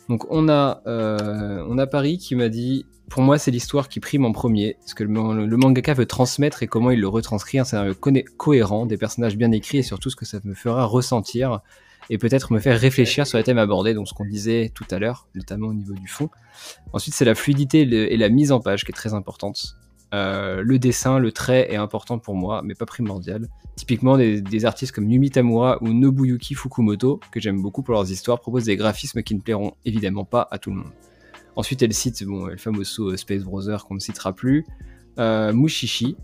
Donc on a, euh, on a Paris qui m'a dit, pour moi c'est l'histoire qui prime en premier, ce que le, mangaka veut transmettre et comment il le retranscrit, un scénario cohérent, des personnages bien écrits et surtout ce que ça me fera ressentir. et peut-être me faire réfléchir sur les thèmes abordés, donc ce qu'on disait tout à l'heure, notamment au niveau du fond. Ensuite, c'est la fluidité et la mise en page qui est très importante. Euh, le dessin, le trait est important pour moi, mais pas primordial. Typiquement, des, artistes comme Yumi Tamura ou Nobuyuki Fukumoto, que j'aime beaucoup pour leurs histoires, proposent des graphismes qui ne plairont évidemment pas à tout le monde. Ensuite, elle cite bon, le famoso euh, Space Brother qu'on ne citera plus, euh, Mushishi.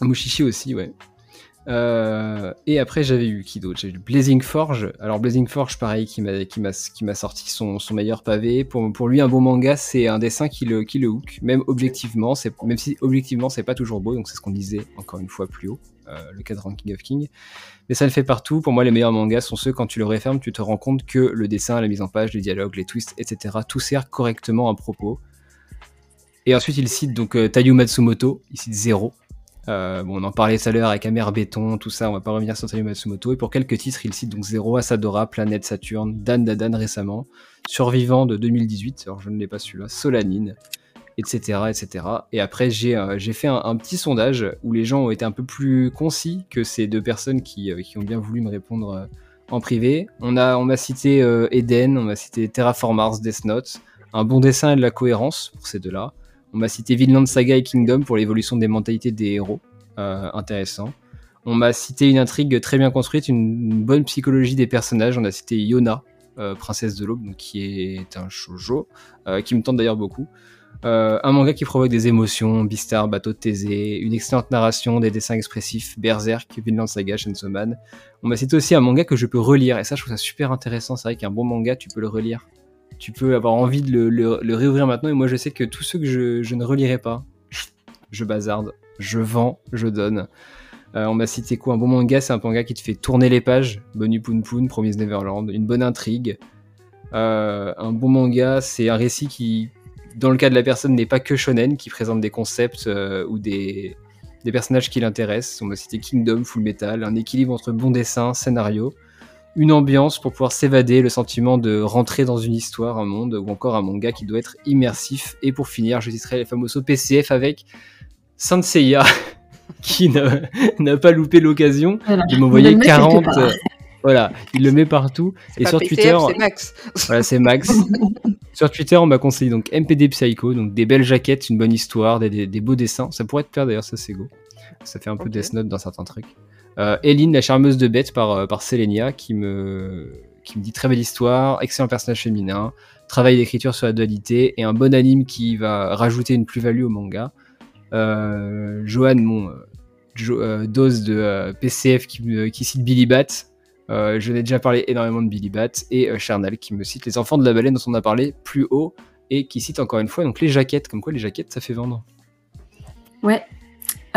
Mushishi aussi, ouais. Euh, et après, j'avais eu qui d'autre? J'ai eu Blazing Forge. Alors, Blazing Forge, pareil, qui m'a, sorti son, meilleur pavé. Pour, lui, un bon manga, c'est un dessin qui le, hook, même objectivement. Même si objectivement, c'est pas toujours beau, donc c'est ce qu'on disait encore une fois plus haut, euh, le cas de Ranking of King. Mais ça le fait partout. Pour moi, les meilleurs mangas sont ceux quand tu le refermes, tu te rends compte que le dessin, la mise en page, les dialogues, les twists, etc., tout sert correctement à propos. Et ensuite, il cite donc euh, Tayu Matsumoto, il cite Zéro, euh, on en parlait tout à l'heure avec Amer Béton, tout ça, on va pas revenir sur Tayu Matsumoto. Et pour quelques titres, il cite donc Zero, Asadora, Planète Saturne, Dan Dadan récemment, Survivant de 2018, alors je ne l'ai pas su là, Solanine, etc. etc. Et après, j'ai euh, fait un, petit sondage où les gens ont été un peu plus concis que ces deux personnes qui, euh, qui ont bien voulu me répondre en privé. On m'a on cité Eden, on m'a cité Terraform Mars, Death Note, un bon dessin et de la cohérence pour ces deux-là. On m'a cité Vinland Saga et Kingdom pour l'évolution des mentalités des héros. Euh, intéressant. On m'a cité une intrigue très bien construite, une, bonne psychologie des personnages. On a cité Yona, euh, princesse de l'aube, qui est un shoujo, euh, qui me tente d'ailleurs beaucoup. un manga qui provoque des émotions, Bistar, Bateau de Thésée, une excellente narration, des dessins expressifs, Berserk, Vinland Saga, Chainsaw Man. On m'a cité aussi un manga que je peux relire, et ça je trouve ça super intéressant. C'est vrai qu'un bon manga, tu peux le relire tu peux avoir envie de le, réouvrir maintenant. Et moi, je sais que tous ceux que je, ne relirai pas, je bazarde, je vends, je donne. Euh, on m'a cité quoi? Un bon manga, c'est un manga qui te fait tourner les pages. Bonnie Poon Poon, Promise Neverland, une bonne intrigue. Euh, un bon manga, c'est un récit qui, dans le cas de la personne, n'est pas que shonen, qui présente des concepts euh, ou des, des personnages qui l'intéressent. On m'a cité Kingdom, Full Metal, un équilibre entre bon dessin, scénario une ambiance pour pouvoir s'évader, le sentiment de rentrer dans une histoire, un monde, ou encore un manga qui doit être immersif. Et pour finir, je citerai les fameux PCF avec Saint Seiya, qui n'a pas loupé l'occasion de m'envoyer 40. Voilà, il le met partout. Et sur Twitter, c'est Max. Voilà, c'est Max. sur Twitter, on m'a conseillé donc MPD Psycho, donc des belles jaquettes, une bonne histoire, des, beaux dessins. Ça pourrait être faire d'ailleurs, ça c'est go. Ça fait un peu Death Note dans certains trucs. Euh, Eline, la charmeuse de bête par, euh, par Selenia, qui me, qui me dit très belle histoire, excellent personnage féminin, travail d'écriture sur la dualité et un bon anime qui va rajouter une plus-value au manga. Euh, Johan, mon euh, dose de PCF qui, cite Billy Bat. je n'ai déjà parlé énormément de Billy Bat et Charnel qui me cite les enfants de la baleine dont on a parlé plus haut et qui cite encore une fois donc les jaquettes. Comme quoi les jaquettes ça fait vendre. Ouais,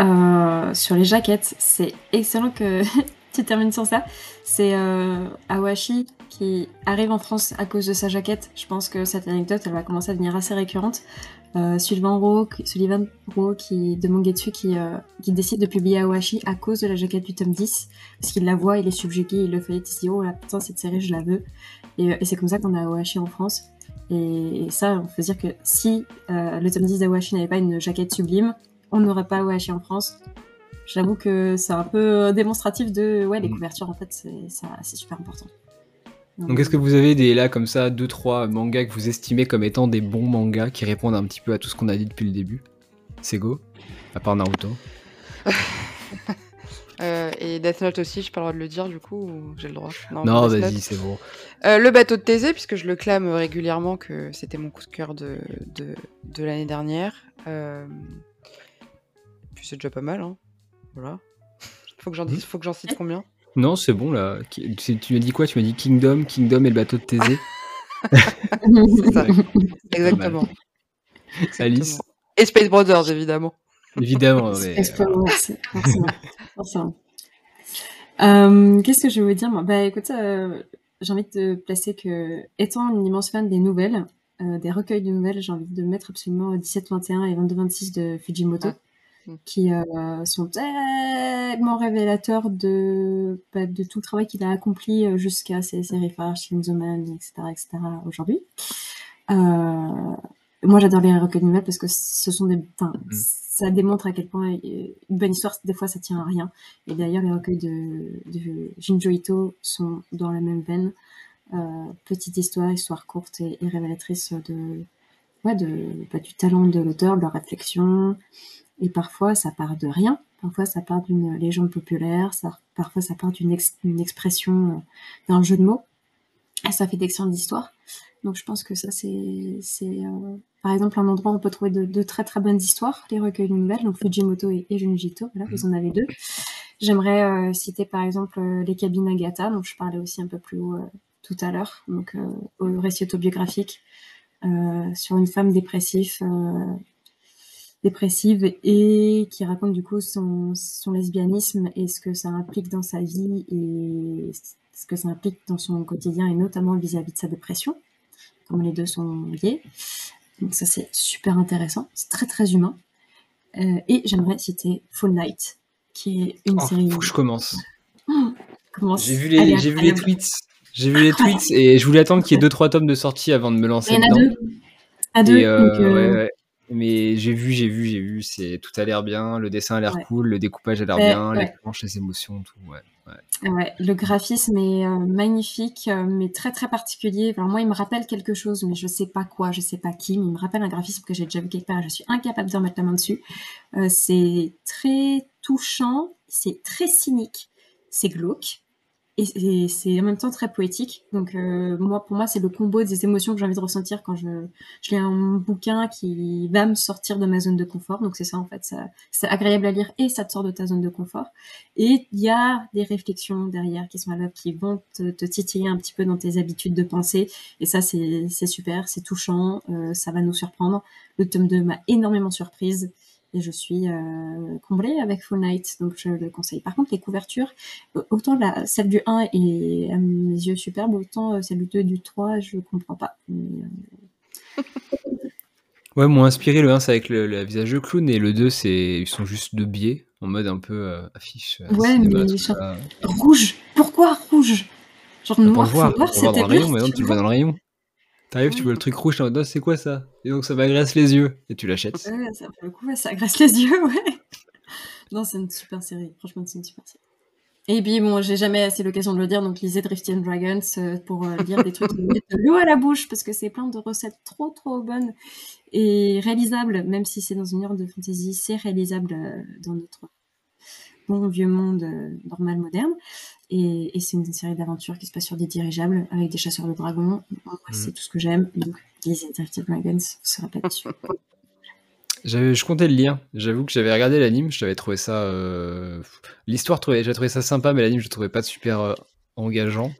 euh, sur les jaquettes, c'est excellent que tu termines sur ça. C'est euh, Awashi qui arrive en France à cause de sa jaquette. Je pense que cette anecdote, elle va commencer à devenir assez récurrente. Euh, Sullivan Rowe, Sullivan qui, de Mangetsu qui, euh, qui décide de publier Awashi à cause de la jaquette du tome 10. Parce qu'il la voit, il est subjugué, il le fait, il dit oh là putain cette série je la veux. Et, et c'est comme ça qu'on a Awashi en France. Et, ça, on peut dire que si le tome 10 d'Awashi n'avait pas une jaquette sublime, on n'aurait pas Oashi en France. J'avoue que c'est un peu démonstratif de ouais les mm. couvertures en fait c'est super important. Donc, est-ce que vous avez des là comme ça deux trois mangas que vous estimez comme étant des bons mangas qui répondent un petit peu à tout ce qu'on a dit depuis le début? C'est go à part Naruto. Euh, et Death Note aussi, j'ai pas le droit de le dire du coup, j'ai le droit? Non, vas-y, c'est bon. Euh, le bateau de Thésée, puisque je le clame régulièrement que c'était mon coup de cœur de, de, de l'année dernière. Euh, puis c'est déjà pas mal, hein. Voilà. Faut que j'en dise, faut que j'en cite combien? Non, c'est bon là. Tu, m'as dit quoi? Tu m'as dit Kingdom, Kingdom et le bateau de Thésée. c'est ça. Exactement. Alice. Et Space Brothers, évidemment. Évidemment. Space Brothers, euh, Qu'est-ce que je veux dire Bah écoute, euh, j'ai envie de te placer que, étant une immense fan des nouvelles, euh, des recueils de nouvelles, j'ai envie de mettre absolument 17-21 et 22-26 de Fujimoto. Ah. Qui euh, sont tellement révélateurs de, bah, de tout le travail qu'il a accompli euh, jusqu'à ses séries phares, Shinzo Man, etc., etc., aujourd'hui. Euh, Moi, j'adore les recueils de nouvelles parce que ce sont des, enfin, mm. ça démontre à quel point une bonne histoire, des fois, ça tient à rien. Et d'ailleurs, les recueils de, de Jinjo Ito sont dans la même veine. Euh, petite histoire, histoire courte et, révélatrice de, ouais, de, bah, du talent de l'auteur, de la réflexion. Et parfois, ça part de rien. Parfois, ça part d'une légende populaire. Ça, parfois, ça part d'une expression, euh, d'un jeu de mots. Et ça fait d'excellentes histoires. Donc, je pense que ça, c'est, c'est euh, par exemple un endroit où on peut trouver de, très très bonnes histoires, les recueils de nouvelles. Donc, Fujimoto et, et Junjito, voilà, vous en avez deux. J'aimerais euh, citer par exemple les cabines Agatha, dont je parlais aussi un peu plus haut tout à l'heure, donc au récit autobiographique sur une femme dépressive, dépressive et qui raconte du coup son, son lesbianisme et ce que ça implique dans sa vie et ce que ça implique dans son quotidien et notamment vis-à-vis de sa dépression, comme les deux sont liés. Donc ça c'est super intéressant, c'est très très humain. et j'aimerais citer Full Night, qui est une oh, série. Faut que je commence. J'ai vu les, j'ai vu les tweets. J'ai vu les tweets et je voulais attendre qu'il y ait 2-3 tomes de sortie avant de me lancer Il y en a deux. À deux. Euh, euh, ouais, ouais. Mais j'ai vu, j'ai vu, j'ai vu. C'est tout a l'air bien, le dessin a l'air cool, le découpage a l'air bien, les planches, les émotions, tout. Ouais, le graphisme est euh, magnifique, mais très très particulier. Alors moi, il me rappelle quelque chose, mais je sais pas quoi, je sais pas qui, mais il me rappelle un graphisme que j'ai déjà vu quelque part. Je suis incapable de remettre la main dessus. c'est très touchant, c'est très cynique, c'est glauque et, c'est en même temps très poétique. Donc euh, moi, pour moi, c'est le combo des émotions que j'ai envie de ressentir quand je, je lis un bouquin qui va me sortir de ma zone de confort. Donc c'est ça en fait, ça, c'est agréable à lire et ça te sort de ta zone de confort. Et il y a des réflexions derrière qui sont à l'œuvre, qui vont te, titiller un petit peu dans tes habitudes de pensée. Et ça, c'est, c'est super, c'est touchant, euh, ça va nous surprendre. Le tome 2 m'a énormément surprise et je suis euh, comblée avec Full Night, donc je le conseille. Par contre, les couvertures, autant la, celle du 1 est à mes yeux superbe, autant euh, celle du 2 et du 3, je comprends pas. Euh, ouais, moi inspiré, le 1 c'est avec le, visage de clown et le 2 c'est ils sont juste de biais, en mode un peu affiche. ouais, mais rouge, pourquoi rouge? Genre noir, voir, noir c'était rayon, mais non, tu le vois dans le rayon. Tu vois le truc rouge, t'es c'est quoi ça? Et donc ça m'agresse les yeux. Et tu l'achètes. Ouais, ça, pour le coup, ça agresse les yeux, ouais. non, c'est une super série. Franchement, c'est une super série. Et puis, bon, j'ai jamais assez l'occasion de le dire, donc lisez Drifty Dragons euh, pour euh, lire des trucs qui mettent de l'eau à la bouche, parce que c'est plein de recettes trop, trop bonnes et réalisables, même si c'est dans une heure de fantasy, c'est réalisable euh, dans notre bon vieux monde normal, moderne. Et, c'est une série d'aventures qui se passe sur des dirigeables avec des chasseurs de dragons. Mm. C'est tout ce que j'aime. Donc, lisez Drifted Dragons, vous serez pas dessus. je comptais le lire. J'avoue que j'avais regardé l'anime, je t'avais trouvé ça. Euh... L'histoire, j'ai trouvé ça sympa, mais l'anime, je trouvais pas super euh, engageant.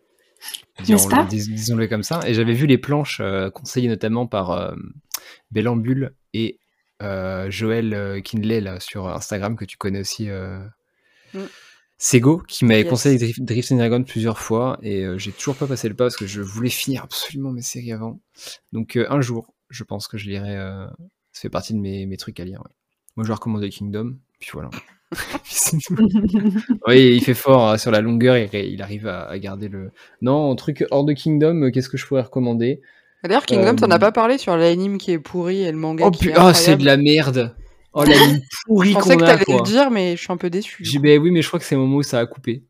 Disons-le comme ça. Et j'avais vu les planches euh, conseillées notamment par euh, Bellambule et Joël Kinley là, sur Instagram, que tu connais aussi. Mm. Sego qui m'avait conseillé Drift and Dragon plusieurs fois et euh, j'ai toujours pas passé le pas parce que je voulais finir absolument mes séries avant. Donc euh, un jour, je pense que je lirai. Euh, ça fait partie de mes, mes trucs à lire. Moi, je vais recommander Kingdom, puis voilà. oui, il fait fort hein, sur la longueur et il arrive à, garder le. Non, un truc hors de Kingdom, qu'est-ce que je pourrais recommander? D'ailleurs, Kingdom, t'en as pas parlé sur l'anime qui est pourri et le manga oh, qui est. Oh, c'est de la merde! Oh, la ligne pourrie qu'on a. Je pensais que t'allais le dire, mais je suis un peu déçu. Ben oui, mais je crois que c'est le moment où ça a coupé.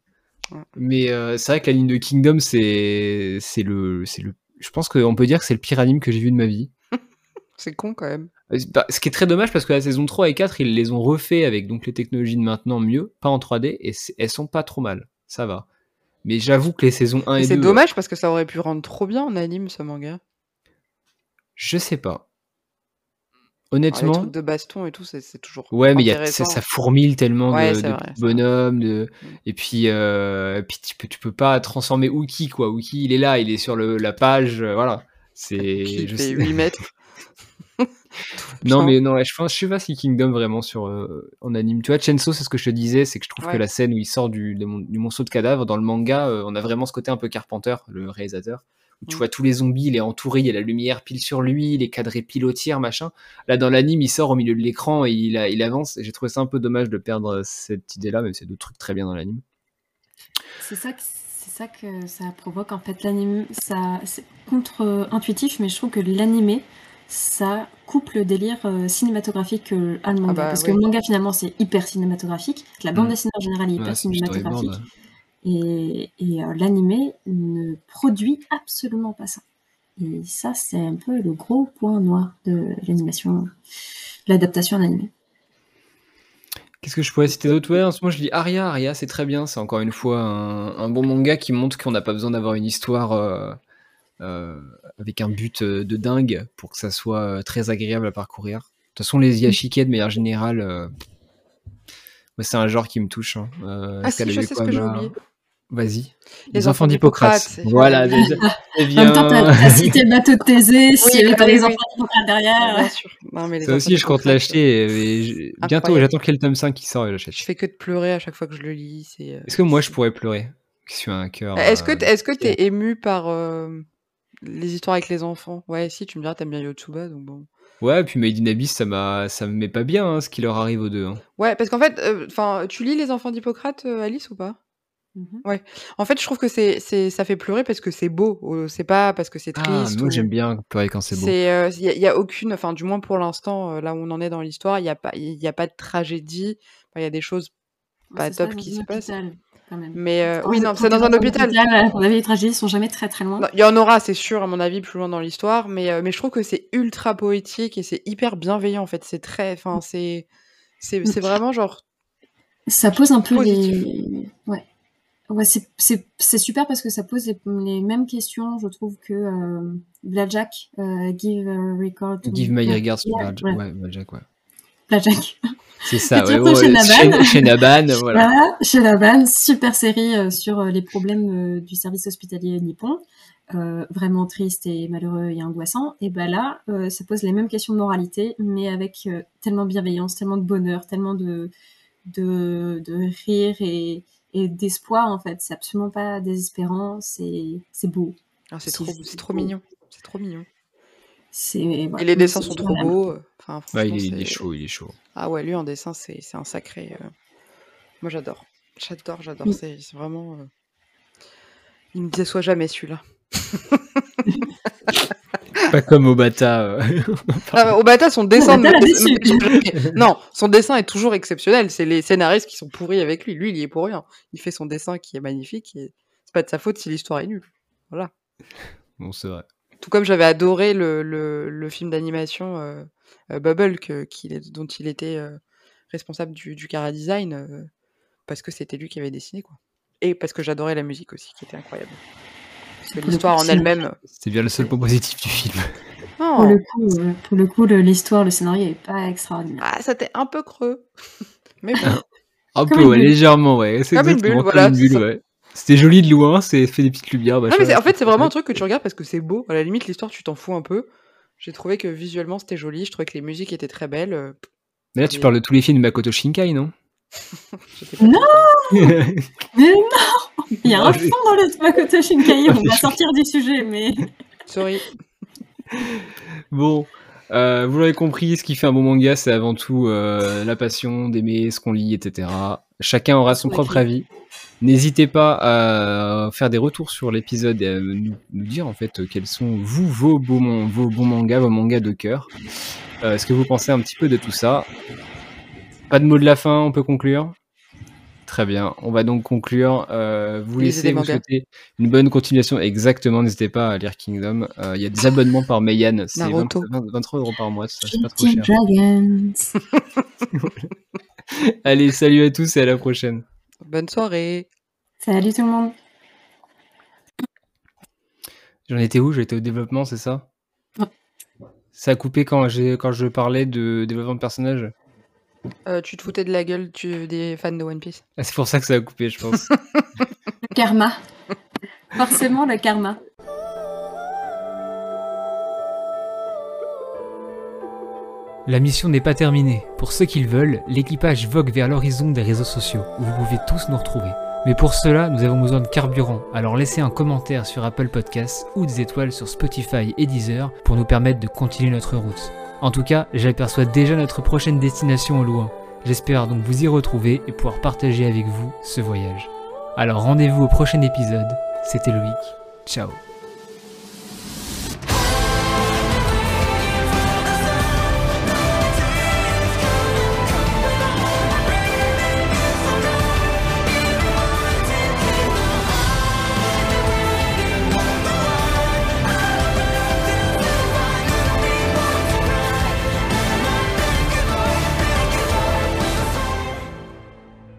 Mais euh, c'est vrai que la ligne de Kingdom, c'est c'est le c'est le. Je pense qu'on peut dire que c'est le pire anime que j'ai vu de ma vie. c'est con quand même. Euh, ce qui est très dommage parce que la saison 3 et 4, ils les ont refait avec donc les technologies de maintenant mieux, pas en 3D, et elles sont pas trop mal. Ça va. Mais j'avoue que les saisons 1 et 2. C'est dommage parce que ça aurait pu rendre trop bien en anime ce manga. Je sais pas. Honnêtement. les trucs de baston et tout, c'est toujours. Ouais, mais y a, ça, ça, fourmille tellement de, bonhommes. De... Mm. Et puis, euh, puis tu, peux, tu peux pas transformer Uki, quoi. Uki, il est là, il est sur le, la page. Euh, voilà. C'est. Je sais... 8 mètres. non, mais non, je pense, je sais pas si Kingdom vraiment sur euh, en anime. Tu vois, Chenso, c'est ce que je te disais, c'est que je trouve que la scène où il sort du, du, monceau de cadavres dans le manga, on a vraiment ce côté un peu Carpenter, le réalisateur tu mm. vois tous les zombies, il est entouré, il y a la lumière pile sur lui, il est cadré pile au tir, machin. Là, dans l'anime, il sort au milieu de l'écran et il, il avance. J'ai trouvé ça un peu dommage de perdre cette idée-là, mais c'est deux trucs très bien dans l'anime. C'est ça c'est ça que ça provoque en fait l'anime. Ça c'est contre-intuitif, mais je trouve que l'animé ça coupe le délire euh, cinématographique euh, allemand. Ah bah, parce ouais. que le manga, finalement, c'est hyper cinématographique. La bande Mm. dessinée en général est hyper Ouais, cinématographique. Et, et euh, l'animé ne produit absolument pas ça. Et ça, c'est un peu le gros point noir de l'animation, l'adaptation en animé. Qu'est-ce que je pourrais citer d'autre? Ouais, en ce moment je dis Aria. Aria, c'est très bien. C'est encore une fois un, un bon manga qui montre qu'on n'a pas besoin d'avoir une histoire euh, euh, avec un but de dingue pour que ça soit très agréable à parcourir. De toute façon, les Yashike de manière générale, euh, c'est un genre qui me touche. hein. Euh, Ah si, je sais ce que j'ai Kawama- oublié. Vas-y. Les enfants d'Hippocrate, Voilà. j'ai- c'est En même temps, t'as cité le bateau de Thésée, si Oui, t'as oui, les oui. enfants d'Hippocrate derrière. bien sûr. Non, mais les Ça aussi, je compte l'acheter. et je- Bientôt, j'attends qu'il y ait le tome 5 qui sort et j'achète. Je fais que de pleurer à chaque fois que je le lis. c'est, euh, Est-ce que moi, je pourrais pleurer Je suis un cœur. Est-ce que euh, t- est-ce que t'es ému par euh, les histoires avec les enfants? Ouais, si, tu me diras, t'aimes bien Yotsuba, donc bon. Ouais, puis Made in Abyss, ça, m'a... ça me met pas bien hein, ce qui leur arrive aux deux. hein. Ouais, parce qu'en fait, enfin, tu lis les enfants d'Hippocrate, euh, Alice, ou pas? Mhm. En fait, je trouve que c'est, c'est, ça fait pleurer parce que c'est beau. euh, C'est pas parce que c'est Ah, triste. moi ou- j'aime bien pleurer quand c'est beau. C'est, euh, il y, a- y a aucune, enfin, du moins pour l'instant, euh, là où on en est dans l'histoire, il y a pas, il y a pas de tragédie. Il y a des choses pas top qui se passent. Mais euh, oui, non, c'est dans un hôpital. à mon avis, les tragédies sont jamais très très loin. Il y en aura, c'est sûr, à mon avis, plus loin dans l'histoire, mais, euh, mais je trouve que c'est ultra poétique et c'est hyper bienveillant, en fait. C'est très, enfin, c'est, c'est, c'est vraiment genre, Ça pose un peu Positif. les. Ouais. Ouais, c'est- super parce que ça pose les, les mêmes questions, je trouve, que euh, Blackjack, euh, Give a Record. to- Give my regards to ouais. ouais, Blackjack, ouais. Blackjack. C'est ça, ouais, chez Naban. chez Naban, voilà. Voilà, chez Laban, super série euh, sur euh, les problèmes du service hospitalier nippon. Vraiment triste et malheureux et angoissant. Et ben là, ça pose les mêmes questions de moralité, mais avec tellement de bienveillance, tellement de bonheur, tellement de, de, de rire et, et d'espoir en fait. C'est absolument pas désespérant, c'est c'est beau. ah, c'est trop, beau. mignon. C'est trop mignon. C'est Et les dessins sont trop beaux. euh, Enfin, Ouais, il, est, il est c'est- chaud, il est chaud. Ah ouais, lui en dessin, c'est c'est un sacré. euh, Moi, j'adore. J'adore, j'adore. C'est c'est vraiment. euh, Il me déçoit jamais celui-là. Pas comme Obata. euh. Ah, bah, Obata, son dessin. Obata jamais. non, son dessin est toujours exceptionnel. C'est les scénaristes qui sont pourris avec lui. Lui, il y est pour rien. Il fait son dessin qui est magnifique. Et c'est pas de sa faute si l'histoire est nulle. Voilà. Bon, c'est vrai. Tout comme j'avais adoré le, le, le film d'animation euh, euh, Bubble, que, dont il était euh, responsable du, du Cara Design, euh, parce que c'était lui qui avait dessiné. quoi. Et parce que j'adorais la musique aussi, qui était incroyable. Le l'histoire en c'est- elle-même. C'est bien le seul point positif du film. Non, Pour le coup, euh, pour le coup, l'histoire, le scénario est pas extraordinaire. ah, c'était un peu creux. Mais bon. Un Comme peu, ouais, légèrement, ouais. C'est Comme une bulle, voilà, c'est ça. ouais. C'était joli de loin, c'est fait des petites lumières. Non, machin, mais c'est- en fait, c'est vraiment un truc que tu regardes parce que c'est beau. À la limite, l'histoire, tu t'en fous un peu. J'ai trouvé que visuellement, c'était joli. Je trouvais que les musiques étaient très belles. Mais là, tu parles de tous les films de Makoto Shinkai, non? Non. Mais non Il y a Non, un je- fond dans le Makoto Shinkai, on Mais va sortir du sujet, mais... Sorry. Bon, euh, vous l'avez compris, ce qui fait un bon manga, c'est avant tout euh, la passion d'aimer ce qu'on lit, etc. Chacun aura son propre avis. N'hésitez pas à faire des retours sur l'épisode et à nous, nous dire en fait quels sont vous vos beaux, vos bons mangas, vos mangas de cœur. Euh, ce que vous pensez un petit peu de tout ça? Pas de mot de la fin, on peut conclure? Très bien, on va donc conclure. Euh, vous laissez, vous mangas. souhaitez une bonne continuation. Exactement, n'hésitez pas à lire Kingdom. Euh, Il y a des abonnements par Mayan, c'est 20 Naruto. 20 23 euros par mois, ça, c'est pas trop cher. Dragons Allez, salut à tous et à la prochaine. Bonne soirée. Salut tout le monde J'en étais où? J'étais au développement, c'est ça? Ouais. Ça a coupé quand, j'ai, quand je parlais de développement de personnage Euh, tu te foutais de la gueule tu- des fans de One Piece ah, C'est pour ça que ça a coupé, je pense. Karma Forcément le karma La mission n'est pas terminée. Pour ceux qui le veulent, l'équipage vogue vers l'horizon des réseaux sociaux, où vous pouvez tous nous retrouver. Mais pour cela, nous avons besoin de carburant, alors laissez un commentaire sur Apple Podcasts ou des étoiles sur Spotify et Deezer pour nous permettre de continuer notre route. En tout cas, j'aperçois déjà notre prochaine destination au loin. J'espère donc vous y retrouver et pouvoir partager avec vous ce voyage. Alors rendez-vous au prochain épisode. C'était Loïc. Ciao